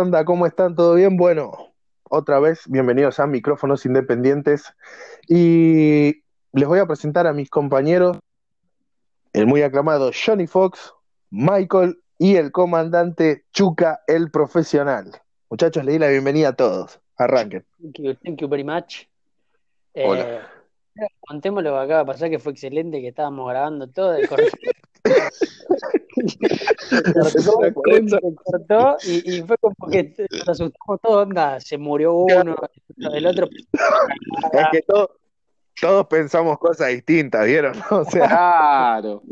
¿Qué onda? ¿Cómo están? ¿Todo bien? Bueno, otra vez, bienvenidos a Micrófonos Independientes. Y les voy a presentar a mis compañeros, el muy aclamado Johnny Fox, Michael y el comandante Chuca, el profesional. Muchachos, le di la bienvenida a todos. Arranquen. Thank you, thank you very much. Hola. Eh, contemos lo que acaba de pasar, que fue excelente, que estábamos grabando todo, corrido. se cortó, y, y fue como que nos asustamos todos, onda, se murió uno, el otro. Es que todo- todos pensamos cosas distintas, ¿vieron? O sea, Claro.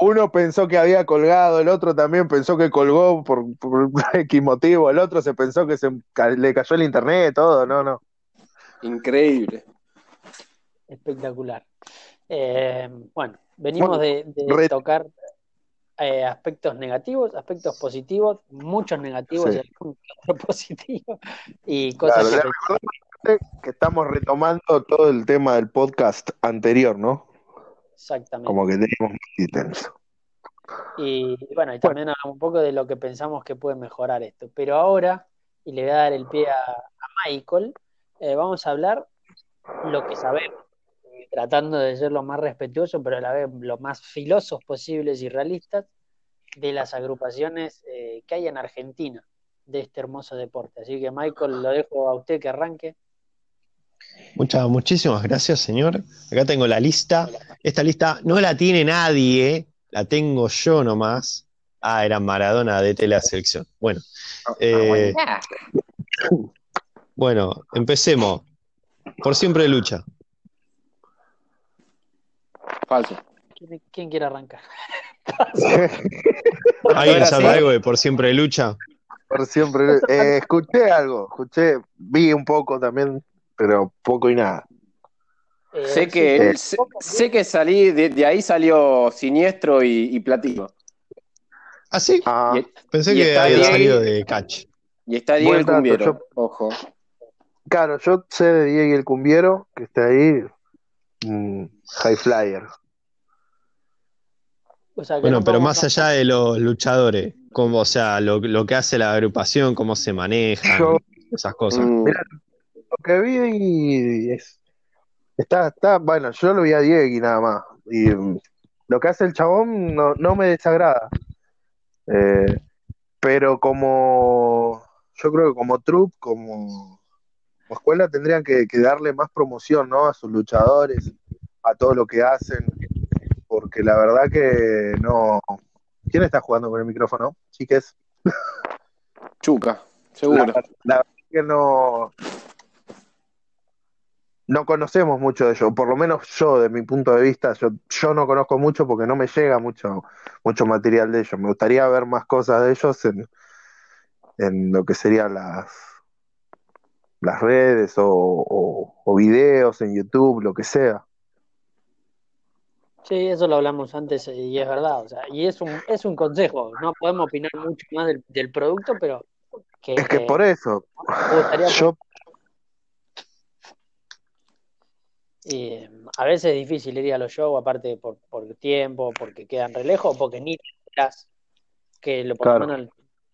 uno pensó que había colgado, el otro también pensó que colgó por, por X motivo, el otro se pensó que se le cayó el internet, todo, no, no. Increíble. Espectacular. Eh, bueno, venimos Bueno, de, de re- tocar eh, aspectos negativos, aspectos positivos, muchos negativos Sí. y algún que otro positivo, y cosas Claro, que que estamos retomando todo el tema del podcast anterior, ¿no? exactamente. Como que teníamos muy intenso. Y bueno, y también hablamos un poco de lo que pensamos que puede mejorar esto. Pero ahora, y le voy a dar el pie a, a Michael, eh, vamos a hablar lo que sabemos, tratando de ser lo más respetuoso, pero a la vez lo más filosos posibles y realistas de las agrupaciones eh, que hay en Argentina de este hermoso deporte. Así que Michael, lo dejo a usted que arranque. Muchas, muchísimas gracias, señor. Acá tengo la lista. Esta lista no la tiene nadie, la tengo yo nomás. Ah, era Maradona de la selección. Bueno, eh, bueno, empecemos. Por siempre lucha. Falso. ¿Quién, quién quiere arrancar? ¿Alguien sabe algo de por siempre lucha? Por siempre. eh, escuché algo, escuché, vi un poco también, pero poco y nada. Eh, Sé sí, que, eh, sé, sé que salí, de, de ahí salió Siniestro y, y Platino. ¿Ah, sí? Ah, Y, Pensé y que había Diego- salido de Catch. y está Diego Buen el Cumbiero. yo- Ojo. claro, yo sé de Diego el Cumbiero, que está ahí, mm, High Flyer. o sea, que Bueno, no pero más allá de los luchadores, como, o sea, lo, lo que hace la agrupación, cómo se manejan, Yo- esas cosas. Mm, Mira, Lo que vi es. Está, está, bueno, yo lo vi a Diego y nada más. Y mm, lo que hace el chabón no, no me desagrada. Eh, pero como. Yo creo que como troupe, como, como escuela, tendrían que, que darle más promoción, ¿no? A sus luchadores, a todo lo que hacen. Porque la verdad que no. ¿Quién está jugando con el micrófono? Chiques. Chuca, seguro. La, la verdad que no, no conocemos mucho de ellos, por lo menos yo, de mi punto de vista, yo, yo no conozco mucho porque no me llega mucho, mucho material de ellos. Me gustaría ver más cosas de ellos en, en lo que serían las, las redes o, o- o videos en YouTube, lo que sea. Sí, eso lo hablamos antes y es verdad, o sea, y es un, es un consejo, no podemos opinar mucho más del, del producto, pero que, Es que por eso, yo, eh, a veces es difícil ir a los shows, aparte por, por tiempo, porque quedan re lejos, porque ni enterás que lo por Claro. menos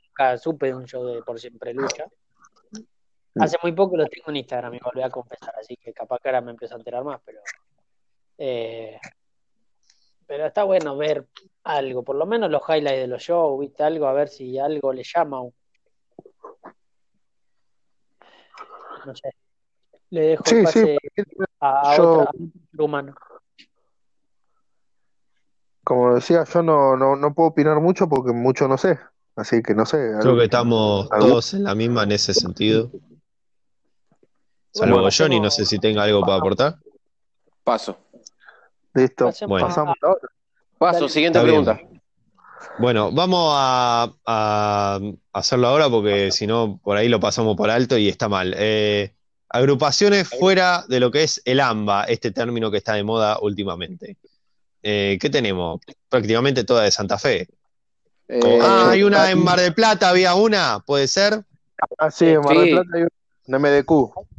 nunca supe de un show de Por Siempre Lucha. Hace muy poco lo tengo en Instagram y volví a confesar, así que capaz que ahora me empiezo a enterar más, pero eh, pero está bueno ver algo, por lo menos los highlights de los shows, viste algo, a ver si algo le llama. No sé. Le dejo el pase sí, a, a yo- otro, humano. como decía, yo no, no, no puedo opinar mucho porque mucho no sé, así que no sé. Creo que estamos todos en la misma en ese sentido. Bueno, Salvo Johnny, pasemos- no sé si tenga algo para aportar. Paso. Listo, Bueno. pasamos ahora. Paso, Dale. siguiente Está bien. pregunta. Bueno, vamos a, a hacerlo ahora porque si no, por ahí lo pasamos por alto y está mal. Eh, agrupaciones fuera de lo que es el AMBA, este término que está de moda últimamente. Eh, ¿qué tenemos? Prácticamente toda de Santa Fe. Eh, ah, hay una en Mar del Plata, había una, ¿puede ser? Ah, sí, en Mar del. Plata hay un MDQ,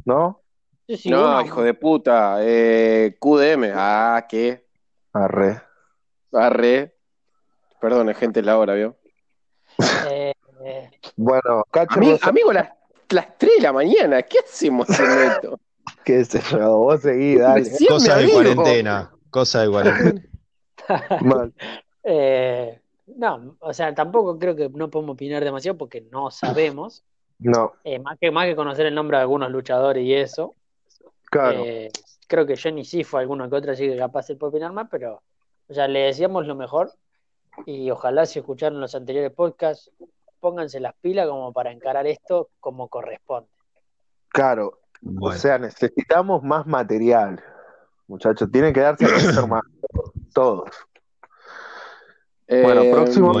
¿no? Sí, sí, no, hijo de puta. Eh, QDM. Ah, ¿qué? Arre. Arre. Perdón, gente, la hora, ¿vio? eh, eh, Bueno, Cacho Ami- Rosa- amigo, las, las 3 de la mañana, ¿qué hacemos haciendo esto? qué sé yo, vos seguí, dale. Cosa de cuarentena. Cosa de cuarentena. Mal. Eh, no, o sea, tampoco creo que no podemos opinar demasiado porque no sabemos. No, Eh, más que, más que conocer el nombre de algunos luchadores y eso. claro. Eh, creo que Johnny sí fue alguno que otro, así que capaz se puede opinar más, pero o sea, le decíamos lo mejor y ojalá si escucharon los anteriores podcasts, pónganse las pilas como para encarar esto como corresponde. Claro, Bueno. o sea, necesitamos más material, muchachos. Tienen que darse a más, todos. Bueno, próximo.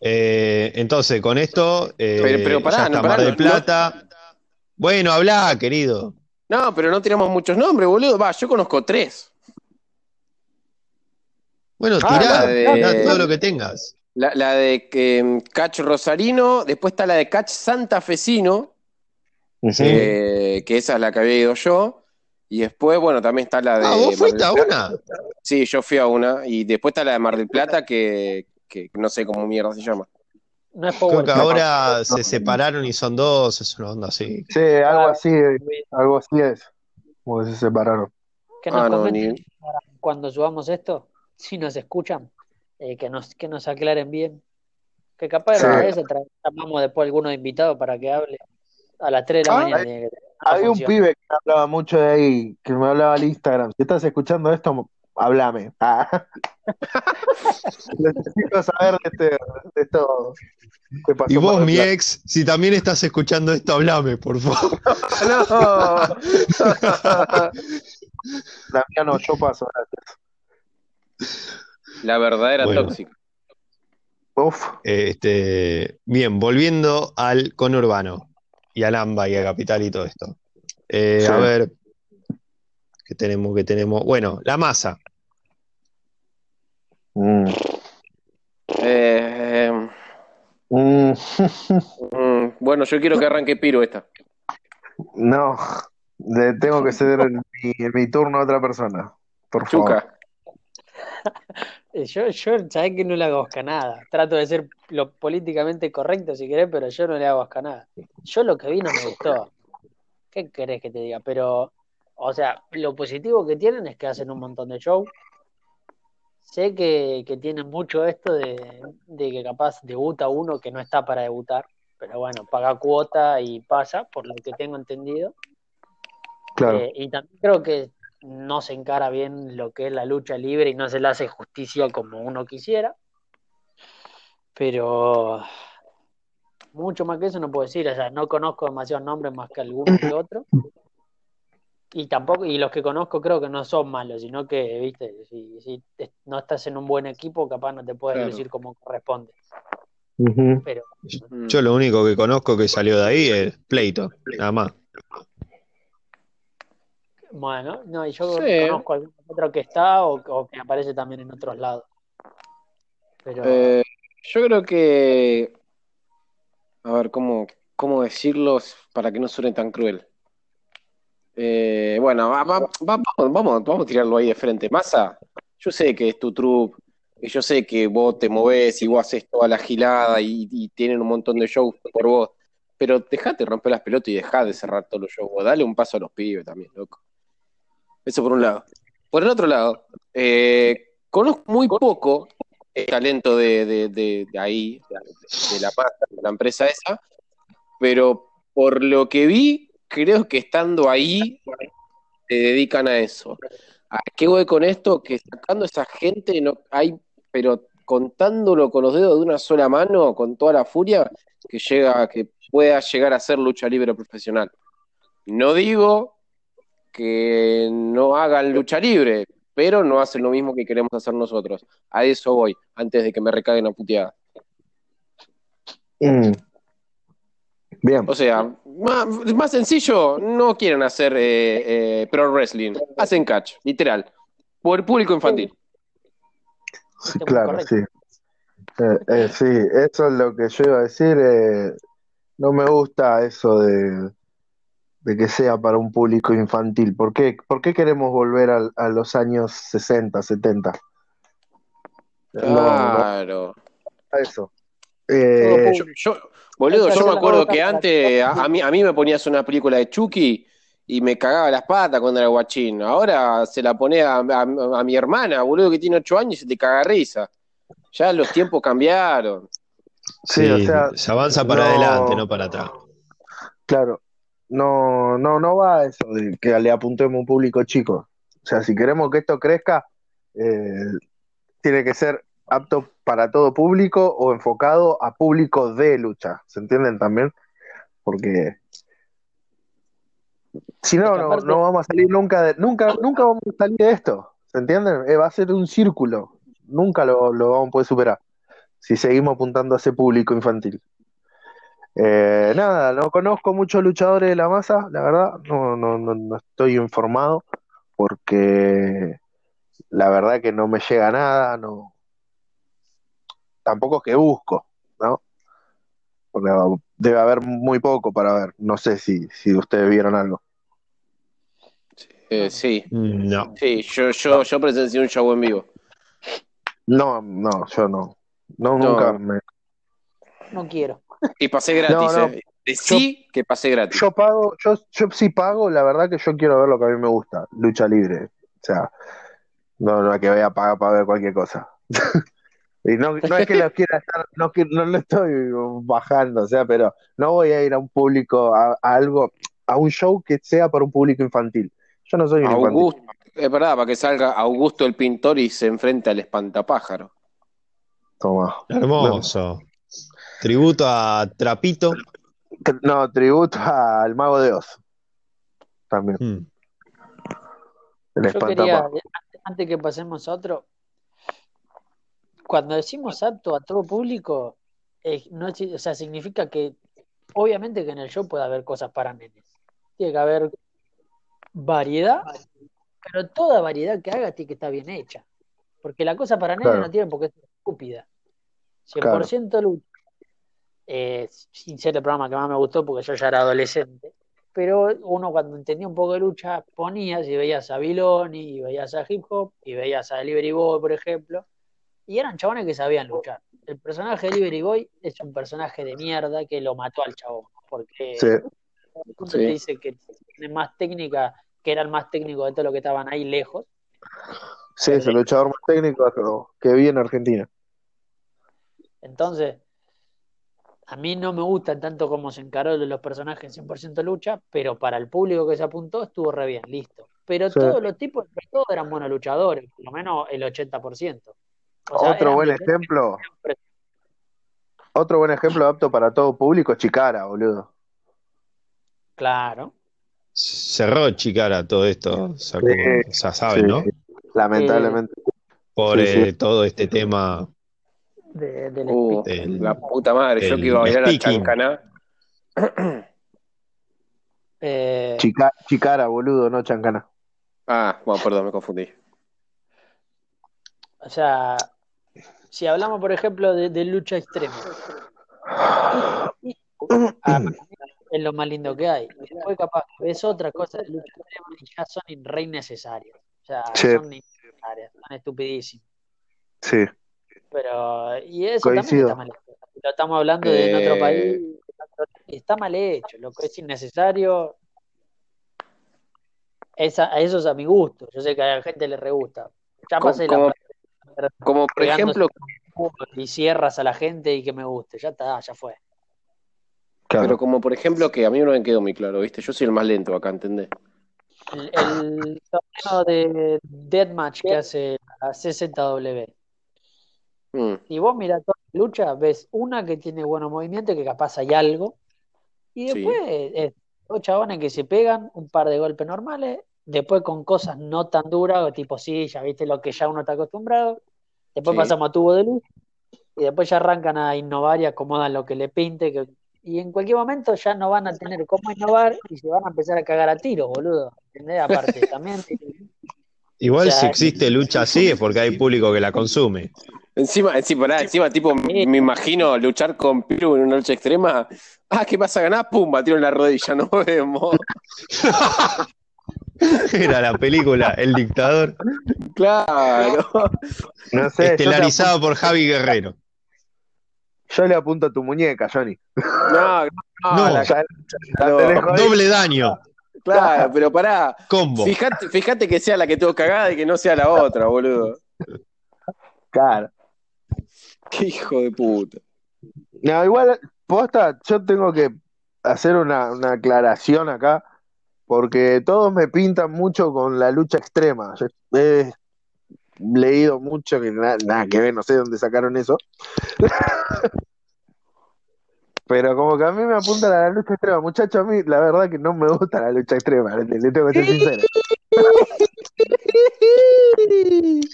Eh, entonces, con esto, eh, Pero- pero pará, ya está no, pará, Mar del no- Plata. Bueno, habla, querido. No, pero no tiramos muchos nombres, boludo. Va, yo conozco tres. Bueno, Ah, tirá, la de- tirá todo lo que tengas. La, la de Catch Rosarino, después está la de Catch Santafesino, Ujú. eh, que esa es la que había ido yo. Y después, bueno, también está la de. Ah, vos fuiste a una. Sí, yo fui a una. Y después está la de Mar del Plata, que, que no sé cómo mierda se llama. No es Creo Power que Cup. ahora se separaron y son dos, es una onda así. Sí, algo Ah, así, algo así es. Como que se separaron. Que nos Ah, no, comenten ni- cuando subamos esto, si nos escuchan, eh, que nos, que nos aclaren bien. Que capaz Sí. de tra- llamamos después a alguno invitado para que hable a las 3 de la Ah, mañana. hay- que- Había un pibe que me hablaba mucho de ahí, que me hablaba al Instagram. Si estás escuchando esto, háblame. Ah. Necesito saber de, este, de esto que pasó Y vos, mi ex, si también estás escuchando esto, hablame, por favor. No. La mía no, yo paso. gracias. La verdadera Bueno. tóxica. Uf, Este, bien, volviendo al conurbano y al AMBA y a Capital y todo esto. Eh, Sí. A ver, ¿qué tenemos? ¿Qué tenemos? Bueno, la masa. Mm. Eh, Mm. mm, bueno, yo quiero que arranque Piro esta. No, le tengo que ceder en mi, en mi turno a otra persona. Por favor. Chuca. Eh, Yo, yo, sabés que no le hago nada. Trato de ser lo políticamente correcto si querés, pero yo no le hago nada. Yo lo que vi no me gustó. ¿Qué querés que te diga? Pero, o sea, lo positivo que tienen es que hacen un montón de show. Sé que, que tienen mucho esto de, de que capaz debuta uno que no está para debutar, pero bueno, paga cuota y pasa, por lo que tengo entendido. Claro. Eh, y también creo que no se encara bien lo que es la lucha libre y no se le hace justicia como uno quisiera. Pero mucho más que eso no puedo decir. O sea, no conozco demasiados nombres más que algunos que otros. Y tampoco, y los que conozco creo que no son malos, sino que, viste, si, si te- no estás en un buen equipo, capaz no te puedes Claro. lucir como corresponde. Pero Mm. Yo lo único que conozco que salió de ahí es Pleito, nada más. bueno, no, y yo Sí. conozco algún otro que está o, o que aparece también en otros lados. Pero Eh, yo creo que. A ver, ¿cómo, cómo decirlo para que no suene tan cruel? Eh, bueno, va- va- va- vamos, vamos, a tirarlo ahí de frente. Massa, yo sé que es tu truco, y yo sé que vos te movés y vos haces toda la gilada y, y tienen un montón de shows por vos, pero dejate romper las pelotas y dejá de cerrar todos los shows. Dale un paso a los pibes también, loco. Eso por un lado. Por el otro lado, eh, conozco muy poco el talento de, de- de- ahí, de, la masa, de la empresa esa, pero por lo que vi, creo que estando ahí se dedican a eso. ¿A qué voy con esto? Que sacando a esa gente no hay, pero contándolo con los dedos de una sola mano, con toda la furia, que llega, que pueda llegar a ser lucha libre profesional. No digo que no hagan lucha libre, pero no hacen lo mismo que queremos hacer nosotros. A eso voy, antes de que me recaguen a puteada. Mm. Bien. O sea, más, más sencillo, no quieren hacer eh, eh, pro wrestling, hacen catch, literal, por público infantil. Sí, claro, sí. Eh, eh, sí, eso es lo que yo iba a decir. eh, no me gusta eso de, de que sea para un público infantil. ¿Por qué, por qué queremos volver al- a, los años 60, 70? No, no, Claro. a eso. Eh, Yo, yo- boludo, yo me acuerdo que antes a, a mí, a mí me ponías una película de Chucky y me cagaba las patas cuando era guachín. Ahora se la pone a, a- a mi hermana, boludo, que tiene ocho años y se te caga risa. Ya los tiempos cambiaron. sí, o sea, se avanza para no- adelante, no para atrás. claro, no, no, no va a eso de que le apuntemos a un público chico. O sea, si queremos que esto crezca, eh, tiene que ser apto para todo público o enfocado a público de lucha. ¿Se entienden también? Porque si no, no, no vamos a salir nunca de, nunca, nunca vamos a salir de esto. ¿Se entienden? Eh, va a ser un círculo. Nunca lo, lo vamos a poder superar si seguimos apuntando a ese público infantil. Eh, nada, no conozco muchos luchadores de la masa, la verdad, no, no, no, no estoy informado porque la verdad que no me llega nada, no, tampoco es que busco, ¿no? Porque debe haber muy poco para ver, no sé si, si ustedes vieron algo. Eh, sí, No. sí, yo, yo, yo presencié un show en vivo. No, no, yo no, no, No. nunca me... No quiero. Y pasé gratis, No, no. eh. Sí que pasé gratis. Yo pago, yo, yo sí pago, la verdad que yo quiero ver lo que a mí me gusta, lucha libre. O sea, no, no es que voy a pagar para ver cualquier cosa. Y no, no es que lo quiera estar, no, no lo estoy bajando, o sea, pero no voy a ir a un público, a, a algo, a un show que sea para un público infantil. Yo no soy un infantil. Augusto, es verdad, para que salga Augusto el pintor y se enfrente al espantapájaro. Toma. Hermoso. Tributo a Trapito. No, tributo al Mago de Oz. También, Mm. el Yo quería, antes que pasemos a otro, cuando decimos apto a todo público, eh, no, o sea, significa que obviamente que en el show puede haber cosas para nenes. Tiene que haber variedad, pero toda variedad que haga tiene que estar bien hecha. Porque la cosa para nenes Claro. no tiene por qué ser estúpida. 100% lucha. Eh, sin ser el programa que más me gustó porque yo ya era adolescente. Pero uno cuando entendía un poco de lucha ponía, si veías a Biloni, y veías a Hip Hop, y veías a Delivery Boy, por ejemplo, y eran chabones que sabían luchar. El personaje de Delivery Boy es un personaje de mierda que lo mató al chabón, porque Sí, te dice que tiene más técnica, que era el más técnico de todos los que estaban ahí lejos. sí, es el luchador más técnico que vi en Argentina. Entonces, a mí no me gustan tanto como se encaró de los personajes en 100% lucha, pero para el público que se apuntó estuvo re bien, listo. Pero Sí. todos los tipos, todos eran buenos luchadores, por lo menos el 80%. O sea, Otro buen ejemplo, otro buen ejemplo apto para todo público Chicara, boludo. Claro. Cerró Chicara todo esto. Sacó, Sí, saben, sí, ¿no? Lamentablemente. Por Sí, sí. eh, todo este tema. De, del Uh, del- la puta madre, yo que iba a bailar a. Chancaná. Eh, Chica- Chicara, boludo, no Chancana. Ah, bueno, perdón, me confundí. o sea, si hablamos, por ejemplo, de, de lucha extrema, ah, es lo más lindo que hay. Después capaz ves otra cosa de lucha extrema y ya son re innecesarias. O sea, Sí. son innecesarias, son estupidísimas. Sí, Pero, y eso Coincido. también está mal hecho. Lo estamos hablando de en otro Eh. país, está mal hecho, lo que es innecesario. Es a, a eso es a mi gusto. Yo sé que a la gente le re gusta. Ya pasé la Como por ejemplo, y cierras a la gente y que me guste. Ya está, ya fue. claro. pero como por ejemplo que a mí no me quedó muy claro, ¿viste? Yo soy el más lento acá, ¿entendés? El, el torneo de Deathmatch que hace la CZW. Mm, Y vos mirás toda la lucha, ves una que tiene buenos movimientos, que capaz hay algo, y Sí. después es dos chabones que se pegan, un par de golpes normales, después con cosas no tan duras, tipo sí, ya viste lo que ya uno está acostumbrado, después Sí. pasamos a tubo de luz, y después ya arrancan a innovar y acomodan lo que le pinte, que- y en cualquier momento ya no van a tener cómo innovar y se van a empezar a cagar a tiro, boludo. ¿Entendés? Aparte, también. Igual O sea, si existe lucha así es porque hay público que la consume. Encima, encima, tipo, me imagino luchar con Piru en una lucha extrema. Ah, ¿qué pasa a ganar? Pum, batieron en la rodilla, nos vemos. Era la película El Dictador, Claro. No sé, estelarizado por Javi Guerrero. yo le apunto a tu muñeca, Johnny. No, no, No, la-. Doble daño. claro, pero pará. Combo. Fíjate, fíjate que sea la que tengo cagada y que no sea la otra, boludo. Claro. Qué hijo de puta. No, igual, posta, yo tengo que hacer una, una aclaración acá, porque todos me pintan mucho con la lucha extrema. Yo he leído mucho que na- nada que ver, no sé dónde sacaron eso. Pero como que a mí me apuntan a la lucha extrema. Muchachos, a mí la verdad que no me gusta la lucha extrema, le, tengo que ser sincero.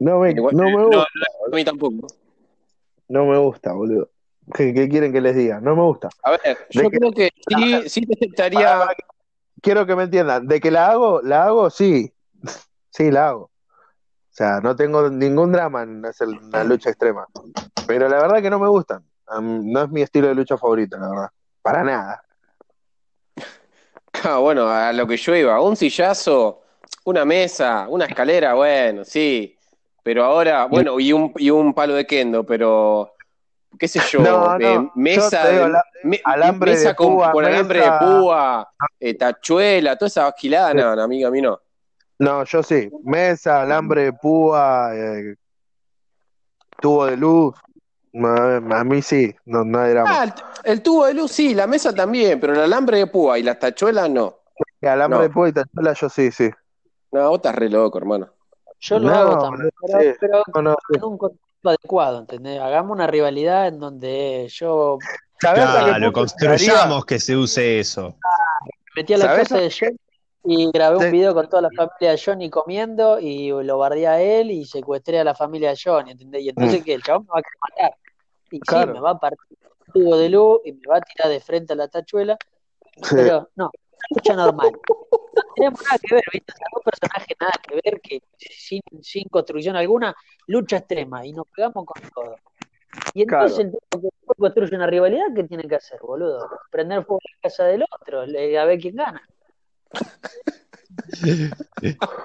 No me, Igual- no me no, gusta, A mí tampoco. no me gusta, boludo. ¿Qué, qué quieren que les diga? No me gusta. A ver, yo creo que sí, sí te aceptaría. Para- para que- quiero que me entiendan. De que la hago, la hago, sí. Sí, la hago. O sea, no tengo ningún drama en hacer una lucha extrema. Pero la verdad que no me gustan. No es mi estilo de lucha favorito, la verdad. Para nada. Ah, bueno, a lo que yo iba, un sillazo, una mesa, una escalera, bueno, sí. Pero ahora, bueno, y un, y un palo de kendo, pero qué sé yo, No, eh, mesa, yo digo, me- alambre mesa de con, púa, con alambre mesa- de púa, eh, tachuela, toda esa gilada, no, no, amiga, a mí no. No, yo sí. Mesa, alambre de púa, eh, tubo de luz. A, a mí sí, no, no drama. Ah, el, el tubo de luz sí, la mesa también, pero el alambre de púa y las tachuelas no. alambre no. de púa y tachuela, yo sí, sí. No, vos estás re loco, hermano. Yo lo No, hago también, pero, sí. pero No, no, sí. en un contexto adecuado, ¿entendés? Hagamos una rivalidad en donde yo ¿Sabés hasta qué Claro, construyamos que se use eso. metí a la casa de Johnny y grabé un Sí. video con toda la familia de Johnny comiendo y lo bardeé a él y secuestré a la familia de Johnny, ¿entendés? Y entonces, ¿qué? El chabón me va a matar. Y sí, Claro. me va a partir un tubo de luz y me va a tirar de frente a la tachuela, Sí. pero no, lucha normal. No tenemos nada que ver, ¿viste? O sea, dos personajes nada que ver, que sin, sin construcción alguna, lucha extrema y nos pegamos con todo. Y entonces el tipo que después construye una rivalidad, ¿qué tiene que hacer, boludo? Prender fuego en la casa del otro, le- a ver quién gana.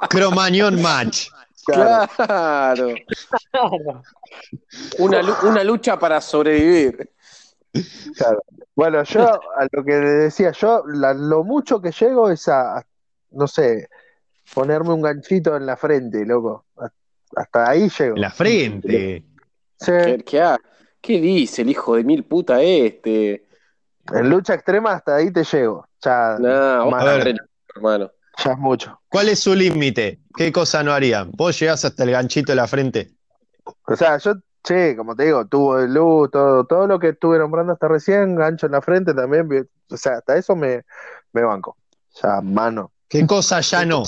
Cromañón match. Claro. Claro. Claro. Una, lu- una lucha para sobrevivir. Bueno, yo a lo que decía, yo la- lo mucho que llego es a, no sé, ponerme un ganchito en la frente, loco. Hasta ahí llego. En la frente. Sí, ¿Qué, qué, ha- qué dice el hijo de mil puta este? en lucha extrema hasta ahí te llego. Ya, más- hermano. ya es mucho. ¿Cuál es su límite? ¿Qué cosa no harían? ¿Vos llegás hasta el ganchito de la frente? O sea, yo, sí, como te digo, tubo de luz, todo, todo lo que estuve nombrando hasta recién, gancho en la frente también, o sea, hasta eso me, me banco. Ya, mano. ¿Qué cosa ya no?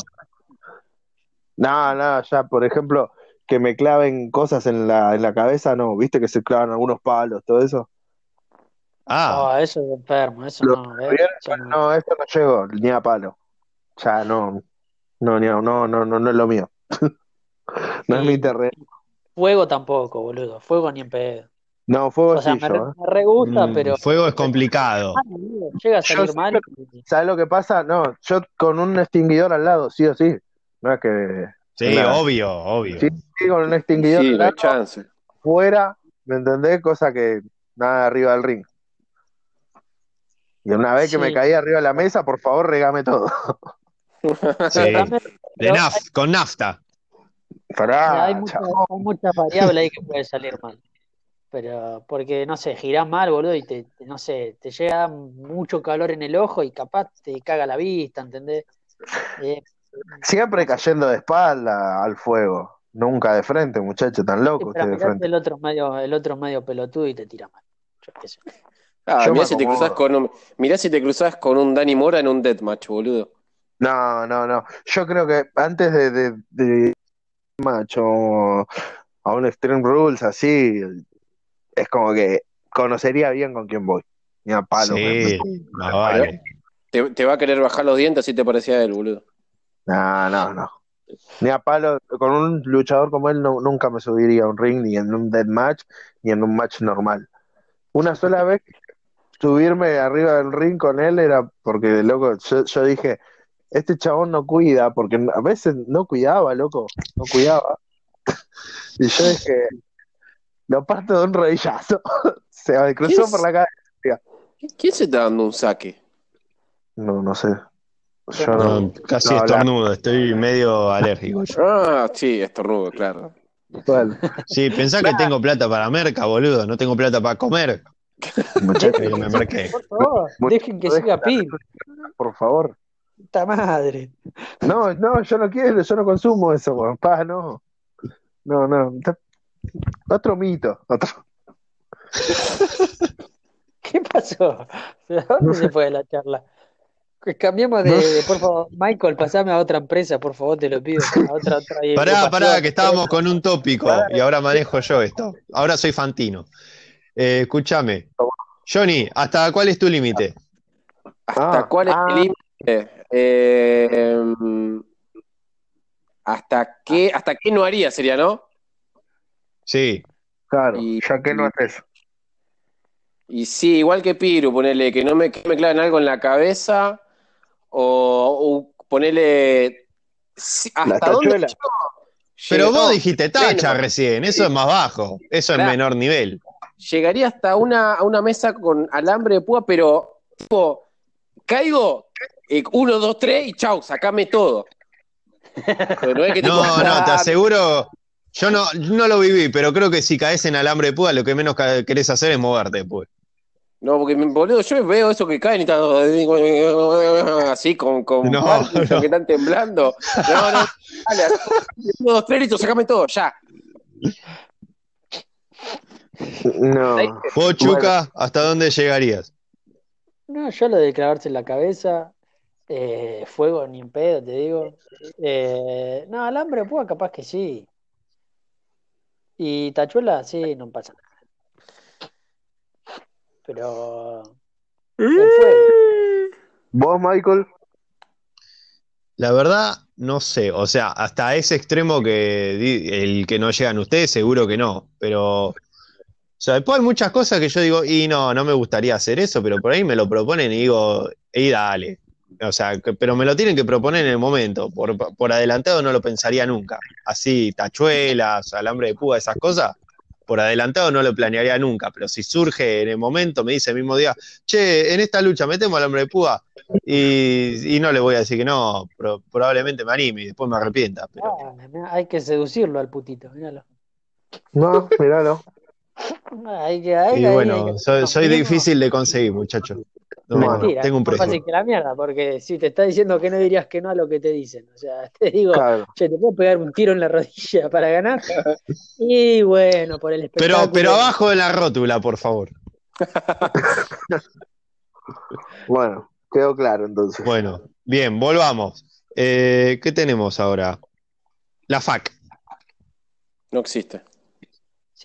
No, no, ya, por ejemplo, que me claven cosas en la, en la cabeza, no, viste que se clavan algunos palos, todo eso. Ah, No, eso es enfermo, eso Lo- no, Eso no. No, esto no llego ni a palo. Ya, no, no, ni a- no, no, no, no es lo mío. No es mi terreno. Fuego tampoco, boludo. Fuego ni en pedo. No, fuego O sea, sí me, re, yo, ¿eh? me re gusta, mm, pero fuego es complicado. Ah, llega a Yo salir sí, mal. ¿Sabes lo que pasa? No, yo con un extinguidor al lado, sí o sí. No es que Sí, Nada. obvio, obvio. Sí. sí, con un extinguidor Sí, al no hay lado, chance. fuera, ¿me entendés? Cosa que nada arriba del ring. Y una vez que me caí arriba de la mesa, por favor, regame todo. Sí, de naf con nafta. Pará, hay, chavo. hay muchas variables ahí que puede salir mal. Pero, porque, no sé, girás mal, boludo, y te, te- no sé, te llega mucho calor en el ojo y capaz te caga la vista, ¿entendés? Eh, Siempre cayendo de espalda al fuego. Nunca de frente, muchacho, tan loco usted de frente. el otro medio, el otro medio pelotudo y te tira mal. Yo qué sé. Ah, mirá si te cruzás con un, mirá si te cruzás con un Dani Mora en un deathmatch, boludo. No, no, no. Yo creo que antes de, de, de macho a un Extreme Rules así, es como que conocería bien con quién voy. Ni a palo. Sí, me- no vale. Te, te va a querer bajar los dientes así te parecía él, boludo. No, no, no. Ni a palo, con un luchador como él no- nunca me subiría a un ring, ni en un dead match, ni en un match normal. Una sola vez subirme arriba del ring con él era porque, loco, yo, yo dije, este chabón no cuida, porque a veces no cuidaba, loco, no cuidaba. Y yo dije, lo parto de un rodillazo. Se me cruzó ¿Quién por la cabeza. ¿Quién se está dando un saque? No, no sé. Yo no. No, casi no, estornudo, estoy medio alérgico. yo. Ah, sí, estornudo, claro. Bueno, Sí, pensá que tengo plata para merca, boludo. No tengo plata para comer. muchachos, me merqué. Por favor, dejen que siga Pil. por favor. Puta madre. No, no, yo no quiero, yo no consumo eso, weón. Pa, no. No, no. Otro mito. Otro. ¿Qué pasó? ¿De dónde No se fue la charla? Que Cambiamos de, No de- por favor, Michael, pasame a otra empresa, por favor, te lo pido. A otra, otra Pará, pará, que estábamos con un tópico y ahora manejo yo esto. Ahora soy Fantino. Eh, escúchame. Johnny, ¿hasta cuál es tu límite? ¿Hasta Ah, cuál es ah. el límite? Eh, ¿hasta qué, hasta qué no haría sería, no? Sí. Claro, Y- ya que no haces. Y sí, igual que Piru, ponele que no me, que me claven algo en la cabeza o, o ponele hasta dónde llego? Pero vos dijiste tacha recién, eso es más bajo, eso es menor nivel. llegaría hasta una, a una mesa con alambre de púa, pero tipo, caigo, eh, uno, dos, tres y chau, sacame todo. No es que No, te aseguro, yo no, no lo viví, pero creo que si caes en alambre de púa, lo que menos querés hacer es moverte después. No, porque boludo, yo veo eso que caen y están así con, con No, que están temblando. No, no, dale, uno, dos, tres, listo, sacame todo, ya. No. Vos, Chuca, ¿hasta dónde llegarías? No, yo lo de clavarse en la cabeza, eh, fuego ni en pedo, te digo. Eh, no, alambre púa capaz que sí. Y tachuela, sí, no pasa nada. Pero fuego. ¿Vos, Michael? La verdad, no sé, o sea, hasta ese extremo que di- el que no llegan ustedes, seguro que no, pero, o sea, después hay muchas cosas que yo digo, y no, no me gustaría hacer eso, pero por ahí me lo proponen y digo, y dale, o sea, que- pero me lo tienen que proponer en el momento, por, por adelantado no lo pensaría nunca, así, tachuelas, alambre de púa, esas cosas, por adelantado no lo planearía nunca, pero si surge en el momento, me dice el mismo día, che, en esta lucha metemos alambre de púa, y, y no le voy a decir que no, pro- probablemente me anime y después me arrepienta. Pero Ah, hay que seducirlo al putito, míralo. No, míralo. Y bueno, soy, soy no, difícil de conseguir, muchacho. No, Mentira, tengo un más precio. fácil que la mierda, porque si te está diciendo que no dirías que no a lo que te dicen. O sea, te digo, Claro. che, te puedo pegar un tiro en la rodilla para ganar. Y bueno, por el Pero, espectáculo. pero abajo de la rótula, por favor. Bueno, quedó claro entonces. Bueno, bien, volvamos. Eh, ¿qué tenemos ahora? La FAC. No existe.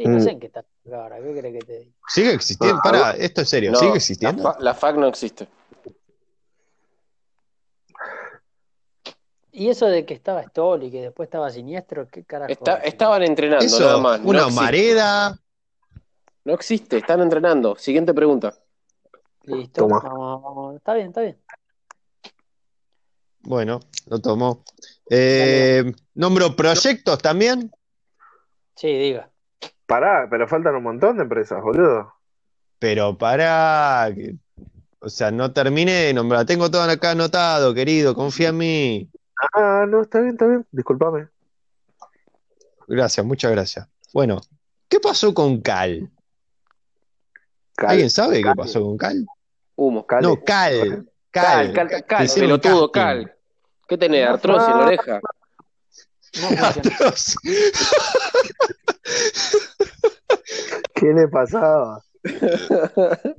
Sí, no Mm. sé en qué está ahora, ¿qué crees que te diga? ¿Sigue existiendo? Ah, Pará, esto es serio, No, ¿sigue La, existiendo? fa- la FAC no existe. Y eso de que estaba Stoll y que después estaba siniestro, ¿qué carajo? Está- estaban entrenando, Eso, nada más. No una existe. mareda. No existe, están entrenando. Siguiente pregunta. Listo, Toma. Está bien, está bien. Bueno, lo tomó. Eh, ¿Nombro proyectos también? Sí, diga. Pará, pero faltan un montón de empresas, boludo. Pero para, o sea, no terminé de nombrar. Tengo todo acá anotado, querido, confía en mí. Ah, no, está bien, está bien. Disculpame. Gracias, muchas gracias. Bueno, ¿qué pasó con Cal? Cal- ¿Alguien sabe qué pasó con Cal? Humo. Cal- No, Cal. Cal, Cal. cal, cal, pelotudo, cal. ¿Qué tenés? ¿Artrosis en la oreja? No. ¿Qué le pasaba?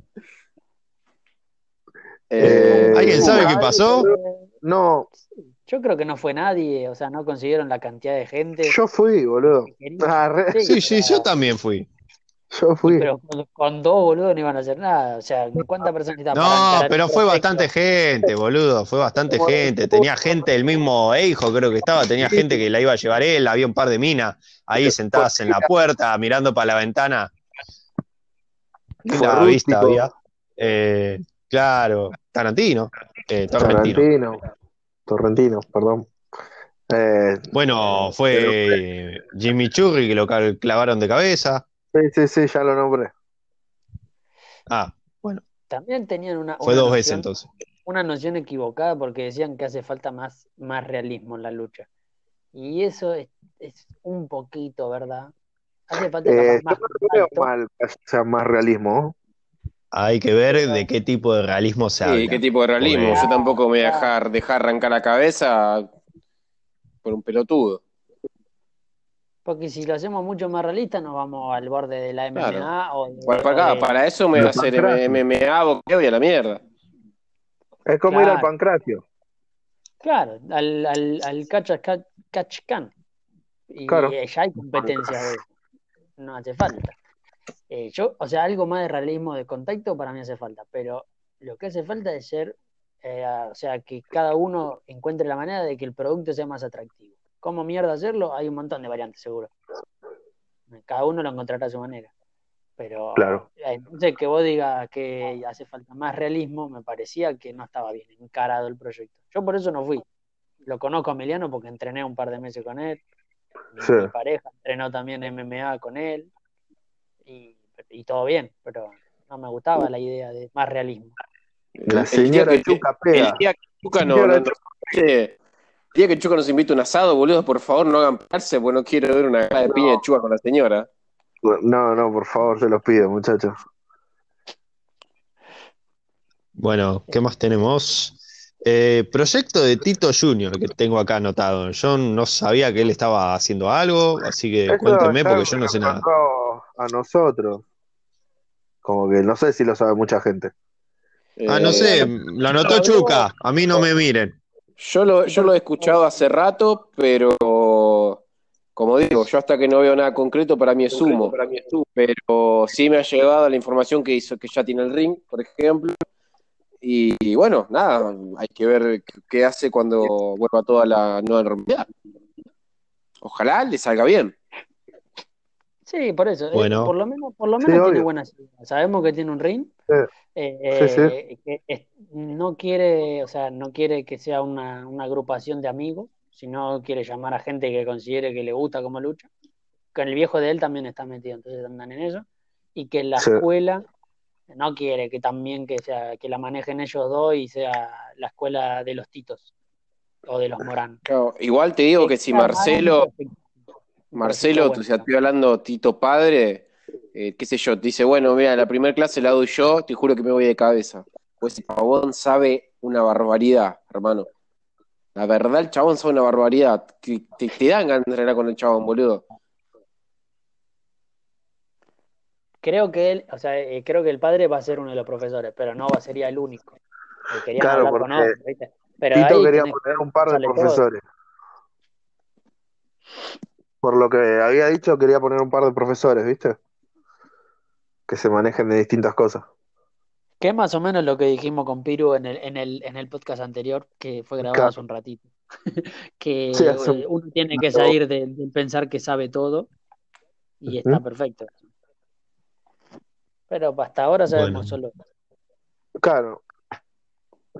Eh, ¿Alguien sabe Nadie, qué pasó? eh, No, Yo creo que no fue nadie, o sea, no consiguieron la cantidad de gente yo fui, boludo. Ah, re- Sí, sí, yo también fui. yo fui. Pero con, con dos boludos no iban a hacer nada. O sea, ¿cuántas personas estaban No, pero fue bastante gente, boludo, fue bastante gente. Tenía gente, el mismo hijo creo que estaba, tenía gente que la iba a llevar él, había un par de minas ahí sentadas en la puerta, mirando para la ventana. Linda Fue vista había. Eh, claro, Tarantino, eh, Torrentino. Tarantino. Torrentino, perdón. Eh, Bueno, fue Jimmy Churri que lo clavaron de cabeza. Sí, sí, sí, ya lo nombré. Ah, bueno, También tenían una, fue una dos veces noción, entonces. una noción equivocada porque decían que hace falta más, más realismo en la lucha. Y eso es, es un poquito, ¿verdad? Hace falta Eh, yo más no veo mal que sea más realismo. Hay que ver de qué tipo de realismo se Sí, habla. qué tipo de realismo. Porque- Yo tampoco me voy a dejar, dejar arrancar la cabeza por un pelotudo. Porque si lo hacemos mucho más realista, nos vamos al borde de la MMA Claro. o de, Para, o para, de- para eso me voy a hacer. MMA, boxeo y a la mierda. Es como ir al Claro. pancracio. Claro, al, al, al catch, catch, catch can. Y Claro. ya hay competencia de eso. No hace falta. Eh, yo, o sea, algo más de realismo de contacto para mí hace falta, pero lo que hace falta es ser, eh, o sea, que cada uno encuentre la manera de que el producto sea más atractivo. ¿Cómo mierda hacerlo? Hay un montón de variantes, seguro. Cada uno lo encontrará a su manera. Pero Claro. eh, entonces que vos digas que hace falta más realismo, me parecía que no estaba bien encarado el proyecto. Yo por eso no fui. Lo conozco a Emiliano porque entrené un par de meses con él. Mi, Sí. mi pareja entrenó también MMA con él. Y, y todo bien, pero no me gustaba la idea de más realismo. La El señora día que- Chuca El pega. día que Chuca no, Señora no- no- el día que Chuca nos invita a un asado, boludo, por favor no hagan parse, porque no quiero ver una cara de piña de Chuca con la señora. No, no, por favor, se los pido, muchachos. Bueno, ¿qué más tenemos? Eh, proyecto de Tito Junior que tengo acá anotado. Yo no sabía que él estaba haciendo algo, así que Eso cuéntenme porque yo no sé nada. A nosotros. Como que no sé si lo sabe mucha gente. Ah, no Eh, sé, lo anotó Chuca. A mí no me miren. Yo lo, yo lo he escuchado hace rato, pero como digo, yo hasta que no veo nada concreto, para mí es humo. Pero sí me ha llegado la información que hizo que ya tiene el ring, por ejemplo. Y, y bueno, nada, hay que ver qué- hace cuando vuelva toda la nueva normalidad. Ojalá le salga bien. Sí, por eso. eh, Bueno. por lo menos, por lo Sí, menos tiene obvio. buenas ideas. Sabemos que tiene un ring. Sí. eh, Sí, eh, que es- no quiere, o sea, no quiere que sea una, una agrupación de amigos, sino quiere llamar a gente que considere que le gusta como lucha. Con el viejo de él también está metido, entonces andan en eso. Y que la Sí. escuela no quiere que también que sea, que la manejen ellos dos y sea la escuela de los titos o de los. Claro, igual te digo que si Marcelo, Marcelo, o sea, estoy hablando Tito Padre, eh, qué sé yo, te dice, bueno, mira, la primera clase la doy yo, te juro que me voy de cabeza. Pues el chabón sabe una barbaridad, hermano. La verdad, el chabón sabe una barbaridad. Te, te, te dan ganas de entrenar con el chabón, boludo. Creo que él, o sea, eh, creo que el padre va a ser uno de los profesores, pero no va a sería el único. Eh, Claro, con porque otro, ¿viste? Pero Tito ahí quería poner un par de todo. profesores. Por lo que había dicho, quería poner un par de profesores, ¿viste? Que se manejen de distintas cosas. Que es más o menos lo que dijimos con Piru en el, en el, en el podcast anterior, que fue grabado Claro. hace un ratito. que Sí, hace un- eh, uno tiene que salir de, de pensar que sabe todo y está perfecto. Pero hasta ahora sabemos Bueno. solo. Claro.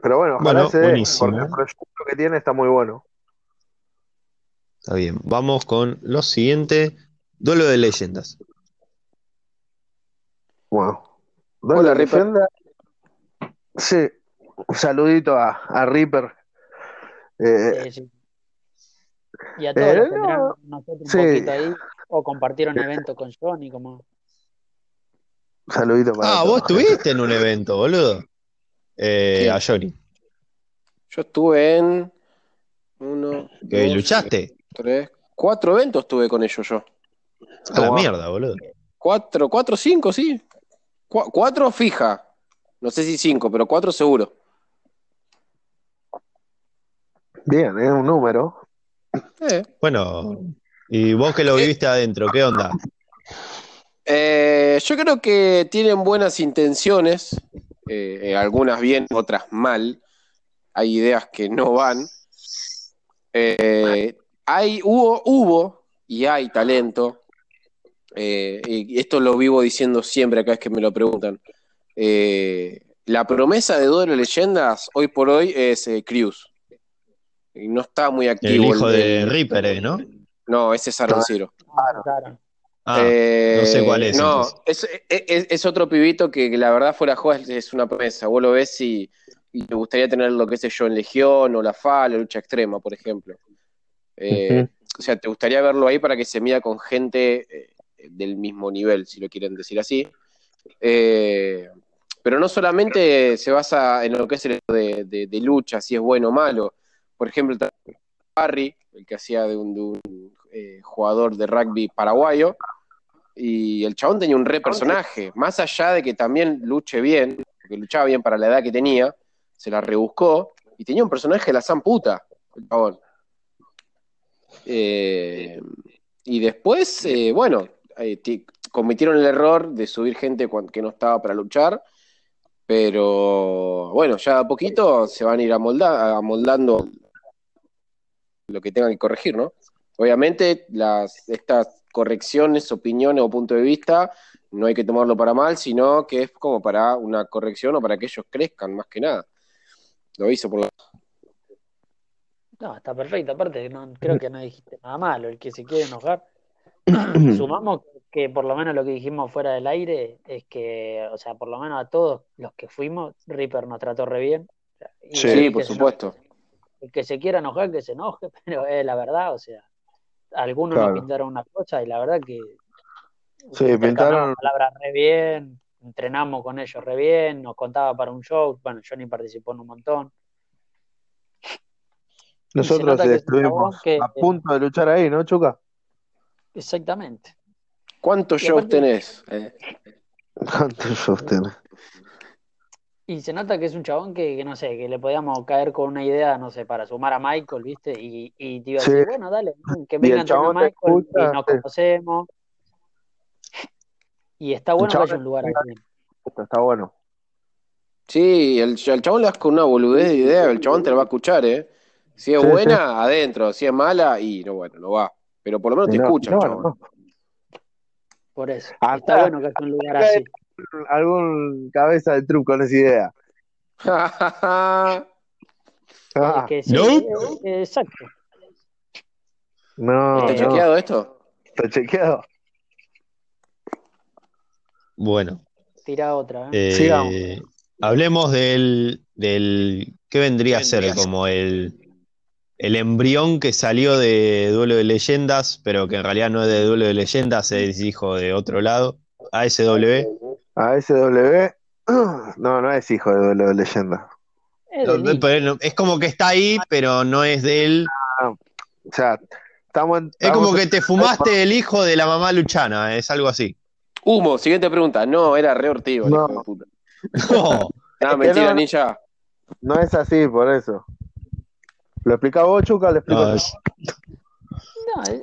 Pero bueno, ojalá Bueno, se dé, buenísimo. porque el proyecto que tiene está muy bueno. Está bien. Vamos con lo siguiente. Duelo de leyendas. Wow. Hola, Hola, Ripper. leyenda. Sí, un saludito a, a Reaper. Eh, Sí, sí. Y a todos Eh, los que no. entrenaron con nosotros un Sí. poquito ahí, o compartieron eventos con Johnny, como un saludito para Ah, todos. vos estuviste en un evento, boludo. Eh. A Johnny. Yo estuve en uno, Que dos, luchaste. tres, cuatro eventos estuve con ellos yo. A la mierda, boludo. Cuatro, cuatro, cinco, sí. Cu- cuatro fija. No sé si cinco, pero cuatro seguro. Bien, es un número. Eh. Bueno, y vos que lo viviste adentro, ¿qué onda? Eh, yo creo que tienen buenas intenciones, eh, eh, algunas bien, otras mal. Hay ideas que no van. Eh, hay, hubo, hubo y hay talento. Eh, y esto lo vivo diciendo siempre cada vez que me lo preguntan. Eh, la promesa de Duelo de Leyendas hoy por hoy es eh, Cruz. Y no está muy El activo. hijo el de Reaper, ¿no? No, ese es Aroncero. no, claro. Ah, Eh, no sé cuál es, No, es, es- es otro pibito que, que la verdad fuera de joda es, es una promesa. Vos lo ves y, y te gustaría tener lo que sé yo en Legión o la FA, la lucha extrema, por ejemplo. Eh, O sea, te gustaría verlo ahí para que se mida con gente eh, del mismo nivel, si lo quieren decir así. Eh, pero no solamente se basa en lo que es el de, de- de lucha, si es bueno o malo. Por ejemplo, Barry, el que hacía de un, de un, eh, jugador de rugby paraguayo, y el chabón tenía un re personaje, más allá de que también luche bien, porque luchaba bien para la edad que tenía, se la rebuscó, y tenía un personaje de la san puta, el chabón. Eh, y después, eh, bueno, ti- cometieron el error de subir gente que no estaba para luchar, pero bueno, ya a poquito se van a ir amolda- amoldando lo que tengan que corregir, ¿no? Obviamente, las, estas correcciones, opiniones o punto de vista no hay que tomarlo para mal, sino que es como para una corrección o para que ellos crezcan, más que nada. Lo hizo por la... No, está perfecto. Aparte, no, creo que no dijiste nada malo. El que se quiere enojar. Sumamos que por lo menos lo que dijimos fuera del aire es que, o sea, por lo menos a todos los que fuimos, Reaper nos trató re bien. Y Sí, por supuesto. enoje- el que se quiera enojar, que se enoje, pero es la verdad, o sea, algunos Claro. nos pintaron una cosa y la verdad que Sí, pintaron. palabras re bien, entrenamos con ellos re bien, nos contaba para un show, bueno, Johnny participó en un montón. Nosotros estuvimos que- a punto de luchar ahí, ¿no, Chuca? Exactamente. ¿Cuántos shows aparte- tenés? Eh, ¿Cuántos shows tenés? Y se nota que es un chabón que, que no sé, que le podíamos caer con una idea, no sé, para sumar a Michael, ¿viste? Y, y te iba a Sí. decir, bueno, dale, que venga a Michael escucha, y nos sí. conocemos. Y está bueno que haya un lugar. Esto está bueno. Sí, el, el chabón le das con una boludez de idea, el chabón te la va a escuchar, ¿eh? Si es Sí, buena, adentro, si es mala, y no, bueno, no va. Pero por lo menos te no, escucha el chabón. no. Por eso. Está está. bueno que haya un lugar así. Algún cabeza de truco con esa idea. Ah, Es que sí, Nope. eh, exacto. no, ¿Está no, chequeado esto? está chequeado. Bueno, Tira otra, ¿eh? eh, Sigamos. hablemos del, del ¿qué vendría a ser como el, el embrión que salió de Duelo de Leyendas, pero que en realidad no es de Duelo de Leyendas, es hijo de otro lado, ASW. ASW. No, no es hijo de Duelo de Leyenda. Es como que está ahí, pero no es de él. O sea, estamos en. Es como que te fumaste el hijo de la mamá luchana, es algo así. Humo, siguiente pregunta. No, era re ortigo, el No. hijo de puta. No, mentira, no- ninja. No es así, por eso. ¿Lo explicás vos, Chuca? ¿Lo explico no, yo? es-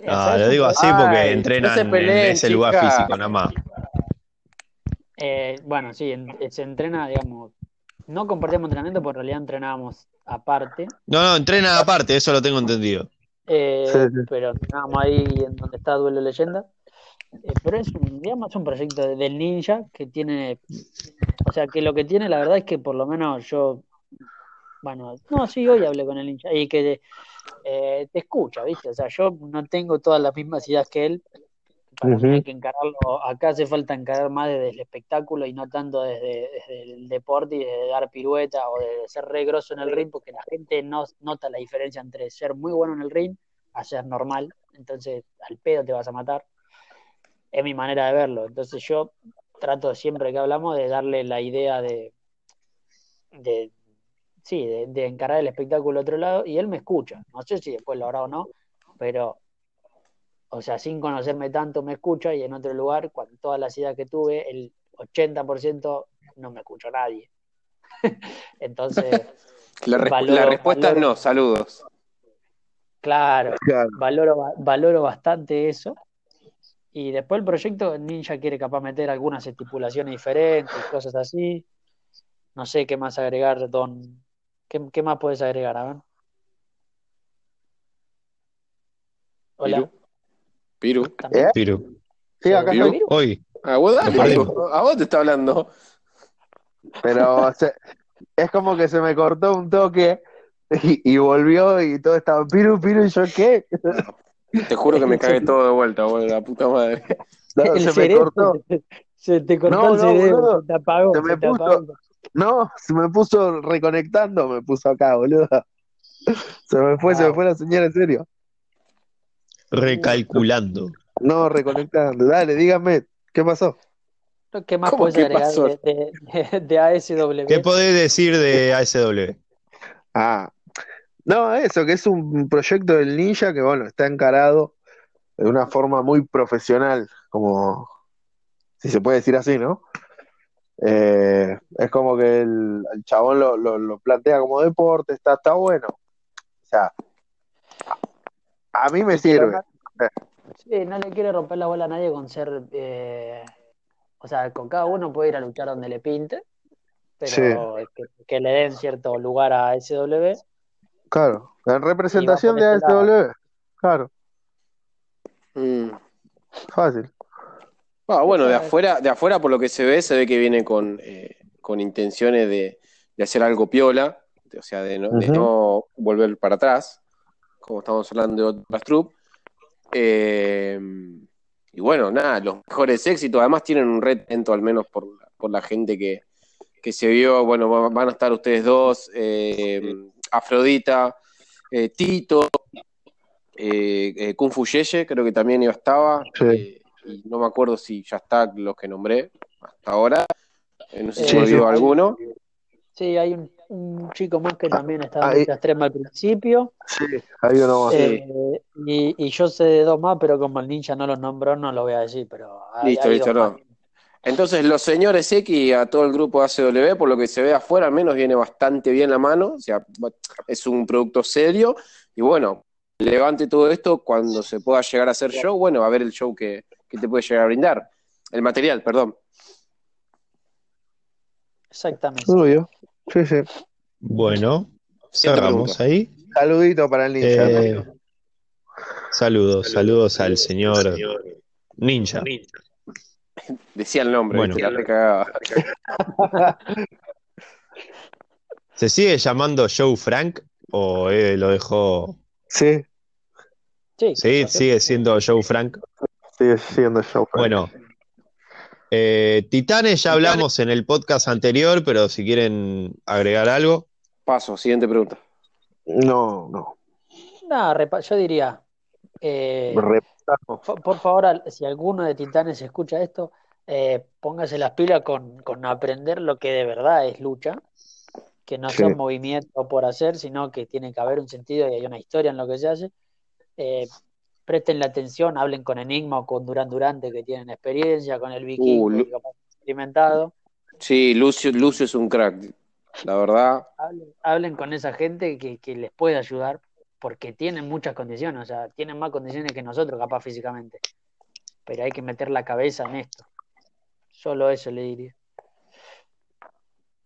No, no, lo digo así porque Ay, entrenan no en ese lugar físico, nada más. Eh, bueno, sí, en- se entrena, digamos, no compartíamos entrenamiento, porque en realidad entrenábamos aparte, No, no, entrenan aparte, eso lo tengo entendido. eh, Sí, sí. pero entrenábamos ahí en donde está Duelo Leyenda. Eh, pero es un, digamos, un proyecto de- del ninja que tiene, o sea, que lo que tiene la verdad es que por lo menos yo, bueno, no, sí, hoy hablé con el ninja y que eh, te escucha, ¿viste? O sea, yo no tengo todas las mismas ideas que él, para mí Ujú. hay que encararlo, acá hace falta encarar más desde el espectáculo y no tanto desde, desde el deporte y desde dar pirueta o de ser re grosso en el ring, porque la gente no nota la diferencia entre ser muy bueno en el ring a ser normal, entonces al pedo te vas a matar. Es mi manera de verlo. Entonces yo trato siempre que hablamos de darle la idea de, de sí, de, de encarar el espectáculo a otro lado y él me escucha. No sé si después lo hará o no, pero o sea, sin conocerme tanto me escucha y en otro lugar, con todas las ideas que tuve, el 80% no me escuchó nadie. Entonces, La, resp- Valoro- la respuesta es no, saludos. claro, Claro. valoro, valoro bastante eso. Y después el proyecto Ninja quiere capaz meter algunas estipulaciones diferentes, cosas así. No sé qué más agregar, Don. ¿Qué, qué más puedes agregar, a ver? Hola. Piru. Piru. ¿También? ¿Eh? Piru. Sí, acá Piru. Hoy, Ah, vos dale, a vos te está hablando. Pero se- es como que se me cortó un toque y, y volvió y todo estaba piru, piru, y yo, ¿qué? Te juro que me cagué todo de vuelta, boludo, la puta madre. No, El se me cortó. Se te cortó No, el no, cerebro, boludo. se te apagó, Se me se te puso- apagó. No, se me puso reconectando, me puso acá, boludo. Se me fue, se me fue la señal en serio. Recalculando. No, reconectando. Dale, dígame, ¿qué pasó? ¿Qué más ¿Cómo puedes agregar pasó? de, de, de ASW? ¿Qué podés decir de ASW? Ah, no, eso, que es un proyecto del Ninja que, bueno, está encarado de una forma muy profesional, como, si se puede decir así, ¿no? Eh, es como que el, el chabón lo, lo- lo plantea como deporte, está, está bueno. O sea, a, mí me sirve. Sí, no le quiere romper la bola a nadie con ser. eh, o sea, con cada uno puede ir a luchar donde le pinte, pero que, que le den cierto lugar a SW. Claro, en representación de ASW, claro, Mm. fácil. Ah, bueno, de afuera, de afuera, por lo que se ve, se ve que viene con, eh, con intenciones de, de hacer algo piola, o sea, de no, de no volver para atrás, como estamos hablando de otras troop. Eh, y bueno, nada, los mejores éxitos, además tienen un retento, al menos por, por la gente que, que se vio, bueno, va- van a estar ustedes dos, eh, Afrodita, eh, Tito, eh, eh, Kung Fu Yeye, creo que también iba estaba, Sí. eh, y no me acuerdo si ya está los que nombré hasta ahora, Eh, no sé si Sí, me olvidó sí. alguno. Sí, hay un, un chico más que también estaba en ahí- lucha extrema al principio. Sí, hay uno más. Sí. eh, y, y yo sé de dos más, pero como el ninja no los nombró, no lo voy a decir. Pero hay, Listo, hay listo, no. más. Entonces, los señores X y a todo el grupo ACW, por lo que se ve afuera, al menos viene bastante bien la mano. O sea, es un producto serio. Y bueno, levante todo esto cuando se pueda llegar a hacer show. Bueno, va a ver el show que, que te puede llegar a brindar. El material, perdón. Exactamente. Obvio. Sí, sí. Bueno, cerramos ahí. Saludito para el ninja. Eh, ¿no? saludos, saludos al señor Ninja. Decía el nombre, Bueno. recagaba. ¿Se sigue llamando Joe Frank o eh, lo dejó? Sí, Sí, Sí, sigue siendo Joe Frank. sigue siendo show. Bueno, eh, Titanes ya hablamos en el podcast anterior, pero si quieren agregar algo. Paso, siguiente pregunta. No, no. No, yo diría, eh, Repasamos. Por, favor, si alguno de Titanes escucha esto, eh, póngase las pilas con, con aprender lo que de verdad es lucha, que no Sí. son movimientos por hacer, sino que tiene que haber un sentido y hay una historia en lo que se hace. Eh, presten la atención, hablen con Enigma o con Durán Durante, que tienen experiencia, con el vikingo, Uh, experimentado. Sí, Lucio, Lucio es un crack. La verdad, Hablen, hablen con esa gente que, que les puede ayudar, porque tienen muchas condiciones, o sea, tienen más condiciones que nosotros, capaz físicamente. Pero hay que meter la cabeza en esto. Solo eso le diría.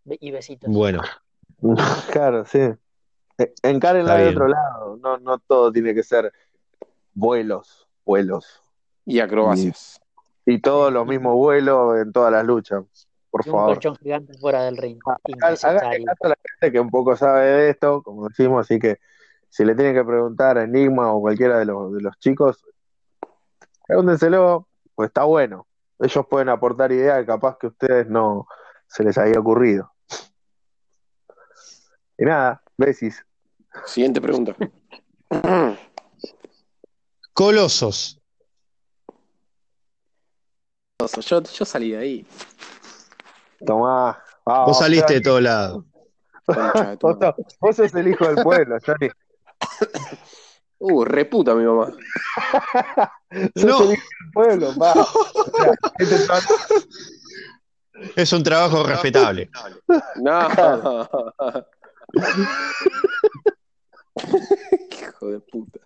Y besitos. Bueno, Claro, sí. Eh, Encárenla de otro lado. No, no todo tiene que ser vuelos, vuelos. y acrobacias. Y todos los mismos vuelos en todas las luchas. Por Y un favor. colchón gigante fuera del ring. Hagan- Háganle Innecesario. caso a la gente que un poco sabe de esto, como decimos, así que si le tienen que preguntar a Enigma o cualquiera de los, de los chicos, pregúntenselo, pues está bueno. Ellos pueden aportar ideas que capaz que a ustedes no se les había ocurrido. Y nada, besis. Siguiente pregunta. Colosos. Yo, yo salí de ahí. Tomá. Vamos, Vos saliste de todos lados. Vos, vos sos el hijo del pueblo, Johnny. Uh, reputa mi mamá. Sos No. el hijo del pueblo, va. O sea, este chaval- Es un trabajo respetable. No. Hijo de puta.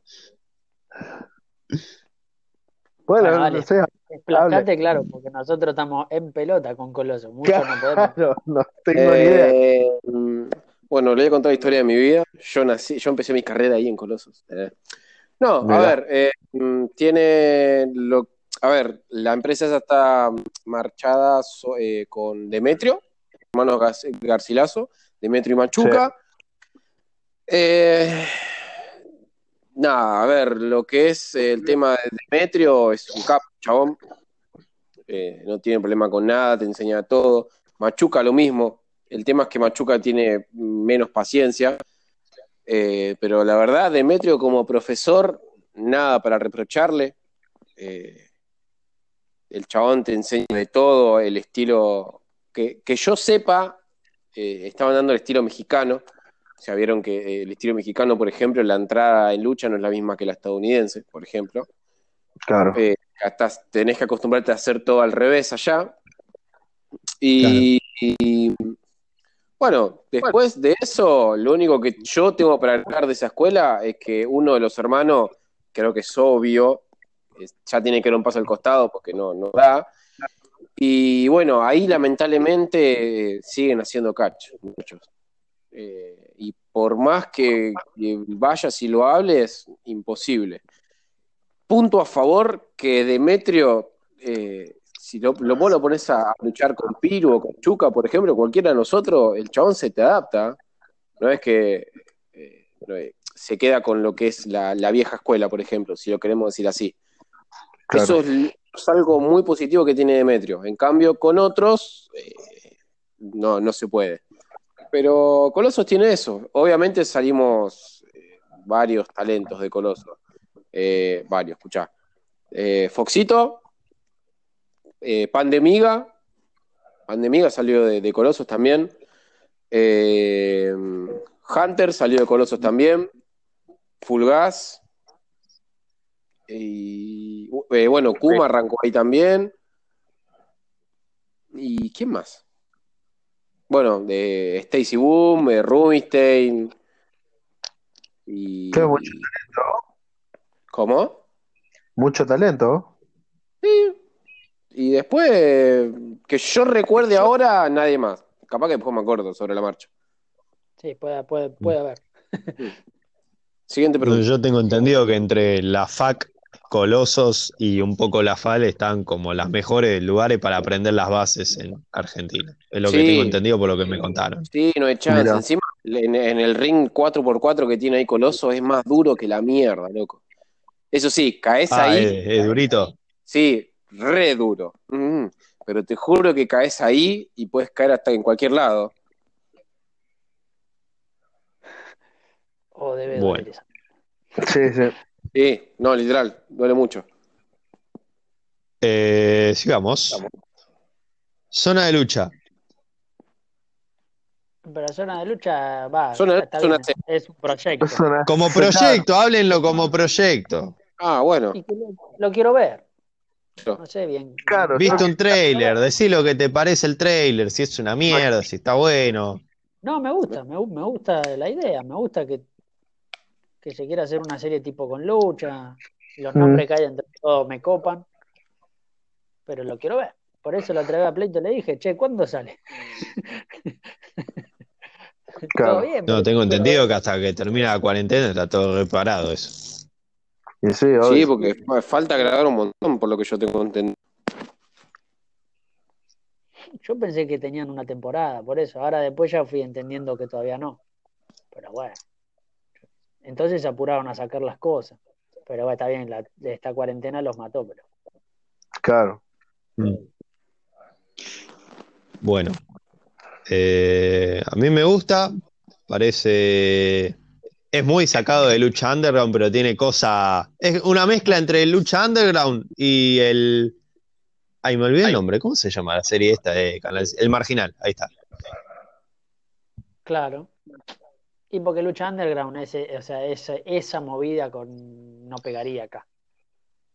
Bueno, Bueno, dale. no sé, claro, porque nosotros estamos en pelota con Coloso. Mucho no podemos. claro, no tengo ni idea. Eh, mm, bueno, le voy a contar la historia de mi vida. Yo nací, yo empecé mi carrera ahí en Colosos. Eh, No, a ver, eh, mm, tiene lo, a ver, la empresa esa está marchada so- eh, con Demetrio, hermano Gar- Garcilaso, Demetrio y Machuca. Eh, Nada, a ver, lo que es el tema de Demetrio es un capo, chabón. Eh, no tiene problema con nada, te enseña todo. Machuca lo mismo. El tema es que Machuca tiene menos paciencia. Eh, pero la verdad, Demetrio como profesor, nada para reprocharle. Eh, el chabón te enseña de todo, el estilo. Que, que yo sepa, estaban dando el estilo mexicano. O sea, vieron que eh, el estilo mexicano, por ejemplo, la entrada en lucha no es la misma que la estadounidense, por ejemplo. Claro. Eh, estás- tenés que acostumbrarte a hacer todo al revés allá. Y, y, bueno, después de eso, lo único que yo tengo para hablar de esa escuela es que uno de los hermanos, creo que es obvio, ya tiene que dar un paso al costado porque no, no da. Y bueno, ahí lamentablemente eh, siguen haciendo catch, muchos. Eh, y por más que, que vayas y lo hables, imposible. Punto a favor que Demetrio, eh, si lo, lo- vos lo pones a, luchar con Piru o con Chuca, por ejemplo, cualquiera de nosotros, el chabón se te adapta. No es que eh, se queda con lo que es la, la vieja escuela, por ejemplo, si lo queremos decir así. Claro. Eso es, es algo muy positivo que tiene Demetrio. En cambio, con otros, no, no se puede. Pero Colosos tiene eso. Obviamente salimos eh, varios talentos de Colosos. Eh, varios, escuchá. Eh, Foxito, eh, Pandemiga. Pandemiga salió de, de Colosos también. Hunter salió de Colosos también. Fulgas. Y bueno, Kuma arrancó ahí también. ¿Y quién más? Bueno, de Stacy Boom, de Rubinstein. Y... Qué mucho ¿Cómo? Mucho talento. Sí. Y después, que yo recuerde ahora, nadie más. Capaz que después me acuerdo sobre la marcha. Sí, puede, puede, puede haber. Siguiente pregunta. Yo tengo entendido que entre la FAC, Colosos y un poco la FAL están como las mejores lugares para aprender las bases en Argentina. Es lo que tengo entendido por lo que me contaron. Sí, no hay chance. Mira. Encima, en, en el ring 4x4 que tiene ahí Coloso es más duro que la mierda, loco. Eso sí, caes Ah, ahí, es, es durito. sí, re duro. Mm, Pero te juro que caes ahí y puedes caer hasta en cualquier lado. O debe Bueno. Sí, sí. Sí, no, literal, duele mucho. Eh, sigamos. Zona de lucha. Pero zona de lucha va. Zona de está lucha bien, es un proyecto. Como proyecto, háblenlo como proyecto. Ah, bueno. Y que lo, lo quiero ver. No sé bien. Claro, Viste un trailer, decí lo que te parece el trailer, si es una mierda, si está bueno. No, me gusta, me, gu- me gusta la idea, me gusta que, que se quiera hacer una serie tipo con lucha, los Mm. nombres que hay entre todos me copan, pero lo quiero ver. Por eso la otra vez a Pleito le dije, che, ¿cuándo sale? Claro. Todo bien, No, tengo entendido ver. que hasta que termina la cuarentena está todo reparado eso. Y sí. Sí, porque fa- falta grabar un montón, por lo que yo tengo entendido. Yo pensé que tenían una temporada, por eso. Ahora después ya fui entendiendo que todavía no. Pero bueno. Entonces se apuraron a sacar las cosas. Pero bueno, está bien, la, esta cuarentena los mató, pero Claro. Bueno, eh, a mí me gusta, parece, es muy sacado de lucha underground, pero tiene cosa, es una mezcla entre lucha underground y el, ay, me olvidé el nombre, ¿cómo se llama la serie esta de Canal? El Marginal, ahí está. claro. Y porque lucha underground, ese, o sea, ese- esa movida con no pegaría acá.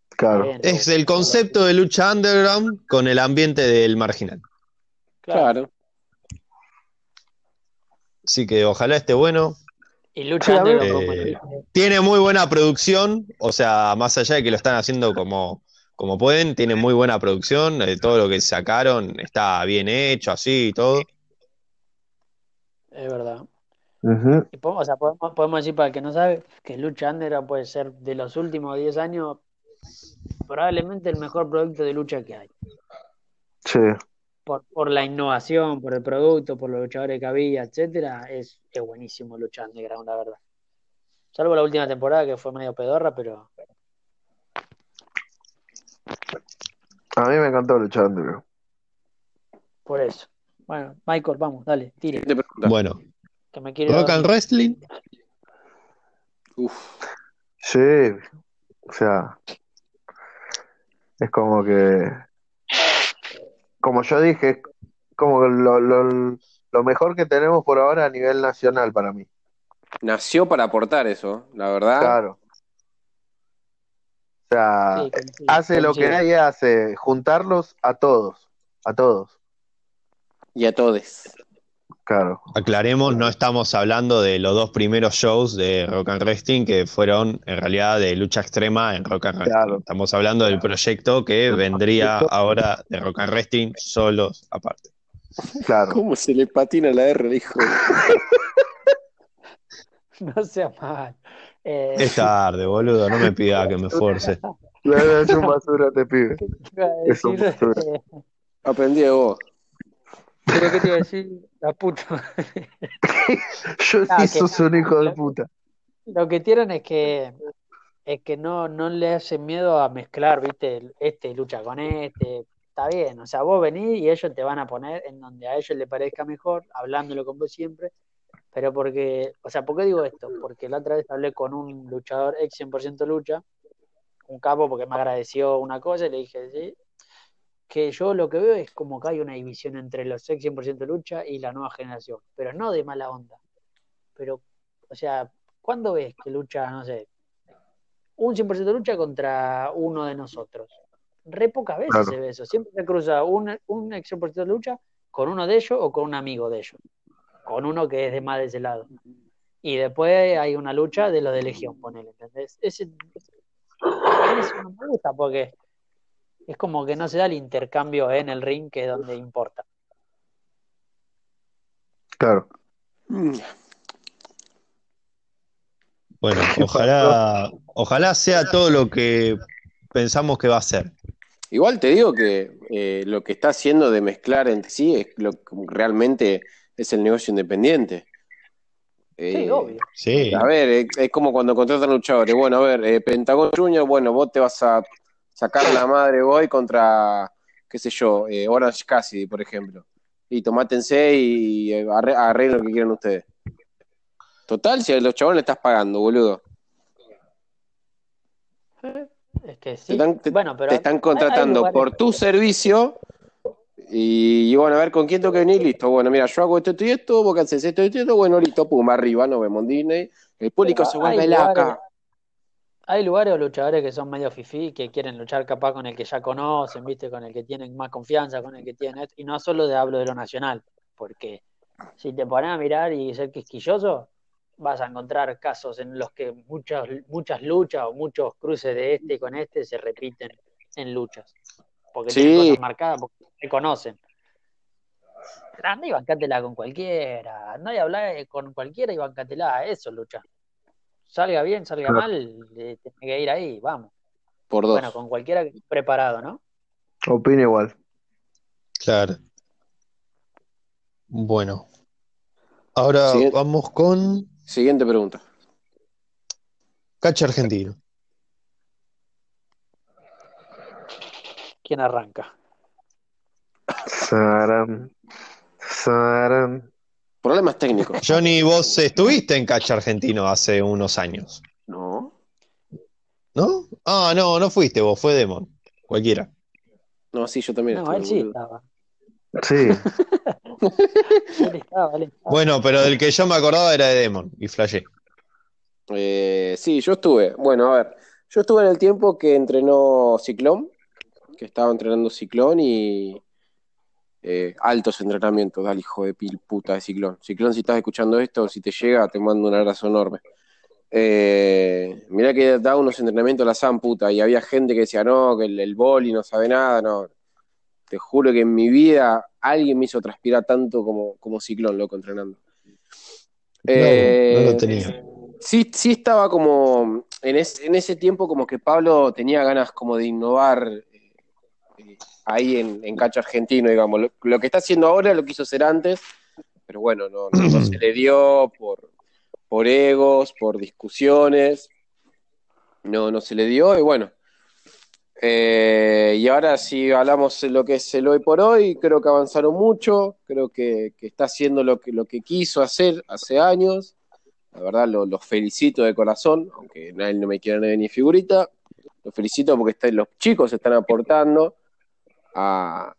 Claro. Bien, Es el concepto de lucha underground con el ambiente del Marginal. claro. Así que ojalá esté bueno. Y lucha Eh, Tiene muy buena producción, o sea, más allá de que lo están haciendo como, como pueden, tiene muy buena producción, eh, todo lo que sacaron está bien hecho, así y todo. es verdad. Y podemos, o sea, podemos, podemos decir para el que no sabe que Lucha Underground puede ser de los últimos 10 años probablemente el mejor producto de lucha que hay. Sí. Por, por la innovación, por el producto, por los luchadores que había, etcétera, es, es buenísimo Lucha Underground, la verdad. Salvo la última temporada que fue medio pedorra, pero A mí me encantó luchar Underground. por eso. Bueno, Michael, vamos, dale, tire. Bueno, que me quiero Rock and Wrestling. Uf. Sí, o sea, es como que, como yo dije, es como que lo, lo, lo mejor que tenemos por ahora a nivel nacional para mí. Nació para aportar eso, la verdad. Claro. O sea, Sí, hace lo que nadie hace, juntarlos a todos, a todos. Y a todos. Claro, Aclaremos, no estamos hablando de los dos primeros shows de Rock and Wrestling que fueron en realidad de lucha extrema en Rock and Wrestling. Claro. Estamos hablando del proyecto que vendría ahora de Rock and Wrestling solos aparte. claro. ¿Cómo se le patina la R, hijo? No sea mal. Eh, Es tarde, boludo, no me pida que me voy a hacer un basura te pibe. Es un basura. eh, Aprendí de vos. pero ¿qué te iba a decir? La puta madre. Yo Ah, sí sos un hijo de puta. Lo que tienen es que es que no, no le hacen miedo a mezclar, ¿viste? Este lucha con este. Está bien, o sea, vos venís y ellos te van a poner en donde a ellos les parezca mejor, hablándolo con vos siempre. Pero porque, o sea, ¿por qué digo esto? Porque la otra vez hablé con un luchador ex 100% lucha, un capo, porque me agradeció una cosa y le dije, sí, que yo lo que veo es como que hay una división entre los ex 100% lucha y la nueva generación, pero no de mala onda. Pero, o sea, ¿cuándo ves que lucha, no sé, un 100% lucha contra uno de nosotros? Re pocas veces Claro. se ve eso. Siempre se cruza un, un ex 100% lucha con uno de ellos o con un amigo de ellos. Con uno que es de más de ese lado. Y después hay una lucha de los de Legión, ponele, ¿entendés? Ese, eso no me gusta porque es como que no se da el intercambio en el ring, que es donde importa. Claro. Bueno, ojalá, ojalá sea todo lo que pensamos que va a ser. Igual te digo que eh, lo que está haciendo de mezclar entre sí es lo que realmente es el negocio independiente. Sí, Eh, obvio. Sí, A ver, es, es como cuando contratan luchadores. Bueno, a ver, eh, Pentagon Junior, bueno, vos te vas a sacar la madre hoy contra, qué sé yo, eh, Orange Cassidy, por ejemplo. Y tomátense y eh, arre- arreglen lo que quieran ustedes. Total, si a los chabones le estás pagando, boludo. Es que Te sí. están, te- bueno, pero te están hay- hay contratando por tu servicio y, y bueno, a ver con quién tengo que venir, listo. Bueno, mira, yo hago esto, esto y esto, vos que haces esto y esto, bueno, listo, pum, arriba, nos vemos en Disney. El público Pero se vuelve laca. Hay lugares o luchadores que son medio fifí, que quieren luchar capaz con el que ya conocen, ¿viste? Con el que tienen más confianza, con el que tienen esto. Y no solo de hablo de lo nacional, porque si te pones a mirar y ser quisquilloso, vas a encontrar casos en los que muchas, muchas luchas o muchos cruces de este con este se repiten en luchas. Porque Sí. tienen cosas marcadas, porque se conocen. Anda y bancátela con cualquiera, anda y habla con cualquiera y bancátela, eso es lucha. Salga bien, salga Claro. mal, eh, tiene que ir ahí, vamos. Por dos. Bueno, con cualquiera que esté preparado, ¿no? Opino igual. claro. Bueno. Ahora Siguiente. vamos con Siguiente pregunta. Cacha Argentino. ¿Quién arranca? Saram, saram. Problemas técnicos. Johnny, vos estuviste en Cacha Argentino hace unos años, No. ¿no? Ah, no, no fuiste vos, fue Demon. Cualquiera. No, sí, yo también No, estuve, él sí estaba. Sí, Él estaba, él estaba. Bueno, pero del que yo me acordaba era de Demon y flashé. Eh, sí, yo estuve. Bueno, a ver. Yo estuve en el tiempo que entrenó Ciclón, que estaba entrenando Ciclón y eh, altos entrenamientos, dale hijo de pil puta de Ciclón. Ciclón, si estás escuchando esto, si te llega, te mando un abrazo enorme. Eh, mirá que da unos entrenamientos a la San puta y había gente que decía, no, que el, el boli no sabe nada, no. Te juro que en mi vida alguien me hizo transpirar tanto como, como Ciclón, loco, entrenando. No, Eh, no lo tenía. Sí, sí estaba como en, es- en ese tiempo como que Pablo tenía ganas como de innovar eh, ahí en, en Cacho Argentino, digamos. Lo, que está haciendo ahora lo quiso hacer antes, pero bueno, no, se le dio por, por egos, por discusiones, no, no se le dio y bueno. Eh, y ahora si hablamos de lo que es el hoy por hoy, creo que avanzaron mucho, creo que, está haciendo lo que, lo que quiso hacer hace años. La verdad, los felicito de corazón, aunque nadie no me quiera ni figurita. Los felicito porque los chicos están aportando a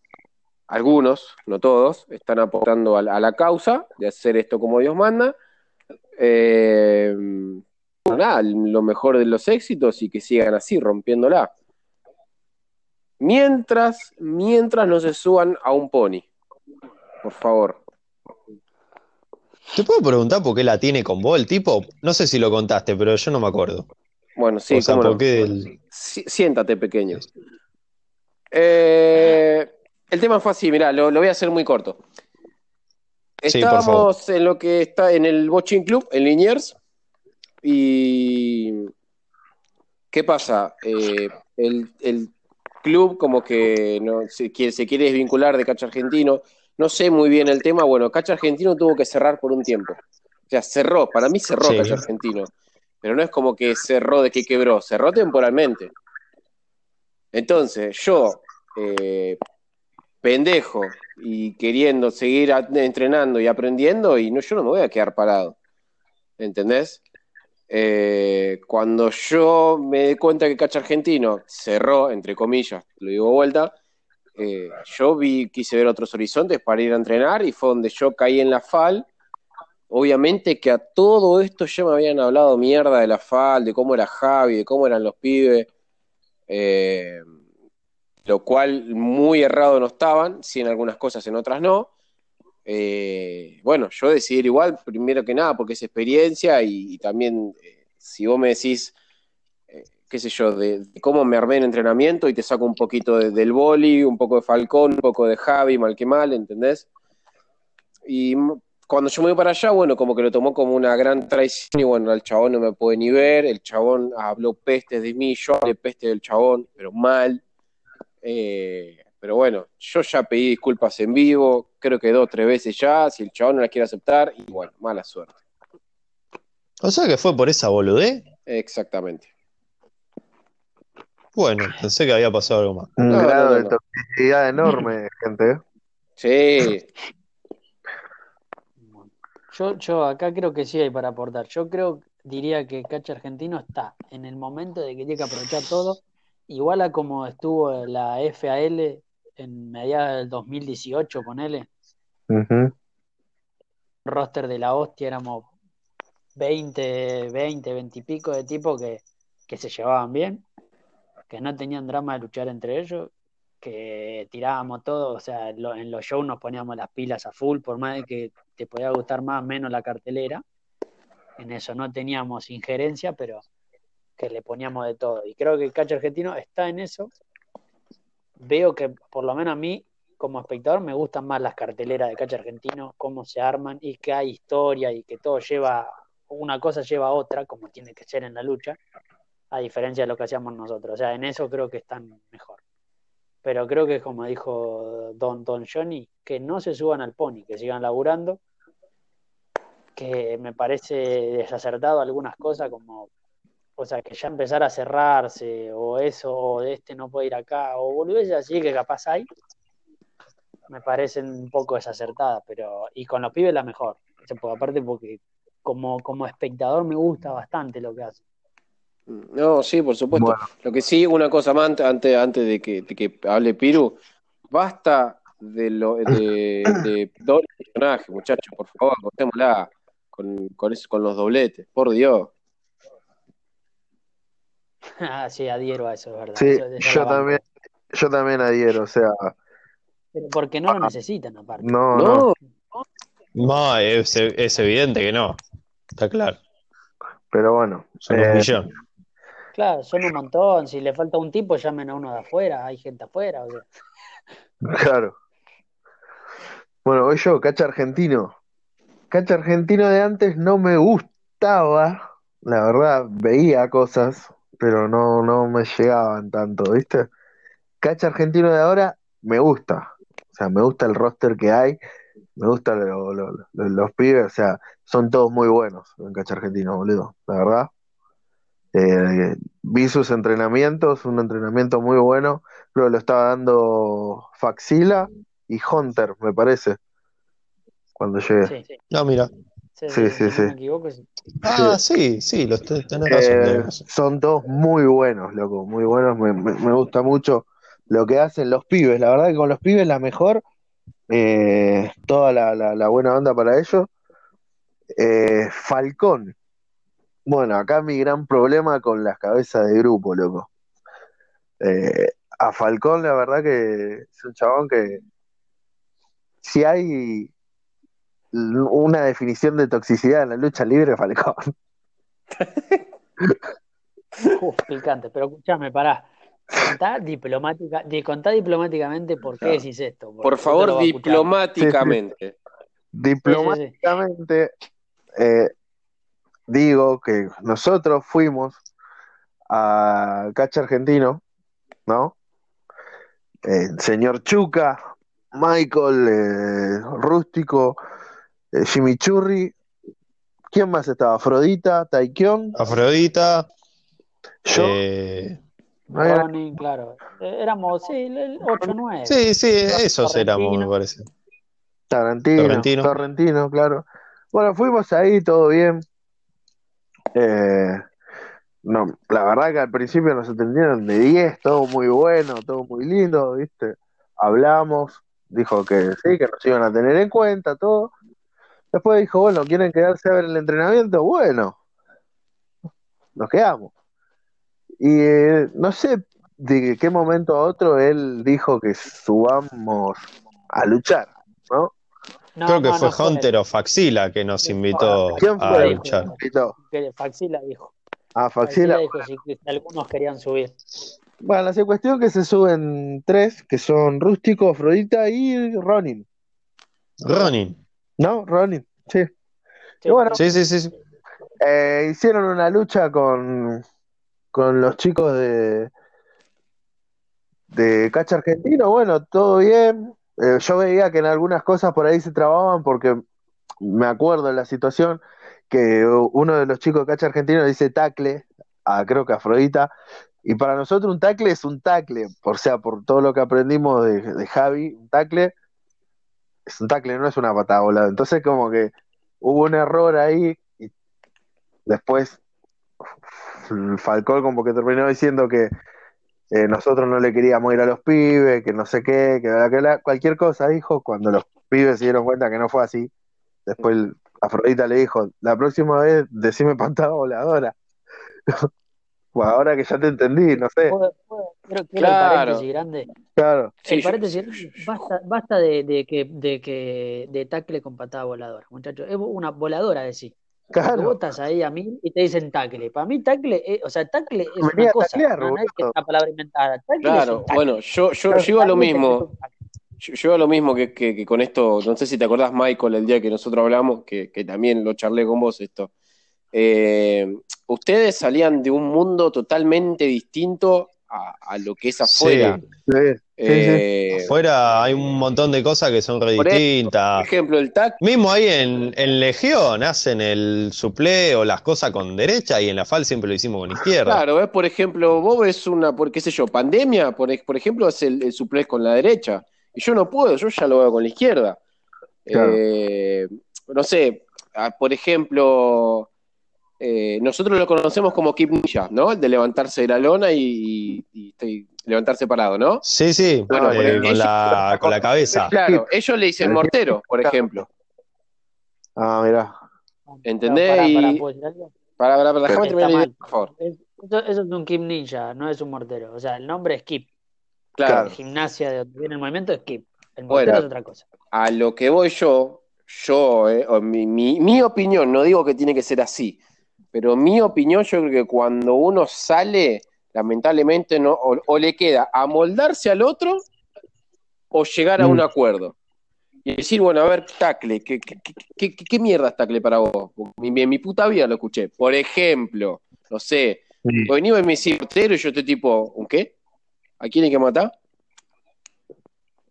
algunos, no todos, están aportando a, la causa de hacer esto como Dios manda. Eh, nada, lo mejor de los éxitos y que sigan así, rompiéndola. Mientras, mientras no se suban a un pony. Por favor. ¿Te puedo preguntar por qué la tiene con vos el tipo? No sé si lo contaste, pero yo no me acuerdo. Bueno, sí, siéntate, pequeño. Eh, el tema fue así, mirá, lo, voy a hacer muy corto. Estábamos en lo que está en el Boching Club, en Liniers, y ¿qué pasa? Eh, el, club como que no, se, quiere, se quiere desvincular de Cacha Argentino, no sé muy bien el tema, bueno, Cacha Argentino tuvo que cerrar por un tiempo. O sea, cerró, para mí cerró Cacha Argentino, pero no es como que cerró de que quebró, cerró temporalmente. Entonces, yo, eh, pendejo, y queriendo seguir entrenando y aprendiendo, y no, yo no me voy a quedar parado. ¿Entendés? Eh, cuando yo me di cuenta que Cacha Argentino cerró, entre comillas, lo digo vuelta, eh, yo vi, quise ver otros horizontes para ir a entrenar y fue donde yo caí en la FAL. Obviamente que a todo esto ya me habían hablado mierda de la FAL, de cómo era Javi, de cómo eran los pibes, eh, lo cual muy errado no estaban, si en algunas cosas, en otras no. Eh, bueno, yo decidí igual, primero que nada, porque es experiencia y, también, eh, si vos me decís, qué sé yo, de, cómo me armé en entrenamiento y te saco un poquito del boli, un poco de Falcón, un poco de Javi, mal que mal, ¿entendés? Y cuando yo me voy para allá, bueno, como que lo tomó como una gran traición y bueno, el chabón no me puede ni ver, el chabón habló pestes de mí, yo hablé peste del chabón, pero mal. Eh, pero bueno, yo ya pedí disculpas en vivo, creo que dos o tres veces ya, si el chabón no la quiere aceptar, y bueno, mala suerte. O sea que fue por esa boludez. Exactamente. Bueno, pensé que había pasado algo más. Un grado de toxicidad enorme, gente. Sí. Yo, yo acá creo que sí hay para aportar. Yo creo, diría que Cacha Argentino está en el momento de que tiene que aprovechar todo, igual a como estuvo la FAL en mediados del 2018, ponele. Roster de la hostia éramos 20, 20, 20 y pico de tipos que, se llevaban bien, que no tenían drama de luchar entre ellos, que tirábamos todo, o sea, en los shows nos poníamos las pilas a full, por más de que te podía gustar más o menos la cartelera. En eso no teníamos injerencia, pero que le poníamos de todo. Y creo que el cacho argentino está en eso veo que por lo menos a mí como espectador me gustan más las carteleras de cacha argentino, cómo se arman y que hay historia y que todo lleva, una cosa lleva a otra, como tiene que ser en la lucha, a diferencia de lo que hacíamos nosotros. O sea, en eso creo que están mejor. Pero creo que como dijo Don, Don Johnny, que no se suban al pony, que sigan laburando, que me parece desacertado algunas cosas como o sea, que ya empezar a cerrarse, o eso, o este no puede ir acá, o boludeces así que capaz hay, me parecen un poco desacertadas, pero, y con los pibes la mejor, aparte porque como, como espectador me gusta bastante lo que hace. No, sí, por supuesto. Lo que sí, una cosa más antes, antes de, que, que hable Piru, basta de lo de, de doble personaje, muchachos, por favor, cortémosla con, con, con los dobletes, por Dios. Ah, sí, adhiero a eso, es verdad. Sí, yo también, yo también adhiero, o sea. Pero porque no lo ah, necesitan, aparte. No, no. No, es, evidente que no. Está claro. Pero bueno. Son un eh, millón. Claro, son un montón. Si le falta un tipo, llamen a uno de afuera. Hay gente afuera. Claro. Bueno, voy yo, cacha argentino. Cacha argentino de antes no me gustaba. La verdad, veía cosas pero no, no me llegaban tanto, ¿viste? Cacha argentino de ahora me gusta. O sea, me gusta el roster que hay. Me gustan lo- lo- lo- los pibes, o sea, son todos muy buenos en cacha argentino, boludo, la verdad. Eh, vi sus entrenamientos, un entrenamiento muy bueno, creo que lo estaba dando Faxila y Hunter, me parece, cuando llegué. Sí, sí, No, mira. sí, Sí, sí, si no me equivoco, sí. Ah, sí, sí, los te- tenés razón, Eh, tenés son todos muy buenos, loco, muy buenos. Me, me- me gusta mucho lo que hacen los pibes. La verdad que con los pibes la mejor, eh, toda la, la- la buena onda para ellos. Eh, Falcón. Bueno, acá mi gran problema con las cabezas de grupo, loco. Eh, a Falcón, la verdad que es un chabón que si hay una definición de toxicidad en la lucha libre, Falcón. Uf, picante, pero escúchame, pará. Contá, diplomática, di- contá diplomáticamente por qué decís esto. Por favor, diplomáticamente. Diplomáticamente, eh, digo que nosotros fuimos a Cacha Argentino, ¿no? Eh, señor Chuca, Michael, eh, Rústico, eh, Jimmy Churri. ¿Quién más estaba? Afrodita, Taikion, Afrodita, yo. eh, ¿no era? Ronin, claro. Eh, Éramos, sí, el 8-9. sí, sí, esos éramos, me parece. Tarantino, Torrentino. Torrentino, claro. Bueno, fuimos ahí, todo bien. Eh, no, la verdad que al principio nos atendieron de 10, todo muy bueno, todo muy lindo, ¿viste? Hablamos, dijo que sí, que nos iban a tener en cuenta, todo. Después dijo, bueno, ¿quieren quedarse a ver el entrenamiento? Bueno, nos quedamos. Y eh, no sé de qué momento a otro él dijo que subamos a luchar, ¿no? No, Creo que no, fue no fue Hunter o Faxila que nos invitó ¿Quién a fue? luchar. Invitó. que Faxila dijo. A Faxila Faxila. dijo que algunos querían subir. Bueno, la cuestión que se suben tres, que son Rústico, Afrodita y Ronin. Ronin. ¿No? Ronin, sí. Sí. Y bueno, Sí, sí, sí. sí. eh, hicieron una lucha con, con los chicos de, de Cacha Argentino. Bueno, todo bien. Eh, yo veía que en algunas cosas por ahí se trababan porque me acuerdo de la situación que uno de los chicos de Cacha Argentino dice tacle a creo que Afrodita. Y para nosotros un tacle es un tacle, o sea, por todo lo que aprendimos de, de Javi, un tacle es un tacle, no es una patada volada. Entonces como que hubo un error ahí y después Falcón como que terminó diciendo que eh, nosotros no le queríamos ir a los pibes, que no sé qué, que, bla, que bla, cualquier cosa dijo, cuando los pibes se dieron cuenta que no fue así, después el- Afrodita le dijo, la próxima vez decime patada voladora. Pues ahora que ya te entendí, no sé, ¿Puedo- puedo- quiero, quiero el Claro. paréntesis grande. claro, Sí, el paréntesis grande, basta, basta de, de que, de que de tacle con patada voladora, muchachos. Es una voladora de sí. Porque claro. estás ahí a mí y te dicen tacle. Para mí tacle, es- o sea, tacle es Venía una cosa, taclear, no, no es que es una palabra inventada. Tacle es Claro, un tacle. bueno, yo, yo, iba a lo es mismo. Yo, yo a lo mismo que, que- que con esto, no sé si te acordás, Michael, el día que nosotros hablamos, que, que también lo charlé con vos esto. Eh, ustedes salían de un mundo totalmente distinto a, a lo que es afuera. Sí. Sí, sí, sí. Eh, Afuera hay un montón de cosas que son re Por ejemplo, el tac, Mismo ahí en, en Legión hacen el suple o las cosas con derecha y en la FAL siempre lo hicimos con izquierda. claro, ¿ves? Por ejemplo, vos ves una, por qué sé yo, pandemia, por, por ejemplo, es el, el suplés con la derecha. Y yo no puedo, yo ya lo veo con la izquierda. Claro. Eh, no sé, ah, por ejemplo, eh, nosotros lo conocemos como Keep Ninja, ¿no? El de levantarse de la lona y, y- y levantarse parado, ¿no? Sí, sí, Bueno, eh, con, la, con la cabeza. Claro, ellos le dicen mortero, por ejemplo. Ah, mirá. ¿Entendés? Pará, pará, Y- ¿puedo decir algo? Para, para, para, déjame terminar la mal. idea, por favor. Es- Eso, eso es un Keep Ninja, no es un mortero. O sea, el nombre es Keep. Claro, Gimnasia de donde viene el movimiento es Keep. El Bueno. mortero es otra cosa. a lo que voy yo, yo, eh, o mi, mi- mi opinión, no digo que tiene que ser así, pero mi opinión, yo creo que cuando uno sale, lamentablemente, no, o, o le queda amoldarse al otro o llegar a Mm. un acuerdo. Y decir, bueno, a ver, tacle, ¿qué, qué, qué- mierda es tacle para vos? Mi, mi- mi puta vida lo escuché. Por ejemplo, no sé, Sí. venía y me mortero y yo estoy tipo, ¿un qué? ¿A quién hay que matar?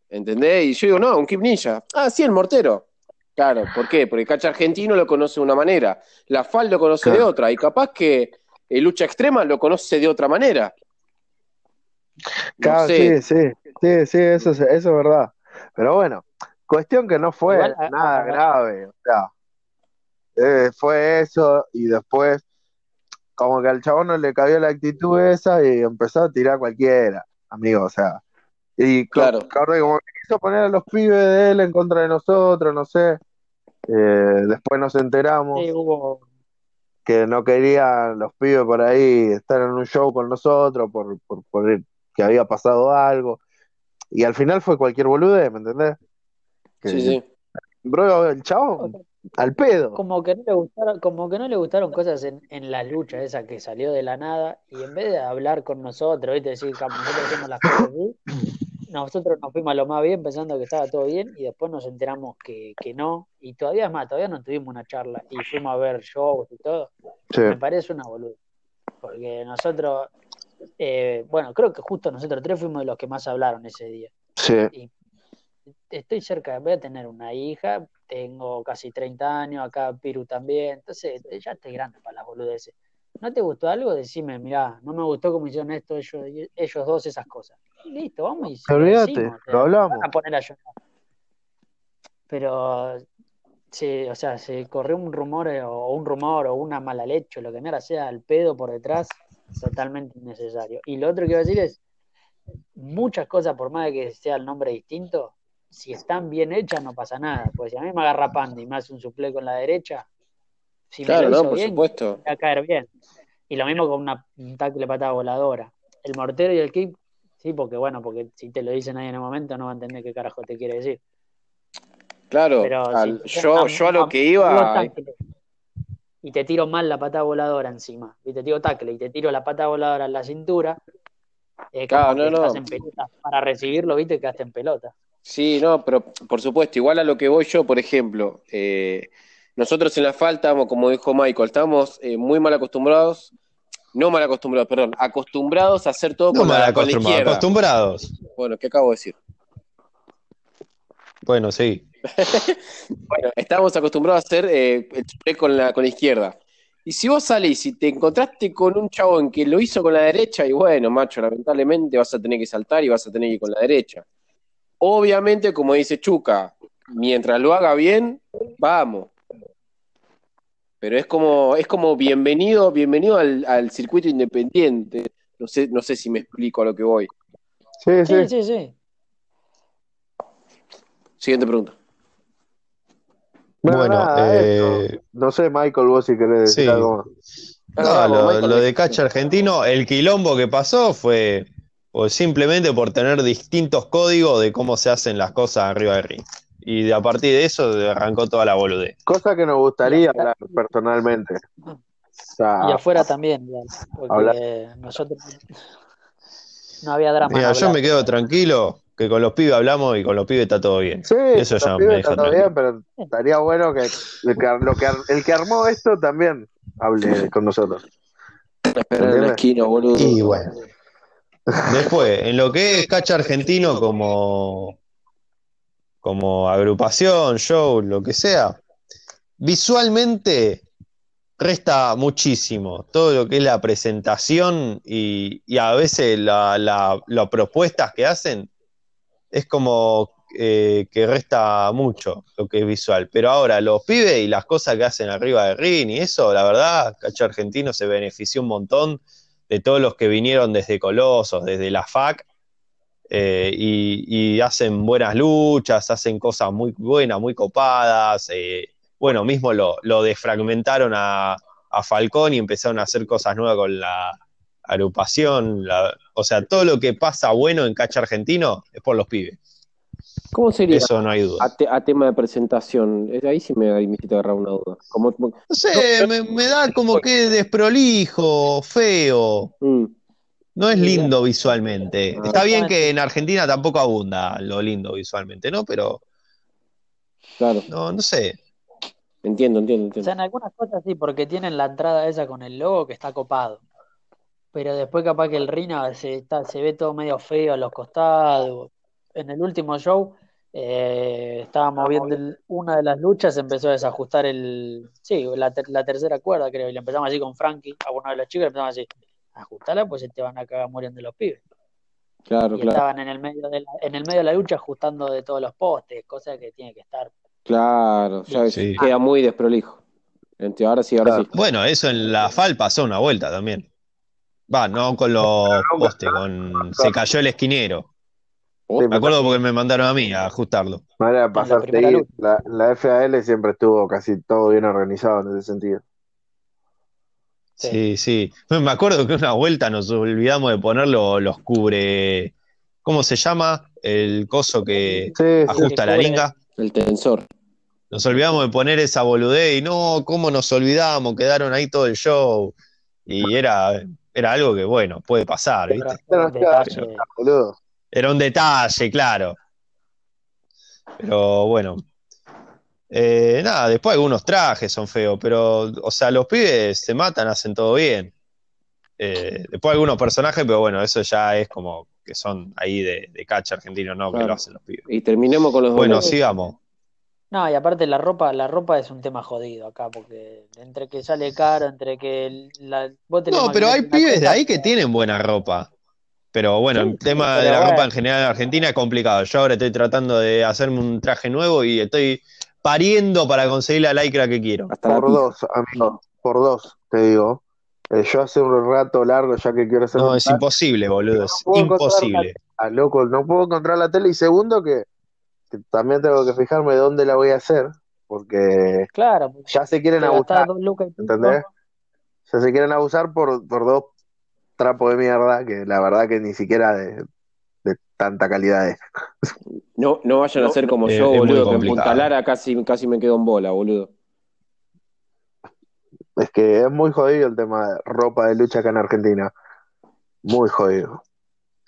¿Entendés? Y yo digo, no, un Keep Ninja. Ah, sí, el mortero. Claro, ¿por qué? Porque el catch argentino lo conoce de una manera, la FAL lo conoce de otra, y capaz que el lucha extrema lo conoce de otra manera. No Claro, sé, sí, sí, sí, sí, eso, es- eso es verdad. Pero bueno, cuestión que no fue Igual, a- nada a- grave, o sea, eh, fue eso y después como que al chabón no le cabió la actitud esa y empezó a tirar cualquiera, amigo, o sea, y claro. acordé como que quiso poner a los pibes de él en contra de nosotros, no sé, eh, después nos enteramos Sí, hubo, que no querían los pibes por ahí estar en un show con nosotros por, por, por el- que había pasado algo. Y al final fue cualquier boludez, ¿me entendés? Que Sí, sí. bro, el chabón, al pedo. como que no le gustaron, como que no le gustaron cosas en, en la lucha esa que salió de la nada, y en vez de hablar con nosotros, ¿viste? decir, "Cam- nosotros hacemos las cosas así, nosotros nos fuimos a lo más bien pensando que estaba todo bien, y después nos enteramos que, que no, y todavía es más, todavía no tuvimos una charla, y fuimos a ver shows y todo, Sí, me parece una boluda, porque nosotros, eh, bueno, creo que justo nosotros tres fuimos de los que más hablaron ese día. sí, Y estoy cerca, voy a tener una hija, tengo casi 30 años, acá Piru también, entonces ya estoy grande para las boludeces. ¿No te gustó algo? Decime, mirá, no me gustó cómo hicieron esto, ellos, ellos dos, esas cosas. Y listo, vamos y se olvídate, lo hablamos. van a poner a llorar. Pero, se, o sea, se corrió un rumor eh, o un rumor o una mala leche o lo que mierda sea al pedo por detrás, totalmente innecesario. Y lo otro que iba a decir es, muchas cosas, por más de que sea el nombre distinto, si están bien hechas no pasa nada. Pues si a mí me agarra Panda y me hace un suple con la derecha, si me Claro, lo no, por bien, supuesto. me va a caer bien. Y lo mismo con una, un tackle patada voladora. El mortero y el kick, sí, porque bueno, porque si te lo dicen ahí en el momento no va a entender qué carajo te quiere decir. Claro, Pero al- si yo, yo a lo que iba, y te tiro mal la patada voladora encima, y te tiro tackle y te tiro la patada voladora en la cintura, como Claro, no, no. estás en pelota. Para recibirlo, viste, quedaste en pelota. Sí, no, pero por supuesto, igual a lo que voy yo, por ejemplo, eh, nosotros en la falta, como dijo Michael, estamos eh, muy mal acostumbrados, no mal acostumbrados, perdón, acostumbrados a hacer todo No con mal la, con la izquierda. acostumbrados. Bueno, ¿qué acabo de decir? Bueno, sí. Bueno, estamos acostumbrados a hacer eh, el spray con la, con la izquierda. Y si vos salís y te encontraste con un chabón que lo hizo con la derecha, y bueno, macho, lamentablemente vas a tener que saltar y vas a tener que ir con la derecha. Obviamente, como dice Chuca, mientras lo haga bien, vamos. Pero es como, es como bienvenido, bienvenido al, al circuito independiente. No sé, no sé si me explico a lo que voy. Sí, Sí, sí. sí, sí. Siguiente pregunta. Bueno, Bueno, nada, eh. No sé, Michael, vos si querés decir sí. algo más. No, Vamos, lo, Michael, lo de Cacha Argentino, el quilombo que pasó fue pues, simplemente por tener distintos códigos de cómo se hacen las cosas arriba del ring. Y de, a partir de eso arrancó toda la boludez. Cosa que nos gustaría hablar personalmente. O sea, Y afuera también, porque Habla- nosotros no había drama. Mira, yo hablar. me quedo tranquilo que con los pibes hablamos y con los pibes está todo bien. Sí, Eso los ya me pibes deja está todo bien, pero estaría bueno que, el que, lo que el que armó esto también hable con nosotros. Esperar en la esquina, boludo. Y bueno. Después, en lo que es Cacha Argentino como, como agrupación, show, lo que sea, visualmente resta muchísimo todo lo que es la presentación y, a veces la- la- las propuestas que hacen es como eh, que resta mucho lo que es visual. Pero ahora los pibes y las cosas que hacen arriba del ring y eso, la verdad, Cacho Argentino se benefició un montón de todos los que vinieron desde Colosos, desde la FAC, eh, y, y hacen buenas luchas, hacen cosas muy buenas, muy copadas. eh, bueno, mismo lo, lo desfragmentaron a, a Falcón y empezaron a hacer cosas nuevas con la agrupación. la- o sea, todo lo que pasa bueno en Cacha Argentino es por los pibes. ¿Cómo sería Eso no hay duda. a, te- a tema de presentación? Ahí sí me, me hiciste agarrar una duda. Como, como- No sé, me, me da como que desprolijo, feo. mm, No es lindo visualmente. Está bien que en Argentina tampoco abunda lo lindo visualmente, ¿no? Pero claro, no, no sé. entiendo, entiendo, O entiendo. sea, en algunas cosas sí, porque tienen la entrada esa con el logo que está copado. Pero después capaz que el Rina se, está, se ve todo medio feo a los costados. En el último show Eh, estábamos viendo el- una de las luchas, empezó a desajustar el. Sí, la, ter- la tercera cuerda, creo. Y le empezamos así con Frankie, a uno de los chicos, le empezamos así, ajustala, pues se te van a cagar muriendo los pibes. Claro, Y claro. estaban en el medio de la, en el medio de la lucha ajustando de todos los postes, cosa que tiene que estar. Claro, ya Sí. queda muy desprolijo. Ahora sí, ahora Claro. sí. Bueno, eso en la FAL pasó una vuelta también. Va, no con los postes, con se cayó el esquinero. Oh, Sí, Me acuerdo porque me mandaron a mí a ajustarlo. manera de pasar primera seguir. lucha. La, la FAL siempre estuvo casi todo bien organizado en ese sentido. Sí, sí. Me acuerdo que una vuelta nos olvidamos de poner lo- los cubre. ¿Cómo se llama? El coso que Sí, sí. ajusta la linga. El tensor. Nos olvidamos de poner esa boludez y no, ¿cómo nos olvidamos? Quedaron ahí todo el show. Y era, era algo que, bueno, puede pasar, ¿viste? Claro, un detalle. boludo. Era un detalle, claro. Pero bueno. Eh, nada, después algunos trajes son feos, pero, o sea, los pibes se matan, hacen todo bien. Eh, después algunos personajes, pero bueno, eso ya es como que son ahí de, de catch argentino, no que lo hacen los pibes. Y terminemos con los Bueno, sigamos. No, y aparte la ropa, la ropa es un tema jodido acá, porque entre que sale caro, entre que la, vos No, pero hay pibes de ahí que tienen buena ropa. Pero bueno, Sí, el tema de la ropa en general en Argentina es complicado. Yo ahora estoy tratando de hacerme un traje nuevo y estoy pariendo para conseguir la lycra que quiero. Hasta la Por dos, amigo. Por dos, te digo. Eh, yo hace un rato largo ya que quiero hacer No, es imposible, boludo, es No puedo encontrar imposible. ah, loco, no puedo encontrar la tele. Y segundo que, que también tengo que fijarme dónde la voy a hacer, porque Claro, porque ya se quieren abusar. ¿entendés? Ya se quieren abusar por, por dos trapos de mierda, que la verdad que ni siquiera de tanta calidad es. No, no vayan a ser como es- yo, es muy boludo, que en complicado. Punta Lara casi, casi me quedo en bola, boludo. Es que es muy jodido el tema de ropa de lucha acá en Argentina. Muy jodido.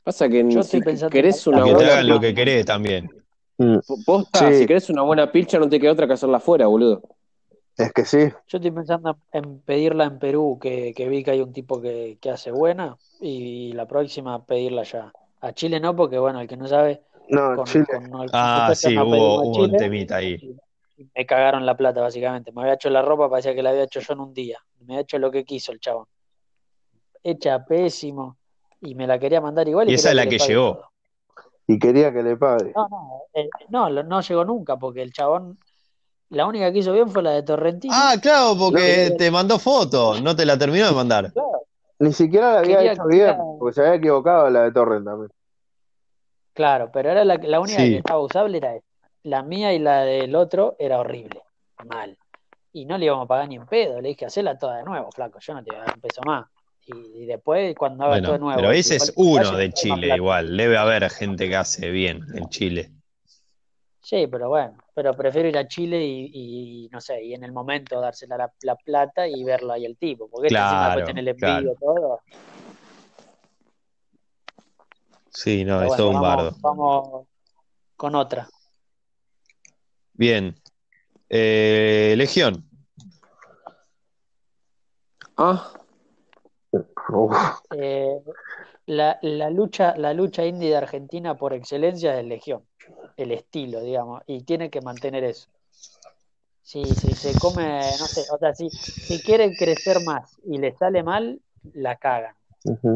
Pasa que Yo si estoy pensando querés una que buena lo que querés también. Mm, posta, Sí. si querés una buena pilcha no te queda otra que hacerla afuera, boludo. Es que sí, Yo estoy pensando en pedirla en Perú, que, que vi que hay un tipo que, que hace buena, y la próxima pedirla allá. A Chile no, porque bueno, el que no sabe, no, con, Chile, con el Ah, sí, hubo, un temita ahí. y me cagaron la plata, básicamente. Me había hecho la ropa, parecía que la había hecho yo en un día. Me había hecho lo que quiso el chabón. Hecha pésimo, y me la quería mandar igual. Y esa es la que llegó. todo. y quería que le pague. No, no, eh, no, no llegó nunca, porque el chabón, la única que hizo bien fue la de Torrentino. Ah, claro, porque No, te mandó foto, no te la terminó de mandar. Claro, Ni siquiera la había Quería- hecho bien, quería- porque se había equivocado la de Torrent también. claro, pero era la, la única Sí. que estaba usable era esa. La mía y la del otro era horrible, mal. Y no le íbamos a pagar ni en pedo, le dije, hacela toda de nuevo, flaco, yo no te voy a dar un peso más. Y, y después, cuando haga todo de nuevo, pero ese es uno de Chile igual. Debe haber gente que hace bien en Chile. Sí, pero bueno, pero prefiero ir a Chile y, y, no sé, y en el momento dársela la, la plata y verlo ahí el tipo, porque este encima Claro, después tiene el envío, claro. todo. Sí, no, Pero es todo un vamos, bardo. vamos con otra. Bien. Eh, Legión. Ah, Eh, la, la lucha, la lucha indie de Argentina por excelencia es Legión, el estilo, digamos, y tiene que mantener eso. Si, si se come, no sé, o sea, si, si quieren crecer más y le sale mal, la cagan,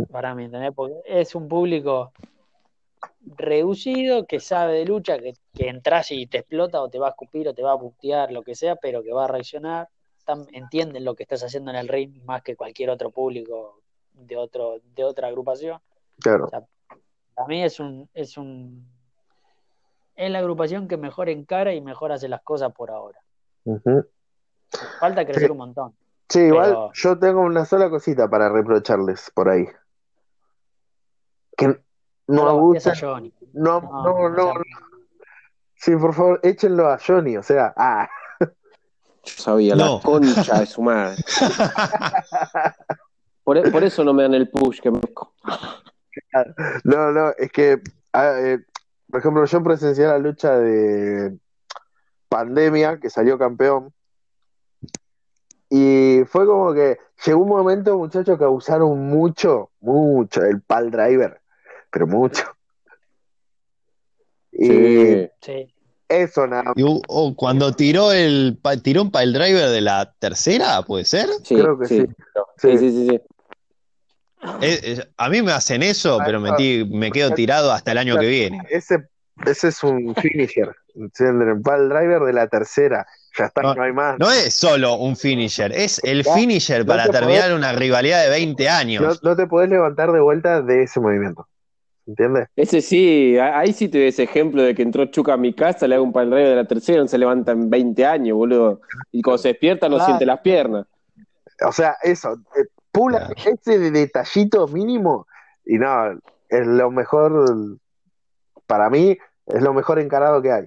para mí, ¿entendés? Porque es un público reducido que sabe de lucha, que, que entras y te explota o te va a escupir o te va a putear, lo que sea, pero que va a reaccionar, Tan- entienden lo que estás haciendo en el ring más que cualquier otro público de otro, de otra agrupación. Claro. Para mí es un, es un es la agrupación que mejor encara y mejor hace las cosas por ahora. Falta crecer Sí. un montón. Sí, igual yo tengo una sola cosita para reprocharles por ahí. Que no lo abusen. Johnny. No, No, no, no no. Sí, por favor, échenlo a Johnny. O sea, ah, yo sabía, No. la concha de su madre. Por, por eso no me dan el push que me... no, no, es que, ah, eh, por ejemplo, yo presencié la lucha de Pandemia, que salió campeón, y fue como que llegó un momento, muchachos, que abusaron mucho, mucho del pal driver, pero mucho. Y Sí. Sí. Eso nada más. Y, oh, cuando tiró el tiró un pile driver de la tercera, ¿puede ser? Sí, Creo que sí. Sí, sí, sí, sí. Eh, eh, a mí me hacen eso, pero me, quedo tirado hasta el año que viene. Ese, ese es un finisher. El pal driver de la tercera. Ya está, No, no, hay más. No es solo un finisher, es el Ya, finisher no para te terminar una rivalidad de 20 No, años. no te podés levantar de vuelta de ese movimiento. ¿Entiendes? Ese sí, ahí sí te doy ese ejemplo de que entró Chuca a mi casa, le hago un pal driver de la tercera, no se levanta en 20 años, boludo. Y cuando se despierta no siente las piernas. O sea, eso. Pula ese de detallito mínimo. Y no, es lo mejor. Para mí, es lo mejor encarado que hay.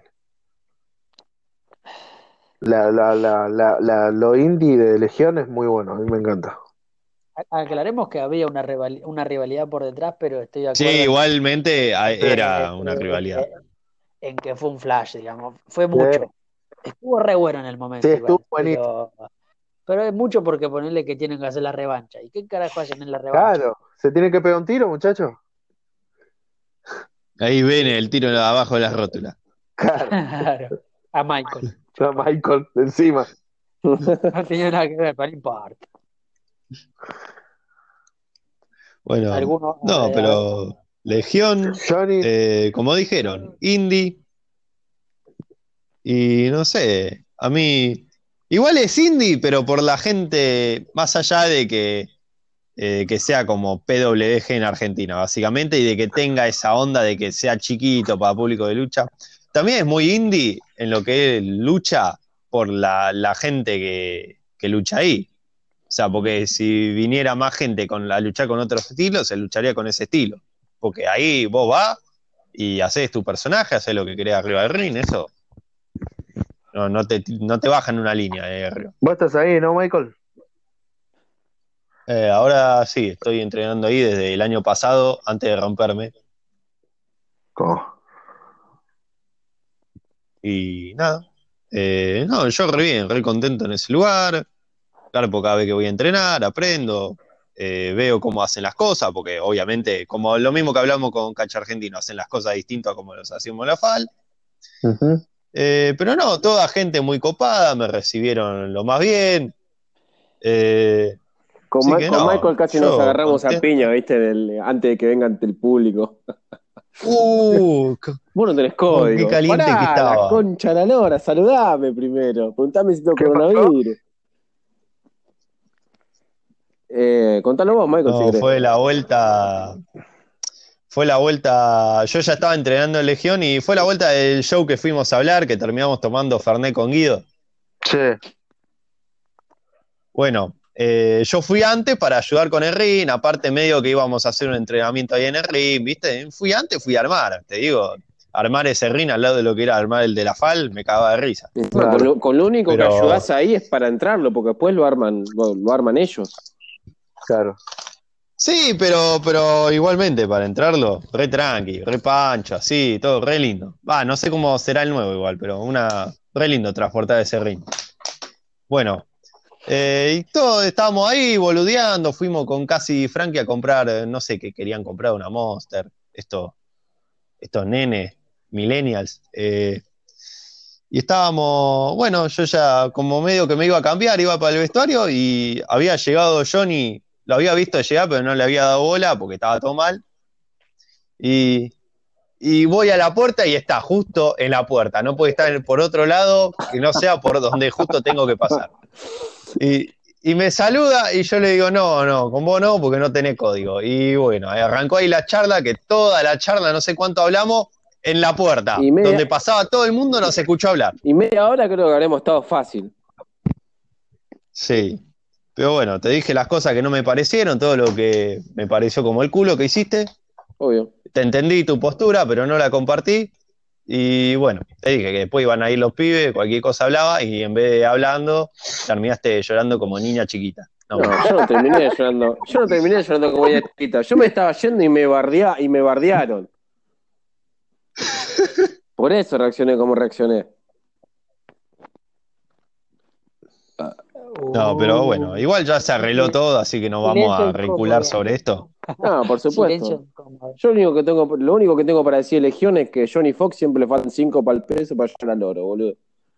La, la, la, la, la- lo indie de Legión es muy bueno, a mí me encanta. Aclaremos que había una, rival- una rivalidad por detrás, pero estoy de acuerdo. Sí, en- igualmente a- era una rivalidad. En que fue un flash, digamos. Fue mucho. Estuvo re bueno en el momento. Sí, igual, estuvo buenísimo. Pero, es mucho porque ponerle que tienen que hacer la revancha. ¿Y qué carajo hacen en la revancha? Claro, se tiene que pegar un tiro, muchachos. Ahí viene el tiro abajo de las rótulas. Claro, Claro. A Michael. a Michael encima. No tenía nada que ver, pero no importa. Bueno, Algunos, no, eh, pero Legión, Johnny, eh, como dijeron, indie. Y no sé, a mí. Igual es indie, pero por la gente, más allá de que, eh, que sea como PWG en Argentina, básicamente, y de que tenga esa onda de que sea chiquito para público de lucha. También es muy indie en lo que es lucha por la, la gente que, que lucha ahí. O sea, porque si viniera más gente con, a luchar con otros estilos, se lucharía con ese estilo. Porque ahí vos vas y haces tu personaje, haces lo que querés arriba del ring, eso. No, no, te, no te bajan una línea de arriba. vos estás ahí, ¿no, Michael? Eh, ahora sí, estoy entrenando ahí desde el año pasado, antes de romperme. ¿Cómo? Y nada. Eh, no, yo re bien, re contento en ese lugar. Claro, cada vez que voy a entrenar, aprendo, eh, veo cómo hacen las cosas, porque obviamente, como lo mismo que hablamos con Cacha Argentino, hacen las cosas distintas a como los hacíamos en la FAL. Ujú. Eh, pero no, toda gente muy copada, me recibieron lo más bien. Eh, Con, Sí Ma- que con no, Michael casi yo nos agarramos a piña, ¿viste? Del- antes de que venga ante el público. uh, Vos no tenés código. qué caliente Pará, que estaba. La concha de la lora, saludame primero. Preguntame si tengo ¿Qué pasó? coronavirus. Eh, contalo vos, Michael, no, fue la vuelta. Fue la vuelta. Yo ya estaba entrenando en Legión y fue la vuelta del show que fuimos a hablar, que terminamos tomando Fernet con Guido. Sí. Bueno, eh, yo fui antes para ayudar con el ring, aparte medio que íbamos a hacer un entrenamiento ahí en el ring, ¿viste? Fui antes, fui a armar, te digo, armar ese ring al lado de lo que era armar el de la FAL, me cagaba de risa. Bueno, Claro. con, lo, con lo único Pero- que ayudás ahí es para entrarlo, porque después lo arman, lo, lo arman ellos. Claro. Sí, pero, pero igualmente para entrarlo, re tranqui, re pancho, así, todo re lindo. Va, no sé cómo será el nuevo igual, pero una re lindo transportar ese ring. Bueno, eh, y todos estábamos ahí boludeando, fuimos con casi Frankie a comprar, eh, no sé qué querían comprar, una Monster, esto, estos nenes, millennials. eh, y estábamos, bueno, yo ya como medio que me iba a cambiar, iba para el vestuario y había llegado Johnny, lo había visto llegar, pero no le había dado bola porque estaba todo mal. Y, y voy a la puerta y está justo en la puerta, no puede estar por otro lado que no sea por donde justo tengo que pasar. Y, y me saluda y yo le digo, no, no, con vos no, porque no tenés código. Y bueno, arrancó ahí la charla, que toda la charla, no sé cuánto hablamos, en la puerta, Y media- donde pasaba todo el mundo, nos escuchó hablar. Y media hora creo que habremos estado fácil. Sí. Pero bueno, te dije las cosas que no me parecieron, todo lo que me pareció como el culo que hiciste. Obvio. Te entendí tu postura, pero no la compartí. Y bueno, te dije que después iban a ir los pibes, cualquier cosa hablaba, y en vez de hablando, terminaste llorando como niña chiquita. No, No, yo no terminé llorando. Yo no terminé llorando como niña chiquita. Yo me estaba yendo y me bardea, y me bardearon. Por eso reaccioné como reaccioné. No, pero bueno, igual ya se arregló todo, así que no vamos a recular sobre esto. No, por supuesto. Yo lo único que tengo, lo único que tengo para decir de Legión es que Johnny Fox siempre le faltan cinco para el peso para llegar al oro, boludo.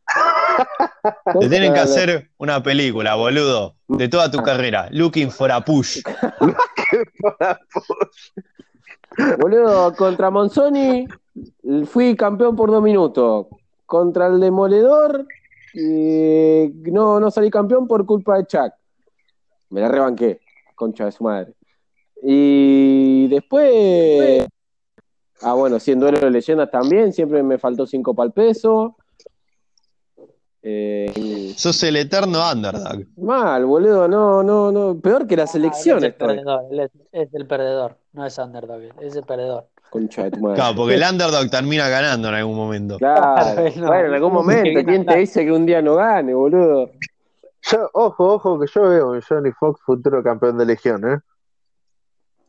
Te tienen que hacer una película, boludo, de toda tu carrera. Looking for a push. Boludo, contra Monzoni fui campeón por dos minutos. Contra el Demoledor eh, no, no salí campeón por culpa de Chuck. Me la rebanqué, concha de su madre. Y después. Ah, bueno, sí, en duelo de leyendas también, siempre me faltó cinco para el peso. Eh, Sos el eterno underdog. mal, boludo, no, no, no. Peor que la selección Ah, él es el perdedor, es el perdedor, no es underdog, es el perdedor. Concha de tu madre. Claro, porque el underdog termina ganando en algún momento. Claro. Claro, no. Bueno, en algún momento, ¿quién te dice que un día no gane, boludo? Yo, ojo, ojo, que yo veo en Johnny Fox futuro campeón de Legión, ¿eh?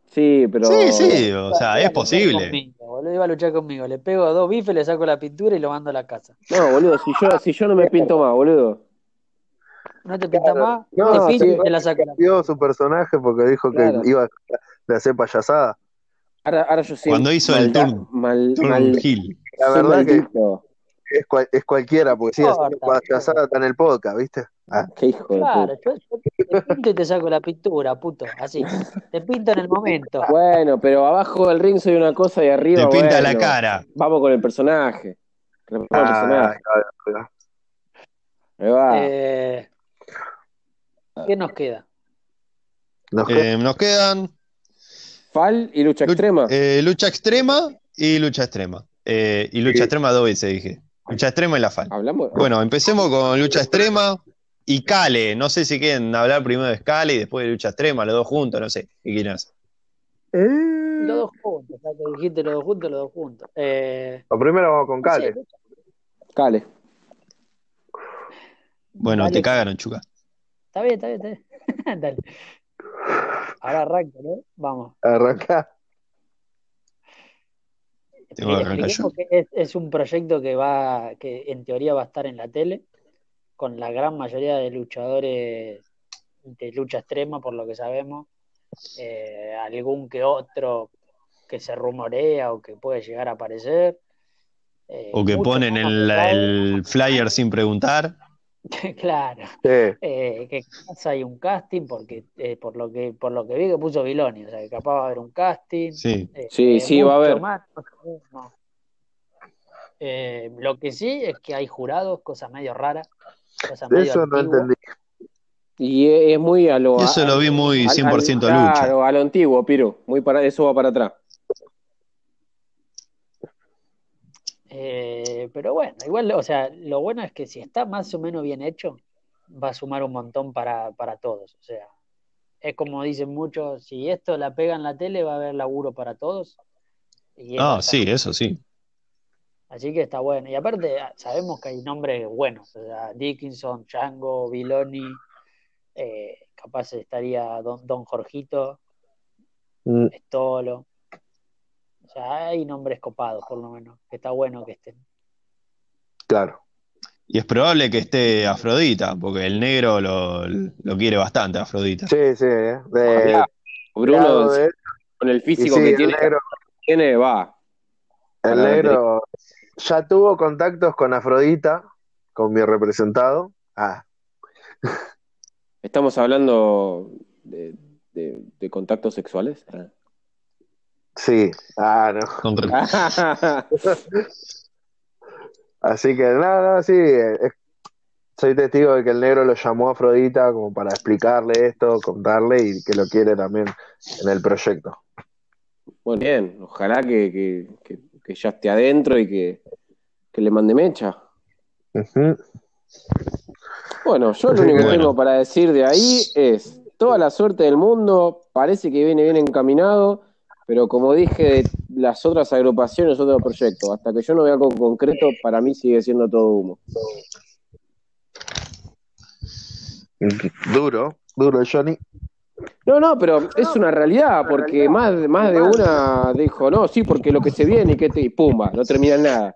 Sí, pero. Sí, sí, o sea, a es posible. conmigo, boludo, iba a luchar conmigo. Le pego dos bifes, le saco la pintura y lo mando a la casa. No, boludo, si yo, si yo no me pinto más, boludo. ¿No te pinta más? No, te pinto sí. y te la saco su personaje porque dijo Claro. que iba a hacer payasada. Ahora, ahora yo sí. Cuando hizo el turn- Mal, Turn mal, Hill. La verdad que es, cual- es cualquiera, porque importa. payasada está en el podcast, ¿viste? Ah, Qué hijo de Claro, puta. yo, yo te pinto y te saco la pintura, puto. Así. Te pinto en el momento. Bueno, pero abajo del ring soy una cosa y arriba. Te pinta la cara. Vamos con el personaje. Vamos con el ah, personaje. ah, Ahí va. Eh, ¿Qué nos queda? nos Eh, nos quedan Fal y lucha lu- extrema. eh, lucha extrema y lucha extrema. Eh, y lucha Sí. extrema dos veces dije. Lucha extrema y la FAL. Hablamos. Bueno, empecemos con lucha extrema y Cale. No sé si quieren hablar primero de Cale y después de lucha extrema, los dos juntos, no sé. ¿Qué quieren hacer? Los dos juntos, ya que dijiste los dos juntos, los dos juntos. Eh, Lo primero vamos con Cale. sí, Cale. Bueno, Dale. te cagaron, Chuca. está bien, está bien, está bien. Dale. Ahora arranca, ¿no? Vamos. Arranca. Tengo que arrancar Expliquemos que es, es un proyecto que va, que en teoría va a estar en la tele, con la gran mayoría de luchadores de lucha extrema, por lo que sabemos. Eh, algún que otro que se rumorea o que puede llegar a aparecer. Eh, O que ponen el, el flyer sin preguntar. claro. Sí. eh, que quizás hay un casting porque eh, por lo que por lo que vi que puso Viloni, o sea que capaz va a haber un casting. Sí. eh, Sí, sí, va a haber. más, no. Eh, lo que sí es que hay jurados, cosa medio rara, cosa medio Eso no entendí. Y es muy a lo. Eso a- lo vi muy al- 100% al- lucha. Claro, a lo antiguo, Piro. Muy para, eso va para atrás. Eh, pero bueno, igual, o sea, lo bueno es que si está más o menos bien hecho, va a sumar un montón para, para todos. O sea, es como dicen muchos, si esto la pega en la tele, va a haber laburo para todos. Y Ah, sí, eso sí. Así que está bueno. Y aparte, ah, sabemos que hay nombres buenos. O sea, Dickinson, Django, Viloni, eh, capaz estaría Don, Don Jorgito, Mm, Stolo. O sea, hay nombres copados, por lo menos, que está bueno que estén. Claro. Y es probable que esté Afrodita, porque el negro lo, lo quiere bastante, Afrodita. Sí, sí. eh. De- Bruno, de- con el físico sí, que el tiene, negro, tiene, va. el negro ya tuvo contactos con Afrodita, con mi representado. Ah, Estamos hablando de, de- de contactos sexuales. Sí. Ah, no. Así que, no, no, sí. eh, es- soy testigo de que el negro lo llamó a Afrodita como para explicarle esto, contarle y que lo quiere también en el proyecto. Bueno, bien, ojalá que, que- que- que ya esté adentro y que, que le mande mecha. Bueno, yo lo único que bueno. tengo para decir de ahí es toda la suerte del mundo, parece que viene bien encaminado, pero como dije, las otras agrupaciones, otros proyectos, hasta que yo no vea algo concreto, para mí sigue siendo todo humo. Duro, duro, Johnny. No, no, pero es una realidad, porque más, más de una dijo, no, sí, porque lo que se viene y que te, y pumba, no termina en nada.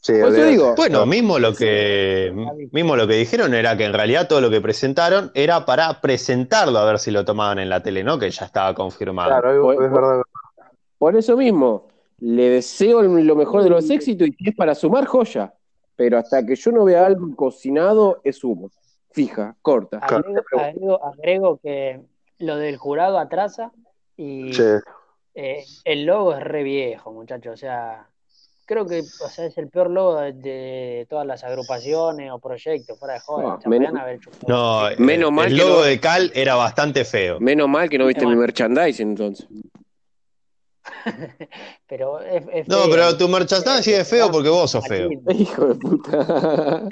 Sí, digo, Bueno, mismo lo que mismo lo que dijeron era que en realidad todo lo que presentaron era para presentarlo a ver si lo tomaban en la tele, ¿no? Que ya estaba confirmado. Claro, es, Por- es verdad. por eso mismo, le deseo lo mejor de los éxitos y si es para sumar joya. Pero hasta que yo no vea algo cocinado, es humo. Fija, corta. Agrego, agrego- agrego que lo del jurado atrasa y Che, eh, el logo es re viejo, muchachos. O sea, creo que o sea, es el peor logo de, de todas las agrupaciones o proyectos, fuera de joda. No, menos- chupado. No, Menos eh, mal el que logo no- de Cal era bastante feo. Menos mal que no viste mi merchandising entonces. Pero es, es No, feo. pero tu merchandising es feo porque vos sos feo. Hijo de puta.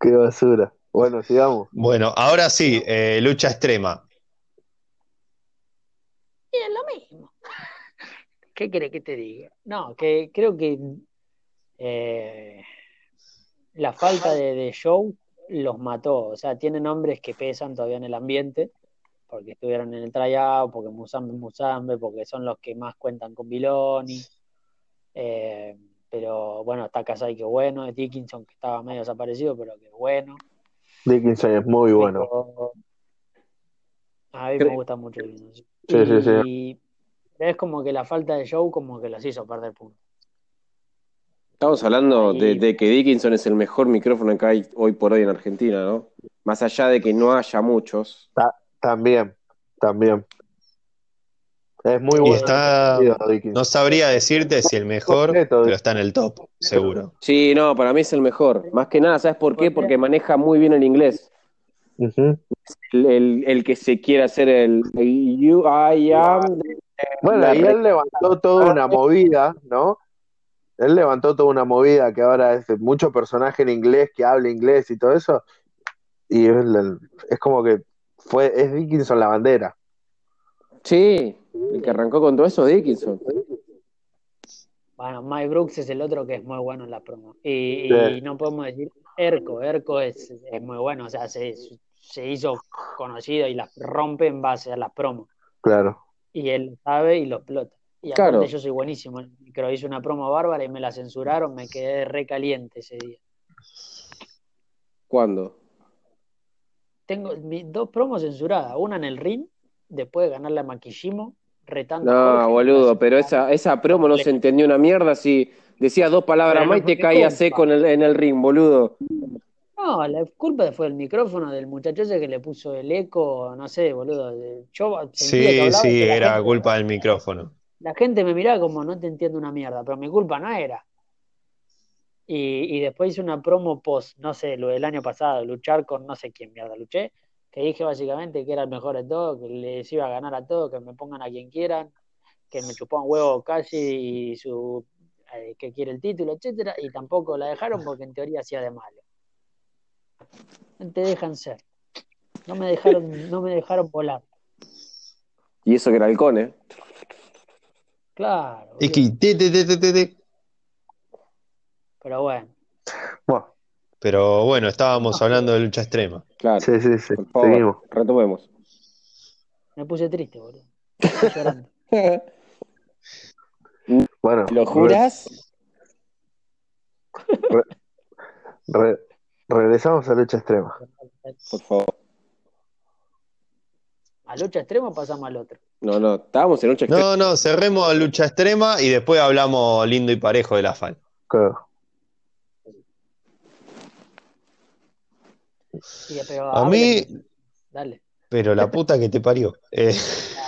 qué basura. Bueno, sigamos. Bueno, ahora sí, eh, lucha extrema. Y es lo mismo. ¿Qué querés que te diga? No, que creo que eh, la falta de, de show los mató. O sea, tienen hombres que pesan todavía en el ambiente, porque estuvieron en el tryout, porque Musambe es Musambe, porque son los que más cuentan con Biloni. Eh, pero bueno, está Kasai que bueno, es Dickinson que estaba medio desaparecido, pero que bueno. Dickinson es muy bueno. Pero a mí me gusta mucho Dickinson. Sí, sí, sí. Es como que la falta de show como que los hizo perder puntos. Estamos hablando de, que Dickinson es el mejor micrófono que hay hoy por hoy en Argentina, ¿no? Más allá de que no haya muchos. También, también. Es muy Y bueno. está, no sabría decirte si el mejor, Completo. pero está en el top, seguro. Sí, no, para mí es el mejor. Más que nada, ¿sabes por qué? Porque maneja muy bien el inglés. El, el- el que se quiere hacer el you, I am. Bueno, La y él levantó toda una movida, ¿no? Él levantó toda una movida que ahora es de mucho personaje en inglés que habla inglés y todo eso. Y es, como que fue, es Dickinson la bandera. Sí, el que arrancó con todo eso es Dickinson. Bueno, Mike Brooks es el otro que es muy bueno en la promo. Y, Sí. y no podemos decir Erco, Erco es, es muy bueno, o sea, se, se hizo conocido y las rompe en base a las promos. Claro. Y él lo sabe y lo explota. Y Claro. aparte yo soy buenísimo. en el micro hice una promo bárbara y me la censuraron, me quedé recaliente ese día. ¿Cuándo? Tengo mis dos promos censuradas, una en el ring, después de ganarle a Makishimo, retando No, boludo, pero esa, esa promo no se entendió una mierda si decías dos palabras Pero no más y te caías seco en el, en el ring, boludo. No, la culpa fue el micrófono del muchacho ese que le puso el eco, no sé, boludo. Yo Sí, sí, era gente- culpa del micrófono. La gente me miraba como no te entiendo una mierda, pero mi culpa no era. Y, y después hice una promo post, no sé, lo del año pasado, luchar con no sé quién mierda luché, que dije básicamente que era el mejor de todo, que les iba a ganar a todos, que me pongan a quien quieran, que me chupaban huevo casi y su eh, que quiere el título, etcétera, y tampoco la dejaron porque en teoría hacía de malo. No te dejan ser. No me dejaron, no me dejaron volar. Y eso que era halcón, ¿eh? Claro. Es boludo. que te, te, te, te, te, te. Pero bueno. Bueno, Pero bueno, estábamos hablando de lucha extrema. Claro. sí, sí, sí. Por favor, Seguimos. retomemos. Me puse triste, boludo. Estoy llorando. Bueno, ¿Lo juras? re- regresamos a lucha extrema. Por favor. A lucha extrema pasamos al otro. No, no, estábamos en lucha extrema. No, no, cerremos lucha extrema y después hablamos lindo y parejo de la FAL. Claro. Sí, pero A mí, Dale. pero la puta que te parió. Eh,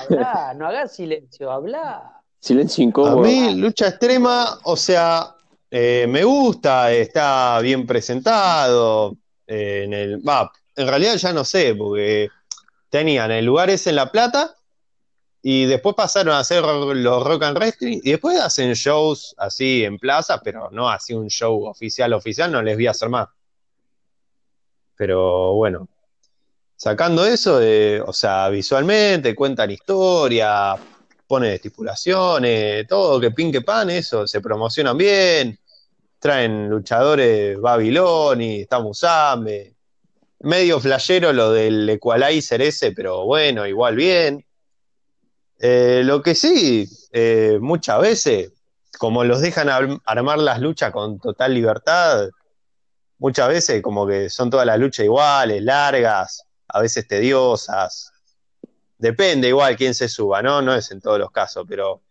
Habla, no hagas silencio, habla. Silencio a incómodo. mí, lucha extrema, o sea, eh, me gusta, está bien presentado. eh, en el, va, en realidad ya no sé, porque tenían el lugar ese en La Plata y después pasaron a hacer los Rock and Wrestling y después hacen shows así en plaza, pero no así un show oficial, oficial, no les vi hacer más. Pero bueno, sacando eso, o sea, visualmente cuentan historia, ponen estipulaciones, todo, que pin que pan, eso, se promocionan bien, traen luchadores Babiloni, está Musambe, medio flashero lo del Equalizer ese, pero bueno, igual bien. Eh, lo que sí, eh, muchas veces como los dejan ar- armar las luchas con total libertad, muchas veces como que son todas las luchas iguales, largas, a veces tediosas. Depende igual quién se suba, ¿no? No es en todos los casos, pero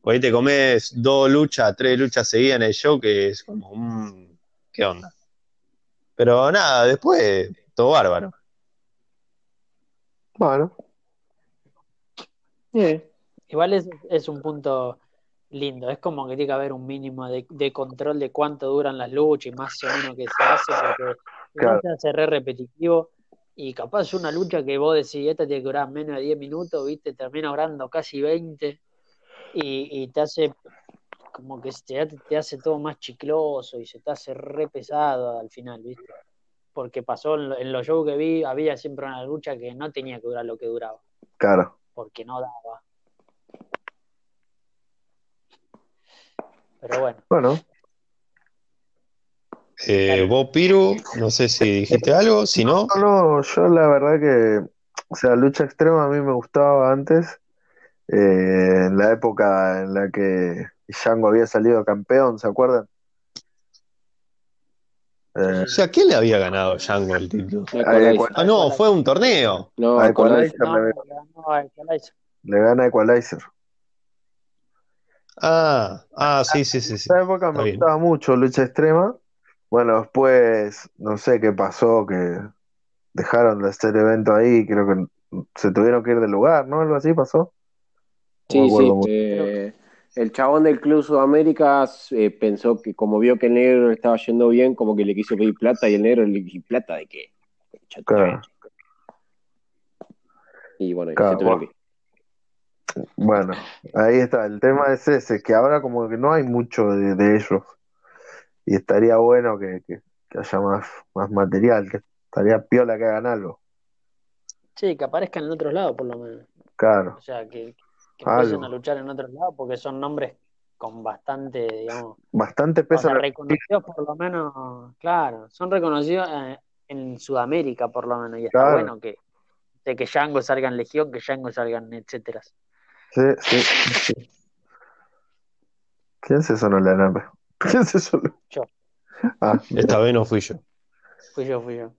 por ahí te comes dos luchas, tres luchas seguidas en el show que es como, mm, ¿qué onda? Pero nada, después todo bárbaro. Bueno, Igual es, es un punto lindo, es como que tiene que haber un mínimo de, de control de cuánto duran las luchas y más o menos que se hace, porque Claro. se hace re repetitivo y capaz una lucha que vos decís, esta tiene que durar menos de 10 minutos, viste, termina durando casi 20 y, y te hace como que te, te hace todo más chicloso y se te hace re pesado al final, viste. Porque pasó en, en los shows que vi, había siempre una lucha que no tenía que durar lo que duraba, claro. porque no daba. Pero bueno, Bueno, Eh, vos, Piru, no sé si dijiste algo, si no, no, no, yo la verdad que, o sea, lucha extrema a mí me gustaba antes, eh, en la época en la que Django había salido campeón, ¿se acuerdan? Eh, o sea, ¿quién le había ganado Django el título? Ah, no, fue un torneo. No, a Equalizer. No, le, no, no, Equalizer. le gana Equalizer. Ah, ah, sí, sí, sí, sí. esa época Está me bien. gustaba mucho lucha extrema. Bueno, después no sé qué pasó, que dejaron de hacer evento ahí, creo que se tuvieron que ir del lugar, ¿no? Algo así pasó. Sí, sí. eh, el chabón del Club Sudamérica eh, pensó que como vio que el negro le estaba yendo bien, como que le quiso pedir plata y el negro le dijo, ¿plata de qué? Claro. Y bueno, Claro, se bueno. ahí está, el tema es ese, que ahora como que no hay mucho de, de ellos. Y estaría bueno que, que- que haya más, más material, que estaría piola que hagan algo. Sí, que aparezcan en otros lados por lo menos. Claro, O sea, que, que empiecen a luchar en otros lados porque son nombres con bastante, digamos, bastante o peso sea, el- reconocidos por lo menos, claro, son reconocidos eh, en Sudamérica por lo menos y está Claro. bueno que de que Django salga en Legión, que Django salga en etcétera. Sí, sí, sí. ¿Quién se sonó la nave? ¿Quién se sonó? Yo. Ah, Esta vez no fui yo. Fui yo, fui yo.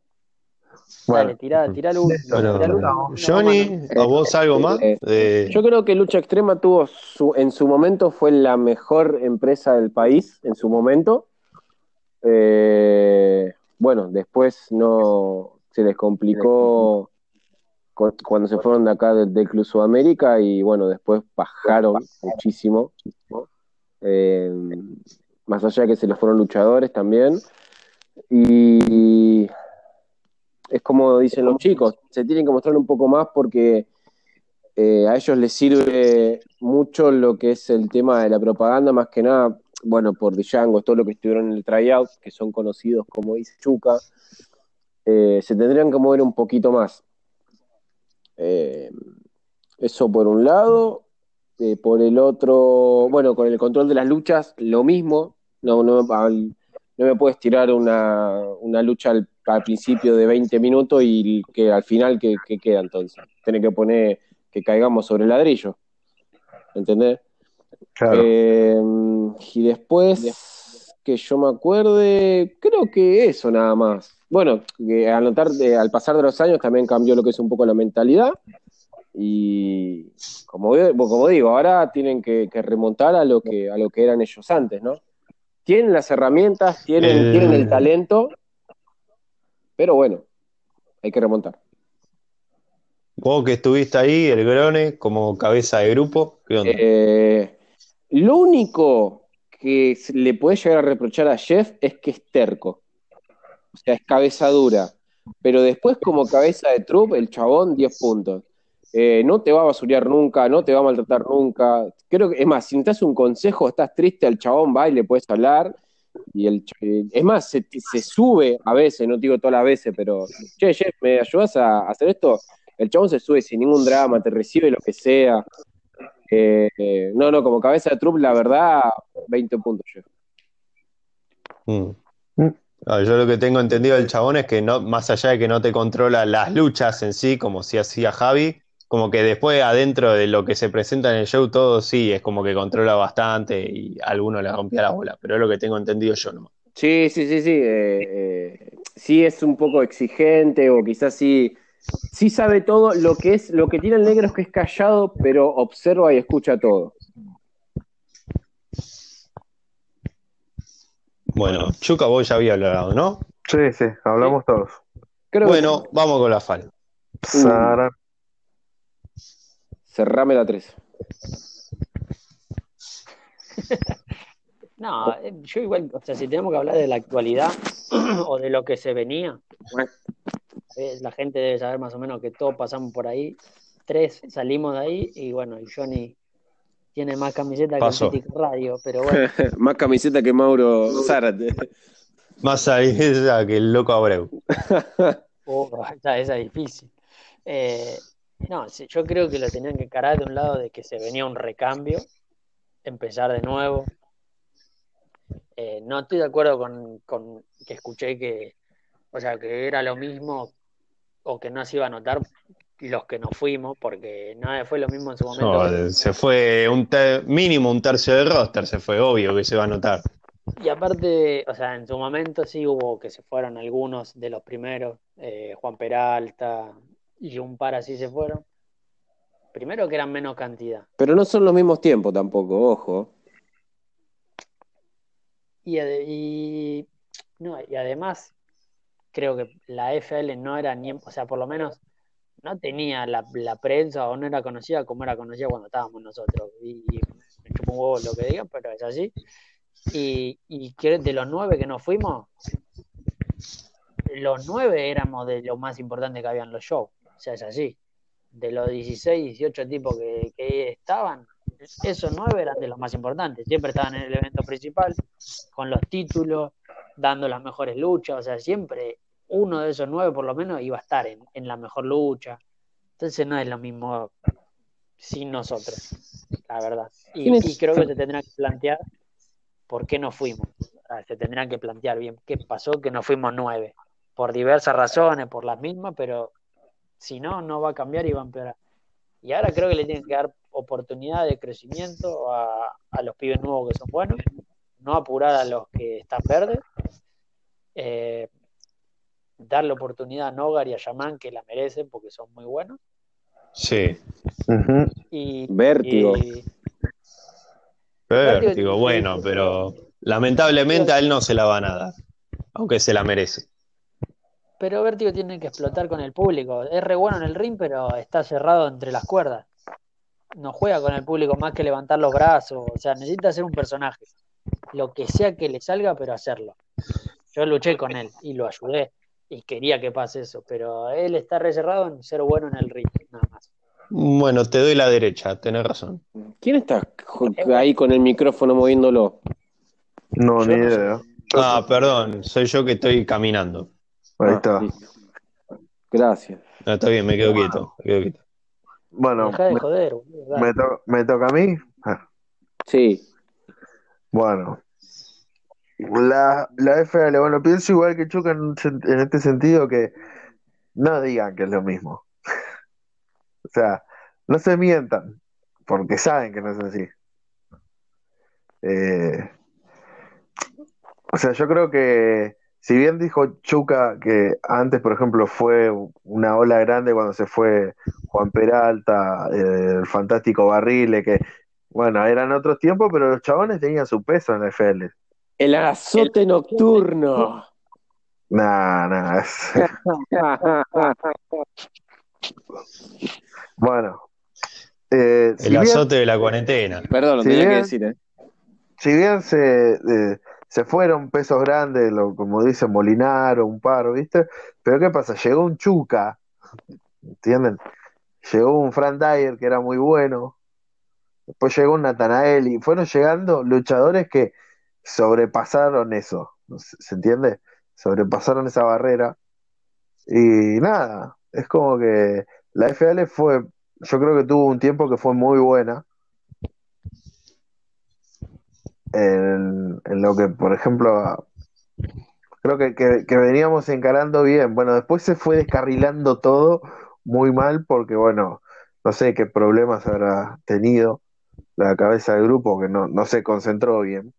bueno, Dale, tirá, tirá Bueno, último. Johnny, ¿a vos algo más? De- Yo creo que Lucha Extrema tuvo su, en su momento fue la mejor empresa del país, en su momento. Eh, bueno, después no se les complicó cu- cuando se fueron de acá del, del Club Sudamérica y bueno, después bajaron muchísimo. Eh, más allá de que se les fueron luchadores también. Y es como dicen los chicos, se tienen que mostrar un poco más porque eh, a ellos les sirve mucho lo que es el tema de la propaganda, más que nada, bueno, por Django, todo lo que estuvieron en el tryout, que son conocidos como Chuca, eh, se tendrían que mover un poquito más. Eh, eso por un lado. Eh, por el otro, bueno, con el control de las luchas, lo mismo. No, no, al- no me puedes tirar una, una lucha al, al principio de 20 minutos y que al final, que, queda entonces? Tiene que poner que caigamos sobre el ladrillo. ¿Entendés? claro. Eh, y después, que yo me acuerde, creo que eso nada más. Bueno, que al, notar, de- al pasar de los años también cambió lo que es un poco la mentalidad. Y como, como digo, ahora tienen que, que remontar a lo que, a lo que eran ellos antes, ¿no? Tienen las herramientas, tienen, El- tienen el talento, pero bueno, hay que remontar. Vos que estuviste ahí, el Grone, como cabeza de grupo, ¿qué onda? Eh, lo único que le puede llegar a reprochar a Jeff es que es terco. O sea, es cabeza dura. Pero después, como cabeza de trup, el chabón, 10 puntos. Eh, no te va a basurear nunca, no te va a maltratar nunca. Creo que, es más, si necesitas un consejo, estás triste, al chabón va y le puedes hablar. Y el, eh, es más, se, se sube a veces, no digo todas las veces, pero, che, Jeff, ¿me ayudas a hacer esto? El chabón se sube sin ningún drama, te recibe lo que sea. Eh, eh, no, no, como cabeza de trup, la verdad, 20 puntos, Jeff. Mm. Mm. Yo lo que tengo entendido del chabón es que no, más allá de que no te controla las luchas en sí, como si hacía Javi, como que después adentro de lo que se presenta en el show, todo sí, es como que controla bastante y a alguno le rompía la bola, pero es lo que tengo entendido yo nomás. Sí, sí, sí, sí. eh, eh, sí es un poco exigente o quizás sí, sí sabe todo. Lo que es, lo que tiene el negro es que es callado, pero observa y escucha todo. Bueno, Chuca, vos ya había hablado, ¿no? Sí, sí, hablamos todos. Creo Bueno, vamos con la FAL. Sara. Cerrame la 3. No, eh, yo igual, o sea, si tenemos que hablar de la actualidad o de lo que se venía, eh, la gente debe saber más o menos que todos pasamos por ahí. Tres salimos de ahí y bueno, y Johnny tiene más camiseta que Piti Radio, pero bueno, Más camiseta que Mauro Zárate. Más ahí que el loco Abreu. oh, esa, esa es difícil. Eh, no, yo creo que lo tenían que encarar de un lado de que se venía un recambio, empezar de nuevo. Eh, no estoy de acuerdo con, con que escuché que, o sea, que era lo mismo o que no se iba a notar los que nos fuimos, porque nada fue lo mismo en su momento. No, se fue un ter- mínimo un tercio del roster, se fue, obvio que se va a notar. Y aparte, o sea, en su momento sí hubo que se fueron algunos de los primeros, eh, Juan Peralta y un par así se fueron. Primero que eran menos cantidad. Pero no son los mismos tiempos tampoco, ojo. Y, y, no, y además, creo que la FL no era ni, o sea, por lo menos no tenía la, la prensa o no era conocida como era conocida cuando estábamos nosotros. Y, y me chupa un huevo lo que digan, pero es así. Y, y que de los nueve que nos fuimos, los nueve éramos de lo más importante que había en los shows. O sea, es así. De los 16, 18 tipos que, que estaban, esos nueve eran de los más importantes. Siempre estaban en el evento principal, con los títulos, dando las mejores luchas. O sea, siempre uno de esos nueve, por lo menos, iba a estar en, en la mejor lucha. Entonces, no es lo mismo sin nosotros, la verdad. Y, y creo que se tendrá que plantear por qué no fuimos. Se tendrán que plantear bien qué pasó que no fuimos nueve. Por diversas razones, por las mismas, pero si no, no va a cambiar y va a empeorar. Y ahora creo que le tienen que dar oportunidad de crecimiento a, a los pibes nuevos que son buenos, no apurar a los que están verdes, eh, darle oportunidad a Nogar y a Yaman que la merecen porque son muy buenos. Sí. Ujú. Y, Vértigo. y- Vértigo, bueno, pero lamentablemente a él no se la van a dar, aunque se la merece. Pero Vértigo tiene que explotar con el público. Es re bueno en el ring, pero está cerrado entre las cuerdas. No juega con el público más que levantar los brazos. O sea, necesita ser un personaje. Lo que sea que le salga, pero hacerlo. Yo luché con él y lo ayudé. Y quería que pase eso. Pero él está reserrado en ser bueno en el ring, nada más. Bueno, te doy la derecha, tenés razón. ¿Quién está ahí con el micrófono moviéndolo? No, Yo ni no sé. idea. Ah, perdón, soy yo que estoy caminando. Ahí Ah, está. listo. Gracias. No, está bien, me quedo quieto. me quedo quieto. Bueno, Deja de me, joder, boludo, me to- me toca a mí. Ah, Sí. Bueno, la, la FL, bueno, pienso igual que Chuca en este sentido que no digan que es lo mismo. O sea, no se mientan, porque saben que no es así. Eh, o sea, yo creo que si bien dijo Chuca que antes, por ejemplo, fue una ola grande cuando se fue Juan Peralta, eh, el fantástico Barrile, que bueno, eran otros tiempos, pero los chabones tenían su peso en la FL. El azote nocturno. Nah, nah, es- bueno. Eh, si El bien- azote de la cuarentena. Perdón, lo Si tenía que decir, ¿eh? si bien se, eh, se fueron pesos grandes, lo, como dice Molinaro, un par, ¿viste? Pero ¿qué pasa? Llegó un Chuca, ¿entienden? Llegó un Fran Dyer que era muy bueno, después llegó un Natanael y fueron llegando luchadores que sobrepasaron eso, ¿se se entiende? Sobrepasaron esa barrera y nada, es como que la FL fue, yo creo que tuvo un tiempo que fue muy buena en, lo que, por ejemplo, creo que, que- que veníamos encarando bien. Bueno, después se fue descarrilando todo muy mal porque, bueno, no sé qué problemas habrá tenido la cabeza del grupo que no, no se concentró bien.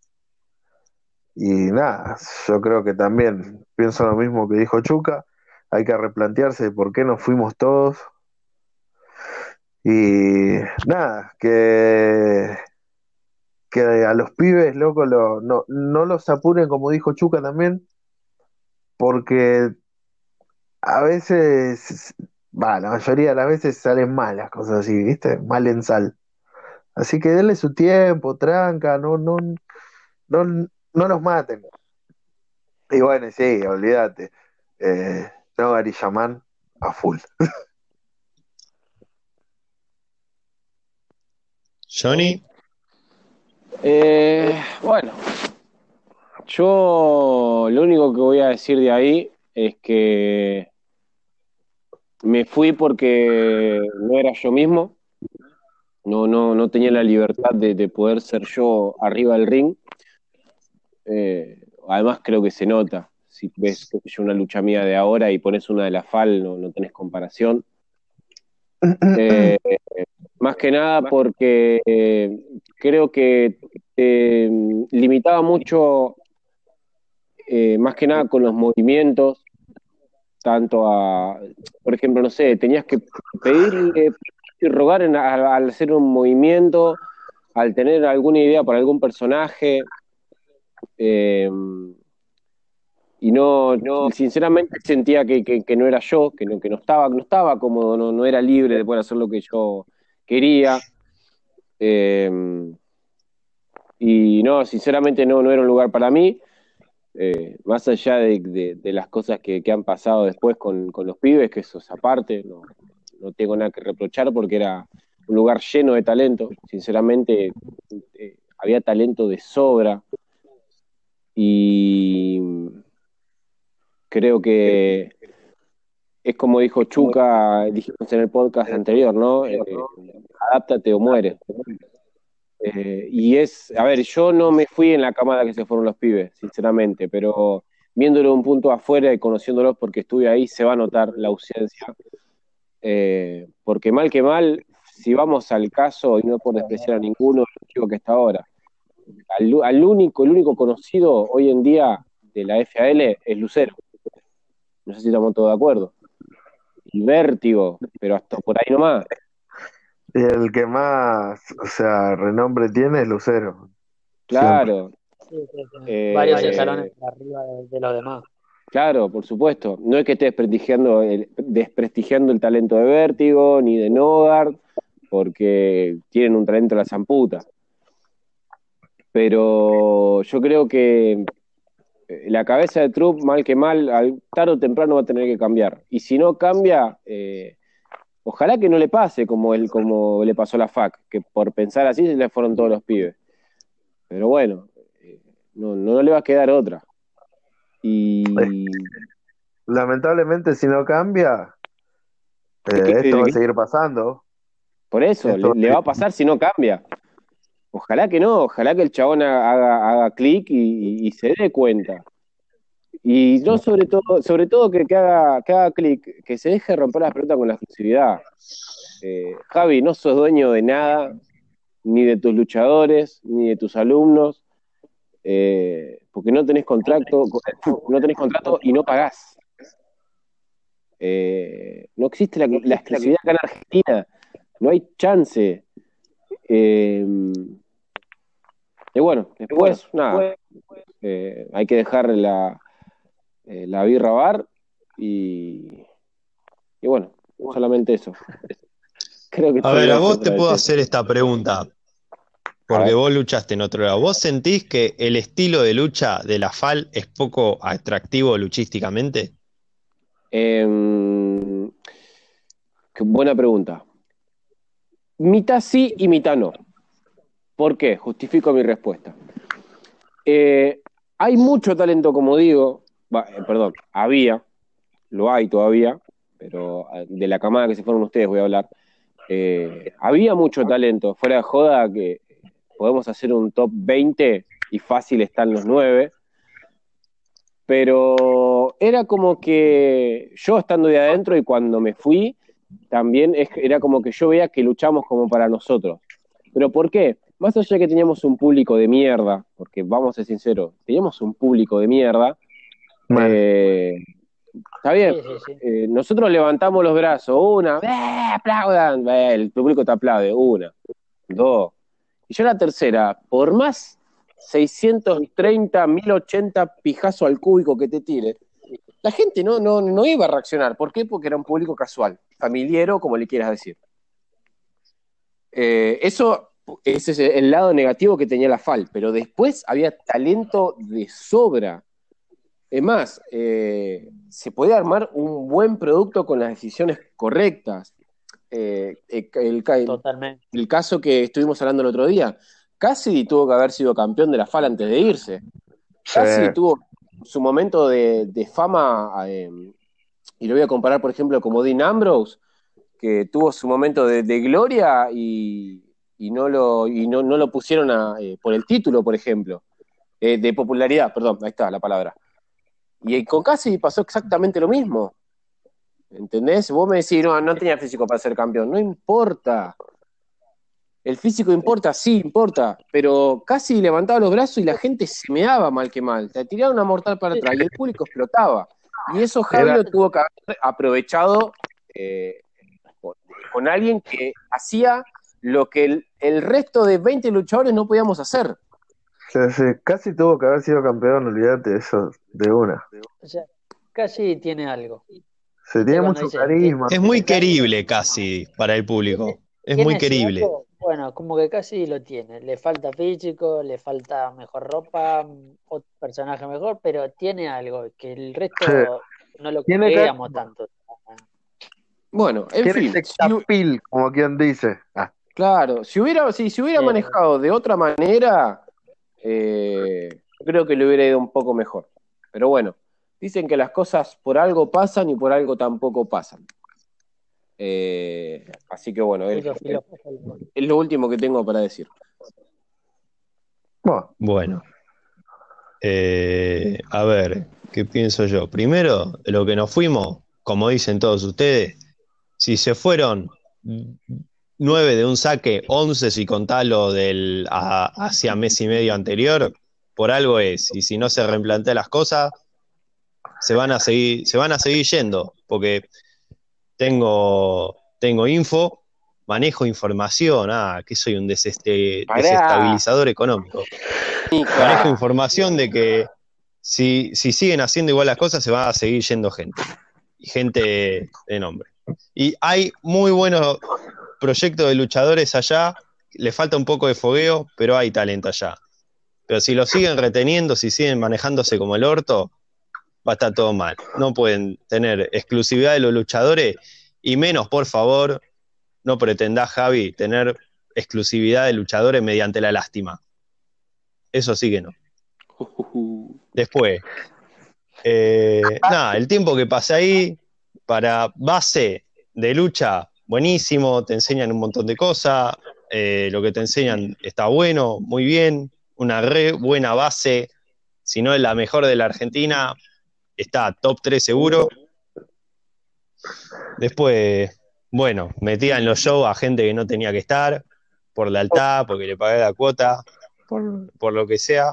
Y nada, yo creo que también pienso lo mismo que dijo Chuca, hay que replantearse por qué nos fuimos todos. Y nada, que, que a los pibes, loco, lo, no, no los apuren, como dijo Chuca también, porque a veces, va, la mayoría de las veces salen mal las cosas así, ¿viste? Mal en sal. Así que denle su tiempo, tranca, no, no, no, no los maten. Y bueno, sí, olvídate. Eh, no, Garillamán a full. Johnny. Eh, bueno, yo lo único que voy a decir de ahí es que me fui porque no era yo mismo, no, no, no tenía la libertad de, poder ser yo arriba del ring. Eh, además creo que se nota, si ves una lucha mía de ahora y pones una de la FAL, no, no tenés comparación. Eh, más que nada porque eh, creo que limitaba mucho, más que nada con los movimientos, tanto a, por ejemplo, no sé, tenías que pedir y rogar al, hacer un movimiento, al tener alguna idea para algún personaje. Eh, y no, no, sinceramente sentía que, no era yo, que no, que no estaba, no estaba cómodo, no, no era libre de poder hacer lo que yo quería. Eh, y no, sinceramente no, no era un lugar para mí. Eh, más allá de, las cosas que, han pasado después con, los pibes, que eso es aparte, no, tengo nada que reprochar porque era un lugar lleno de talento, sinceramente eh, había talento de sobra y creo que es como dijo Chuca, dijimos en el podcast anterior, ¿no? Eh, adáptate o muere. Eh, y es, a ver, yo no me fui en la camada que se fueron los pibes, sinceramente, pero viéndolo un punto afuera y conociéndolos porque estuve ahí, se va a notar la ausencia. Eh, porque mal que mal, si vamos al caso, y no por despreciar a ninguno, digo que está ahora, al, único, el único conocido hoy en día de la FAL es Lucero. No sé si estamos todos de acuerdo. Y Vértigo, pero hasta por ahí nomás. Y el que más, o sea, renombre tiene es Lucero. Claro. Eh, Varios escalones arriba de, los demás. Claro, por supuesto. No es que esté desprestigiando el, desprestigiando el talento de Vértigo ni de Nogard, porque tienen un talento de la zamputa. Pero yo creo que la cabeza de Trupp, mal que mal, al, tarde o temprano va a tener que cambiar. Y si no cambia, eh, Ojalá que no le pase como, él, como le pasó a la FAC, que por pensar así se le fueron todos los pibes. Pero bueno, eh, no, no le va a quedar otra. Y. Lamentablemente, si no cambia, eh, esto va a seguir pasando. Por eso, le, va a pasar si no cambia. Ojalá que no, ojalá que el chabón haga, haga clic y, se dé cuenta. Y no sobre todo, sobre todo que, haga, que haga clic, que se deje romper las pelotas con la exclusividad. Eh, Javi, no sos dueño de nada, ni de tus luchadores, ni de tus alumnos, eh, porque no tenés contrato, no tenés contrato y no pagás. Eh, no existe la, exclusividad acá en Argentina, no hay chance. Y bueno, después, nada, hay que dejar la, eh, la birra bar y, y bueno, solamente eso. Creo que a ver, a vos te puedo hacer esta pregunta, porque vos luchaste en otro lado. ¿Vos sentís que el estilo de lucha de la FAL es poco atractivo luchísticamente? Em, buena pregunta. Mitad sí y mitad no. ¿Por qué? Justifico mi respuesta. Eh, hay mucho talento, como digo, eh, perdón, había, lo hay todavía, pero ah, de la camada que se fueron ustedes voy a hablar, eh, había mucho talento, fuera de joda que podemos hacer un top 20 y fácil están los 9, pero era como que yo estando de adentro y cuando me fui, también era como que yo veía que luchamos como para nosotros. ¿Pero por qué? Más allá de que teníamos un público de mierda, porque vamos a ser sinceros, teníamos un público de mierda, eh, está bien, eh, nosotros levantamos los brazos, una, ¡eh, aplaudan, el público te aplaude, una, dos. Y yo la tercera, por más 630, 1080 pijazo al cúbico que te tire, la gente no, no, no iba a reaccionar. ¿Por qué? Porque era un público casual, familiero, como le quieras decir. Eh, eso, ese es el lado negativo que tenía la FAL, pero después había talento de sobra. Es más, eh, se podía armar un buen producto con las decisiones correctas. Eh, el, Totalmente. el caso que estuvimos hablando el otro día, Casi tuvo que haber sido campeón de la FAL antes de irse. Casi tuvo su momento de, fama, eh, y lo voy a comparar, por ejemplo, como Dean Ambrose, que tuvo su momento de, gloria y, no lo, y no, lo pusieron eh, por el título, por ejemplo, eh, de popularidad, perdón, ahí está la palabra. Y con Casi pasó exactamente lo mismo. ¿Entendés? Vos me decís, no, no tenía físico para ser campeón. No importa. El físico importa, sí, importa, pero casi levantaba los brazos y la gente se meaba mal que mal. Te tiraba una mortal para atrás y el público explotaba. Y eso Javier tuvo que haber aprovechado eh, con, alguien que hacía lo que el, resto de 20 luchadores no podíamos hacer. casi tuvo que haber sido campeón, olvídate eso, de una. O sea, casi tiene algo. Se tiene mucho carisma. Es muy querible casi para el público. Es muy querible. Bueno, como que casi lo tiene. Le falta físico, le falta mejor ropa, otro personaje mejor, pero tiene algo que el resto no lo queríamos tanto. Bueno, en fin. como quien dice. Ah. Claro, si hubiera, si, si hubiera manejado de otra manera, eh, creo que le hubiera ido un poco mejor. Pero bueno, dicen que las cosas por algo pasan y por algo tampoco pasan. Eh, así que bueno, es, lo último que tengo para decir. Bueno, eh, a ver, ¿qué pienso yo? Primero, lo que nos fuimos, como dicen todos ustedes, si se fueron nueve de un saque, once si contás lo del hacia mes y medio anterior, por algo es. Y si no se reimplantean las cosas, se van a seguir, se van a seguir yendo, porque tengo, tengo info, manejo información, ah, que soy un desestabilizador económico. Manejo información de que si, si siguen haciendo igual las cosas, se va a seguir yendo gente. Y gente de nombre. Y hay muy buenos proyectos de luchadores allá. Le falta un poco de fogueo, pero hay talento allá. Pero si lo siguen reteniendo, si siguen manejándose como el orto, va a estar todo mal. No pueden tener exclusividad de los luchadores y menos, por favor, no pretendás, Javi, tener exclusividad de luchadores mediante la lástima. Eso sí que no. Después, eh, nada, el tiempo que pasé ahí para base de lucha, buenísimo, te enseñan un montón de cosas, eh, lo que te enseñan está bueno, muy bien, una re buena base, si no es la mejor de la Argentina, está top 3 seguro. Después, bueno, metía en los shows a gente que no tenía que estar, por lealtad, porque le pagué la cuota, por, lo que sea.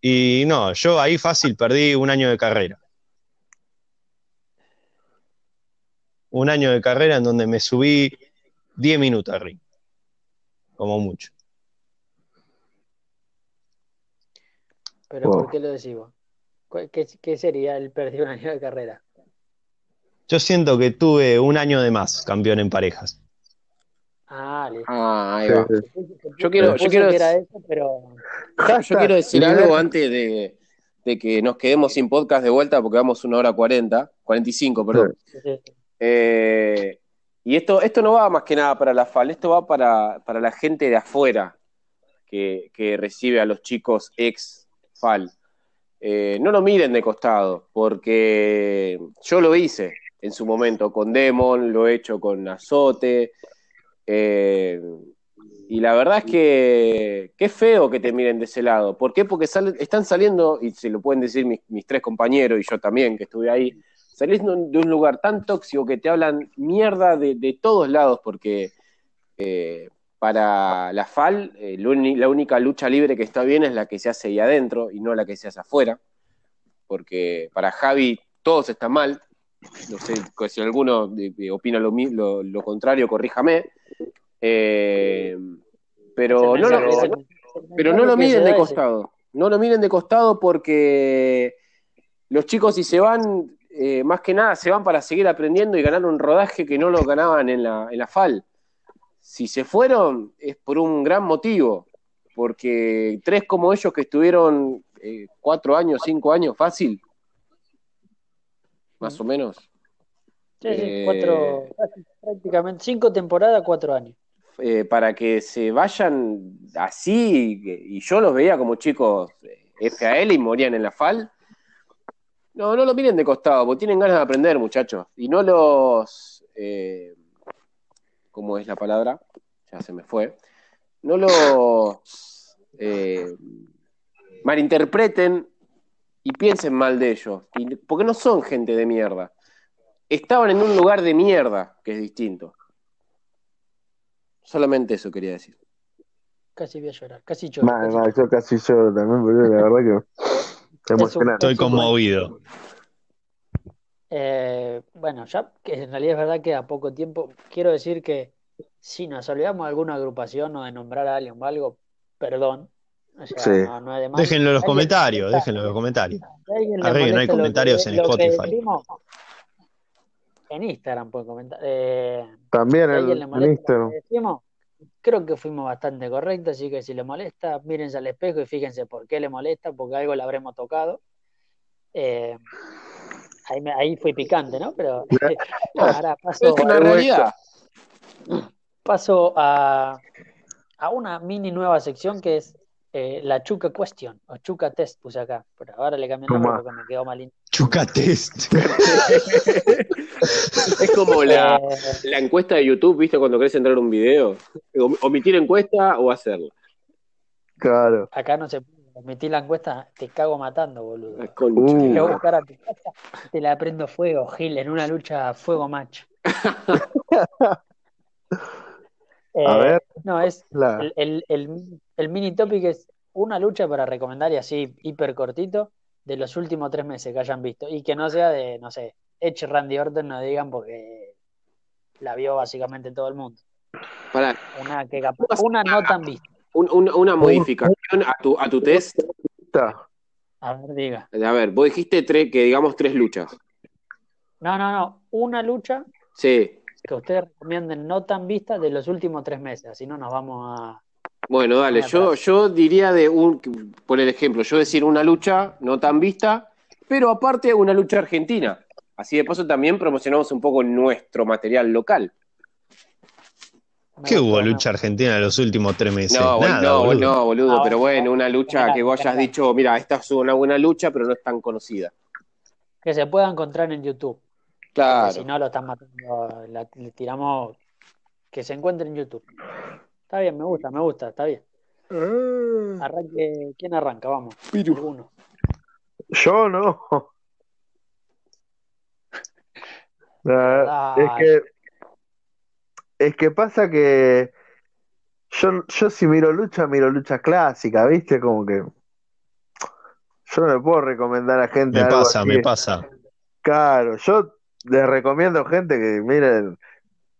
Y no, yo ahí fácil perdí un año de carrera. Un año de carrera en donde me subí 10 minutos al ring, como mucho. ¿Pero por qué lo decimos? ¿Qué, sería el perder un año de carrera? Yo siento que tuve un año de más campeón en parejas. Ah, listo. Ah, ahí va. Yo quiero, yo quiero, yo quiero decir algo antes de, que nos quedemos sin podcast de vuelta porque vamos una hora cuarenta, cuarenta y cinco, perdón. Eh, y esto, esto no va más que nada para la FAL, esto va para, la gente de afuera que, que recibe a los chicos ex FAL. Eh, no lo miren de costado, porque yo lo hice en su momento con Demon, lo he hecho con Azote, eh, y la verdad es que qué feo que te miren de ese lado. ¿Por qué? Porque están saliendo, y se lo pueden decir mis, tres compañeros y yo también que estuve ahí, salís de un, lugar tan tóxico que te hablan mierda de, de todos lados, porque eh, para la FAL, eh, la, única lucha libre que está bien es la que se hace ahí adentro y no la que se hace afuera, porque para Javi todos están mal. No sé si alguno eh, opina lo, mi- lo- lo contrario, corríjame. Eh, pero no lo, pero no lo miren de costado. No lo miren de costado porque los chicos si se van, eh, más que nada se van para seguir aprendiendo y ganar un rodaje que no lo ganaban en la, en la FAL. Si se fueron es por un gran motivo, porque tres como ellos que estuvieron eh, cuatro años, cinco años, fácil, más o menos, Sí, sí, Eh, cuatro, prácticamente cinco temporadas, cuatro años. eh, para que se vayan así, y yo los veía como chicos FAL y morían en la FAL. No, no lo miren de costado, porque tienen ganas de aprender, muchachos. Y no los. Eh, ¿Cómo es la palabra? Ya se me fue. No los. eh, malinterpreten y piensen mal de ellos. Y- porque no son gente de mierda. Estaban en un lugar de mierda, que es distinto. Solamente eso quería decir. Casi voy a llorar, casi lloro. Mal, casi mal, yo casi lloro también, boludo, la verdad que emocionante. Estoy conmovido. Eh, bueno, ya que en realidad es verdad que a poco tiempo, quiero decir que si nos olvidamos de alguna agrupación o de nombrar a alguien o algo, perdón. O sea, Sí. no, no es. Déjenlo en los comentarios, déjenlo en los comentarios. Si a alguien le Arreglen, hay comentarios que- en Spotify. decimos, en Instagram pueden comentar. Eh, También en Instagram. decimos, creo que fuimos bastante correctos, así que si le molesta, mírense al espejo y fíjense por qué le molesta, porque algo le habremos tocado. Eh, ahí, me- ahí fui picante, ¿no? Pero ahora paso, Es una realidad. paso a, a una mini nueva sección que es eh, la Chuca Question, o Chuca Test puse acá, pero ahora le cambié el nombre porque me quedó mal. Chucatest. Es como la, Eh, la encuesta de YouTube, ¿viste? Cuando querés entrar a un video. Om- Omitir encuesta o hacerla. Claro. acá no se puede omitir la encuesta, te cago matando, boludo. Concha. Uh. Te buscar a tu casa, te la prendo fuego, Gil, en una lucha fuego match. Eh, A ver. No, es La, el, el, el, el mini topic es una lucha para recomendar y así hiper cortito de los últimos tres meses que hayan visto y que no sea de, no sé, Edge Randy Orton, no digan porque la vio básicamente todo el mundo. Pará, Una que capaz- una no tan vista. un- un- una modificación a tu, a tu test. A ver, diga. A ver, vos dijiste tres, que digamos tres luchas. No, no, no. Una lucha Sí. Que ustedes recomienden no tan vista de los últimos tres meses, así no nos vamos a. Bueno, dale, yo, yo diría de un, por el ejemplo, yo decir una lucha no tan vista, pero aparte una lucha argentina. Así de paso también promocionamos un poco nuestro material local. ¿Qué hubo lucha argentina en los últimos tres meses? No, Nada, no, boludo. no, boludo, pero bueno, una lucha que vos hayas dicho, mira, esta es una buena lucha, pero no es tan conocida. Que se pueda encontrar en YouTube. Porque Claro. si no lo están matando, la- le tiramos que se encuentre en YouTube. Está bien, me gusta, me gusta, está bien. Arranque, ¿quién arranca? Vamos. Alguno. Yo no. La- es que es que pasa que yo, yo si miro lucha, miro lucha clásica, ¿viste? Como que yo no le puedo recomendar a gente Me algo pasa, así. me pasa. Claro, yo les recomiendo gente que miren,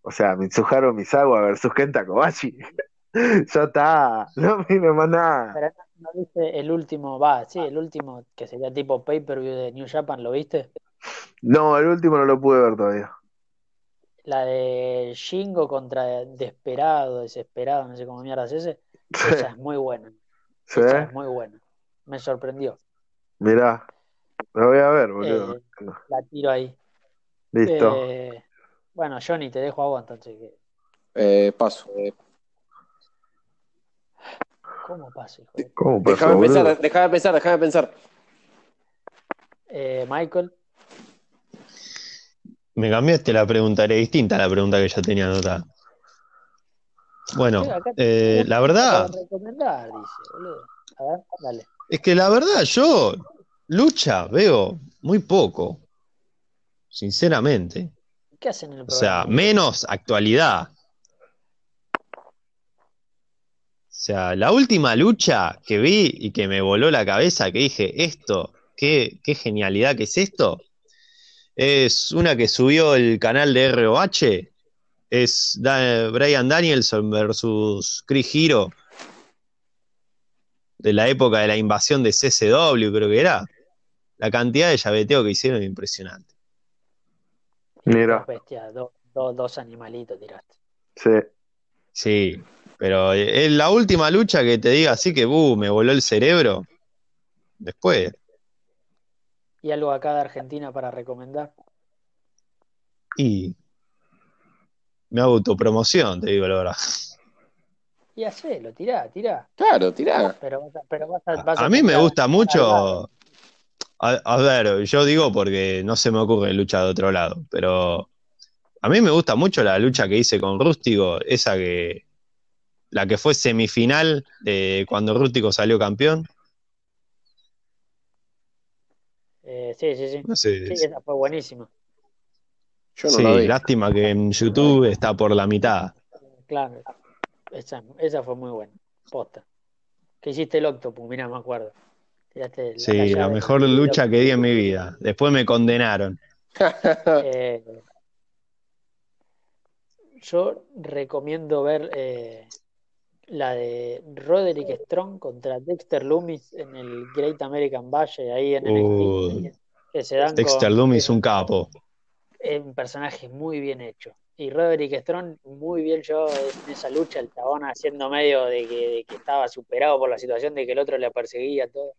o sea, Mitsuharu Misawa versus Kenta Kobashi. Ya está, no miren más nada. Pero no, viste el último, va, sí, el último que sería tipo pay-per-view de New Japan, ¿lo viste? No, el último no lo pude ver todavía. La de Shingo contra Desperado, Desesperado, no sé cómo mierda es ese. Esa es muy buena. ¿Sí? Esa es muy buena. Me sorprendió. Mirá, lo voy a ver, boludo. Eh, la tiro ahí. Listo. Eh, bueno, Johnny, te dejo a vos entonces. que- Eh, paso. ¿Cómo pasa, hijo de- ¿Cómo pasó, Déjame pensar, déjame pensar, déjame pensar. Eh, Michael, Me cambiaste la pregunta, era distinta a la pregunta que yo tenía anotada. Bueno, eh, la verdad, para recomendar, dice, boludo. A ver, dale. es que la verdad yo, lucha, veo muy poco. Sinceramente. ¿Qué hacen en el O sea, programa? menos actualidad. O sea, la última lucha que vi y que me voló la cabeza, que dije, esto, qué, qué genialidad que es esto, es una que subió el canal de ROH, es Brian Danielson versus Chris Hero, de la época de la invasión de CCW, creo que era. La cantidad de llaveteo que hicieron es impresionante. Mira, Dos bestias, dos, dos, dos animalitos tiraste. sí. Sí, pero es la última lucha que te diga así que uh, me voló el cerebro. Después, ¿Y algo acá de Argentina para recomendar? y me hago autopromoción, te digo la verdad. Y hacelo, tirá, tirá. Claro, tirá. Pero vas a, pero vas a, vas A mí me gusta mucho. A, a ver, yo digo porque no se me ocurre lucha de otro lado, pero a mí me gusta mucho la lucha que hice con Rústico, esa que. La que fue semifinal de cuando Rústico salió campeón. Eh, sí, sí, sí. No sé. Sí, esa fue buenísima. Yo no sí, la vi. lástima que en YouTube está por la mitad. Claro. Esa, esa fue muy buena. Posta. Que hiciste el octopus, mira, me acuerdo. La- Sí, la mejor lucha que di en mi vida. Después me condenaron. Eh, yo recomiendo ver eh, la de Roderick Strong contra Dexter Loomis en el Great American Bash ahí en Uh, NXT. Que se dan con- Dexter Loomis, un capo. es un personaje muy bien hecho. Y Roderick Strong, muy bien yo en esa lucha, el chabón haciendo medio de que, de que estaba superado por la situación de que el otro le perseguía, todo.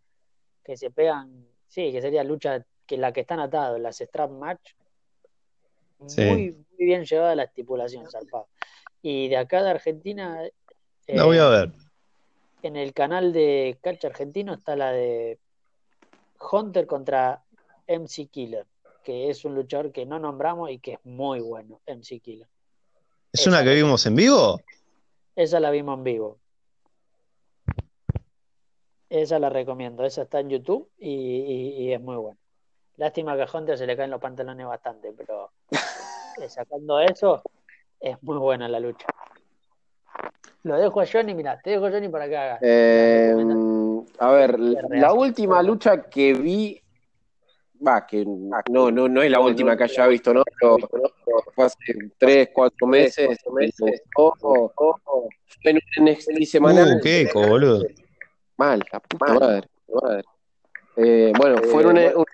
Que se pegan, sí, que sería lucha que la que están atados, las strap match. Sí. Muy, muy bien llevada la estipulación, zarpado. Y de acá de Argentina, La voy a eh, ver. en el canal de Catch Argentino está la de Hunter contra MC Killer, que es un luchador que no nombramos y que es muy bueno, MC Killer. ¿Es una que vimos en vivo? Esa la vimos en vivo. Esa la recomiendo, esa está en YouTube y, y- y es muy buena. Lástima que a Hunter se le caen los pantalones bastante, pero eh, sacando eso, es muy buena la lucha. Lo dejo a Johnny, mira, te dejo a Johnny para que haga. Eh, a ver, la última lucha que vi, va, que no, no, no es la última que haya visto, ¿no? Pero fue hace tres, cuatro meses, me gustó, fue en un NXT semanal. Uh, qué eco, boludo. Mal, la puta madre. madre. Eh, bueno, fue en una, un-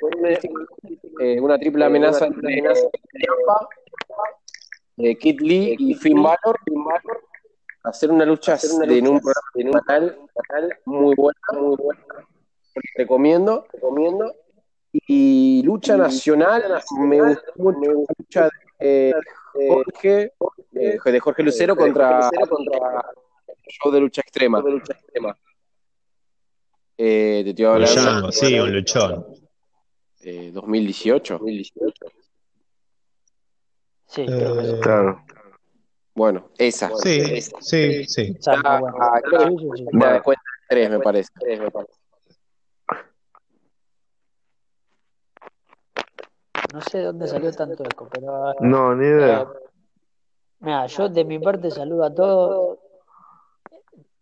eh, una triple amenaza entre eh, Kid Lee y Finn Balor. Hacer una lucha en un programa en un canal, canal muy buena, muy buena. Recomiendo, recomiendo. Y lucha nacional, me gustó mucho lucha de eh, Jorge, eh, de Jorge Lucero contra, contra el show de lucha extrema. Eh, te estoy Un hablando chango, sí, un luchón. eh, 2018. Sí, creo que sí. Eh, Claro. Bueno, esa. Sí, sí, sí. Muy Ah, ah, creo que me tres, me parece. No sé de dónde salió tanto eco, pero No, ni idea. Mira, yo de mi parte saludo a todos.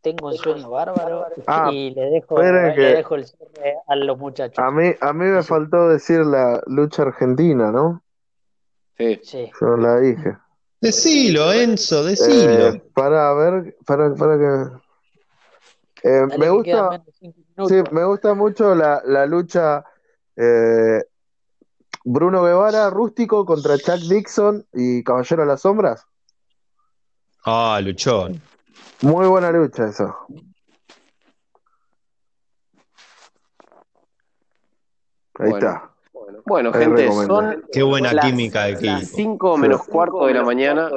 Tengo un sueño bárbaro Ah, y le dejo, le que- dejo el cierre a los muchachos. A mí, a mí me faltó decir la lucha argentina, ¿no? Sí. Sí. Yo la dije. Decilo, Enzo, Eh, decilo. para ver, para, para que. Eh, me gusta, sí, me gusta mucho la, la lucha eh, Bruno Guevara rústico contra Chuck Dixon y Caballero de las Sombras. Ah, luchón. Muy buena lucha eso. Ahí Bueno. está. Bueno, Ahí gente, recomiendo. son Qué buena las- química de las equipo. 5 menos cuarto de la mañana.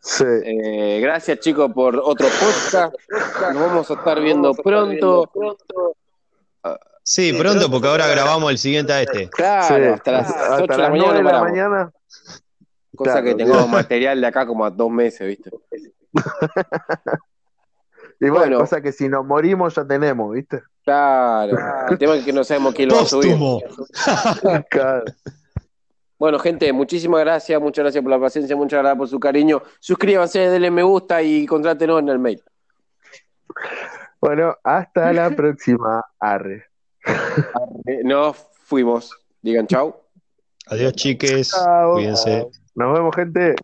Sí. Eh, gracias, chicos, por otro podcast. Nos vamos a estar viendo pronto. Sí, pronto, porque ahora grabamos el siguiente a este. Claro, Sí. hasta las Hasta 8 de la mañana. de la. Cosa Claro, que tengamos material de acá como a dos meses, ¿viste? Y bueno, Bueno. cosa que si nos morimos ya tenemos, ¿viste? Claro. El tema es que no sabemos quién lo va a subir. Claro. Bueno, gente, muchísimas gracias, muchas gracias por la paciencia, muchas gracias por su cariño. Suscríbanse, denle me gusta y contrátenos en el mail. Bueno, hasta la próxima. Arre. Nos fuimos. Digan chau. Adiós, chiques. Cuídense. Nos vemos, gente.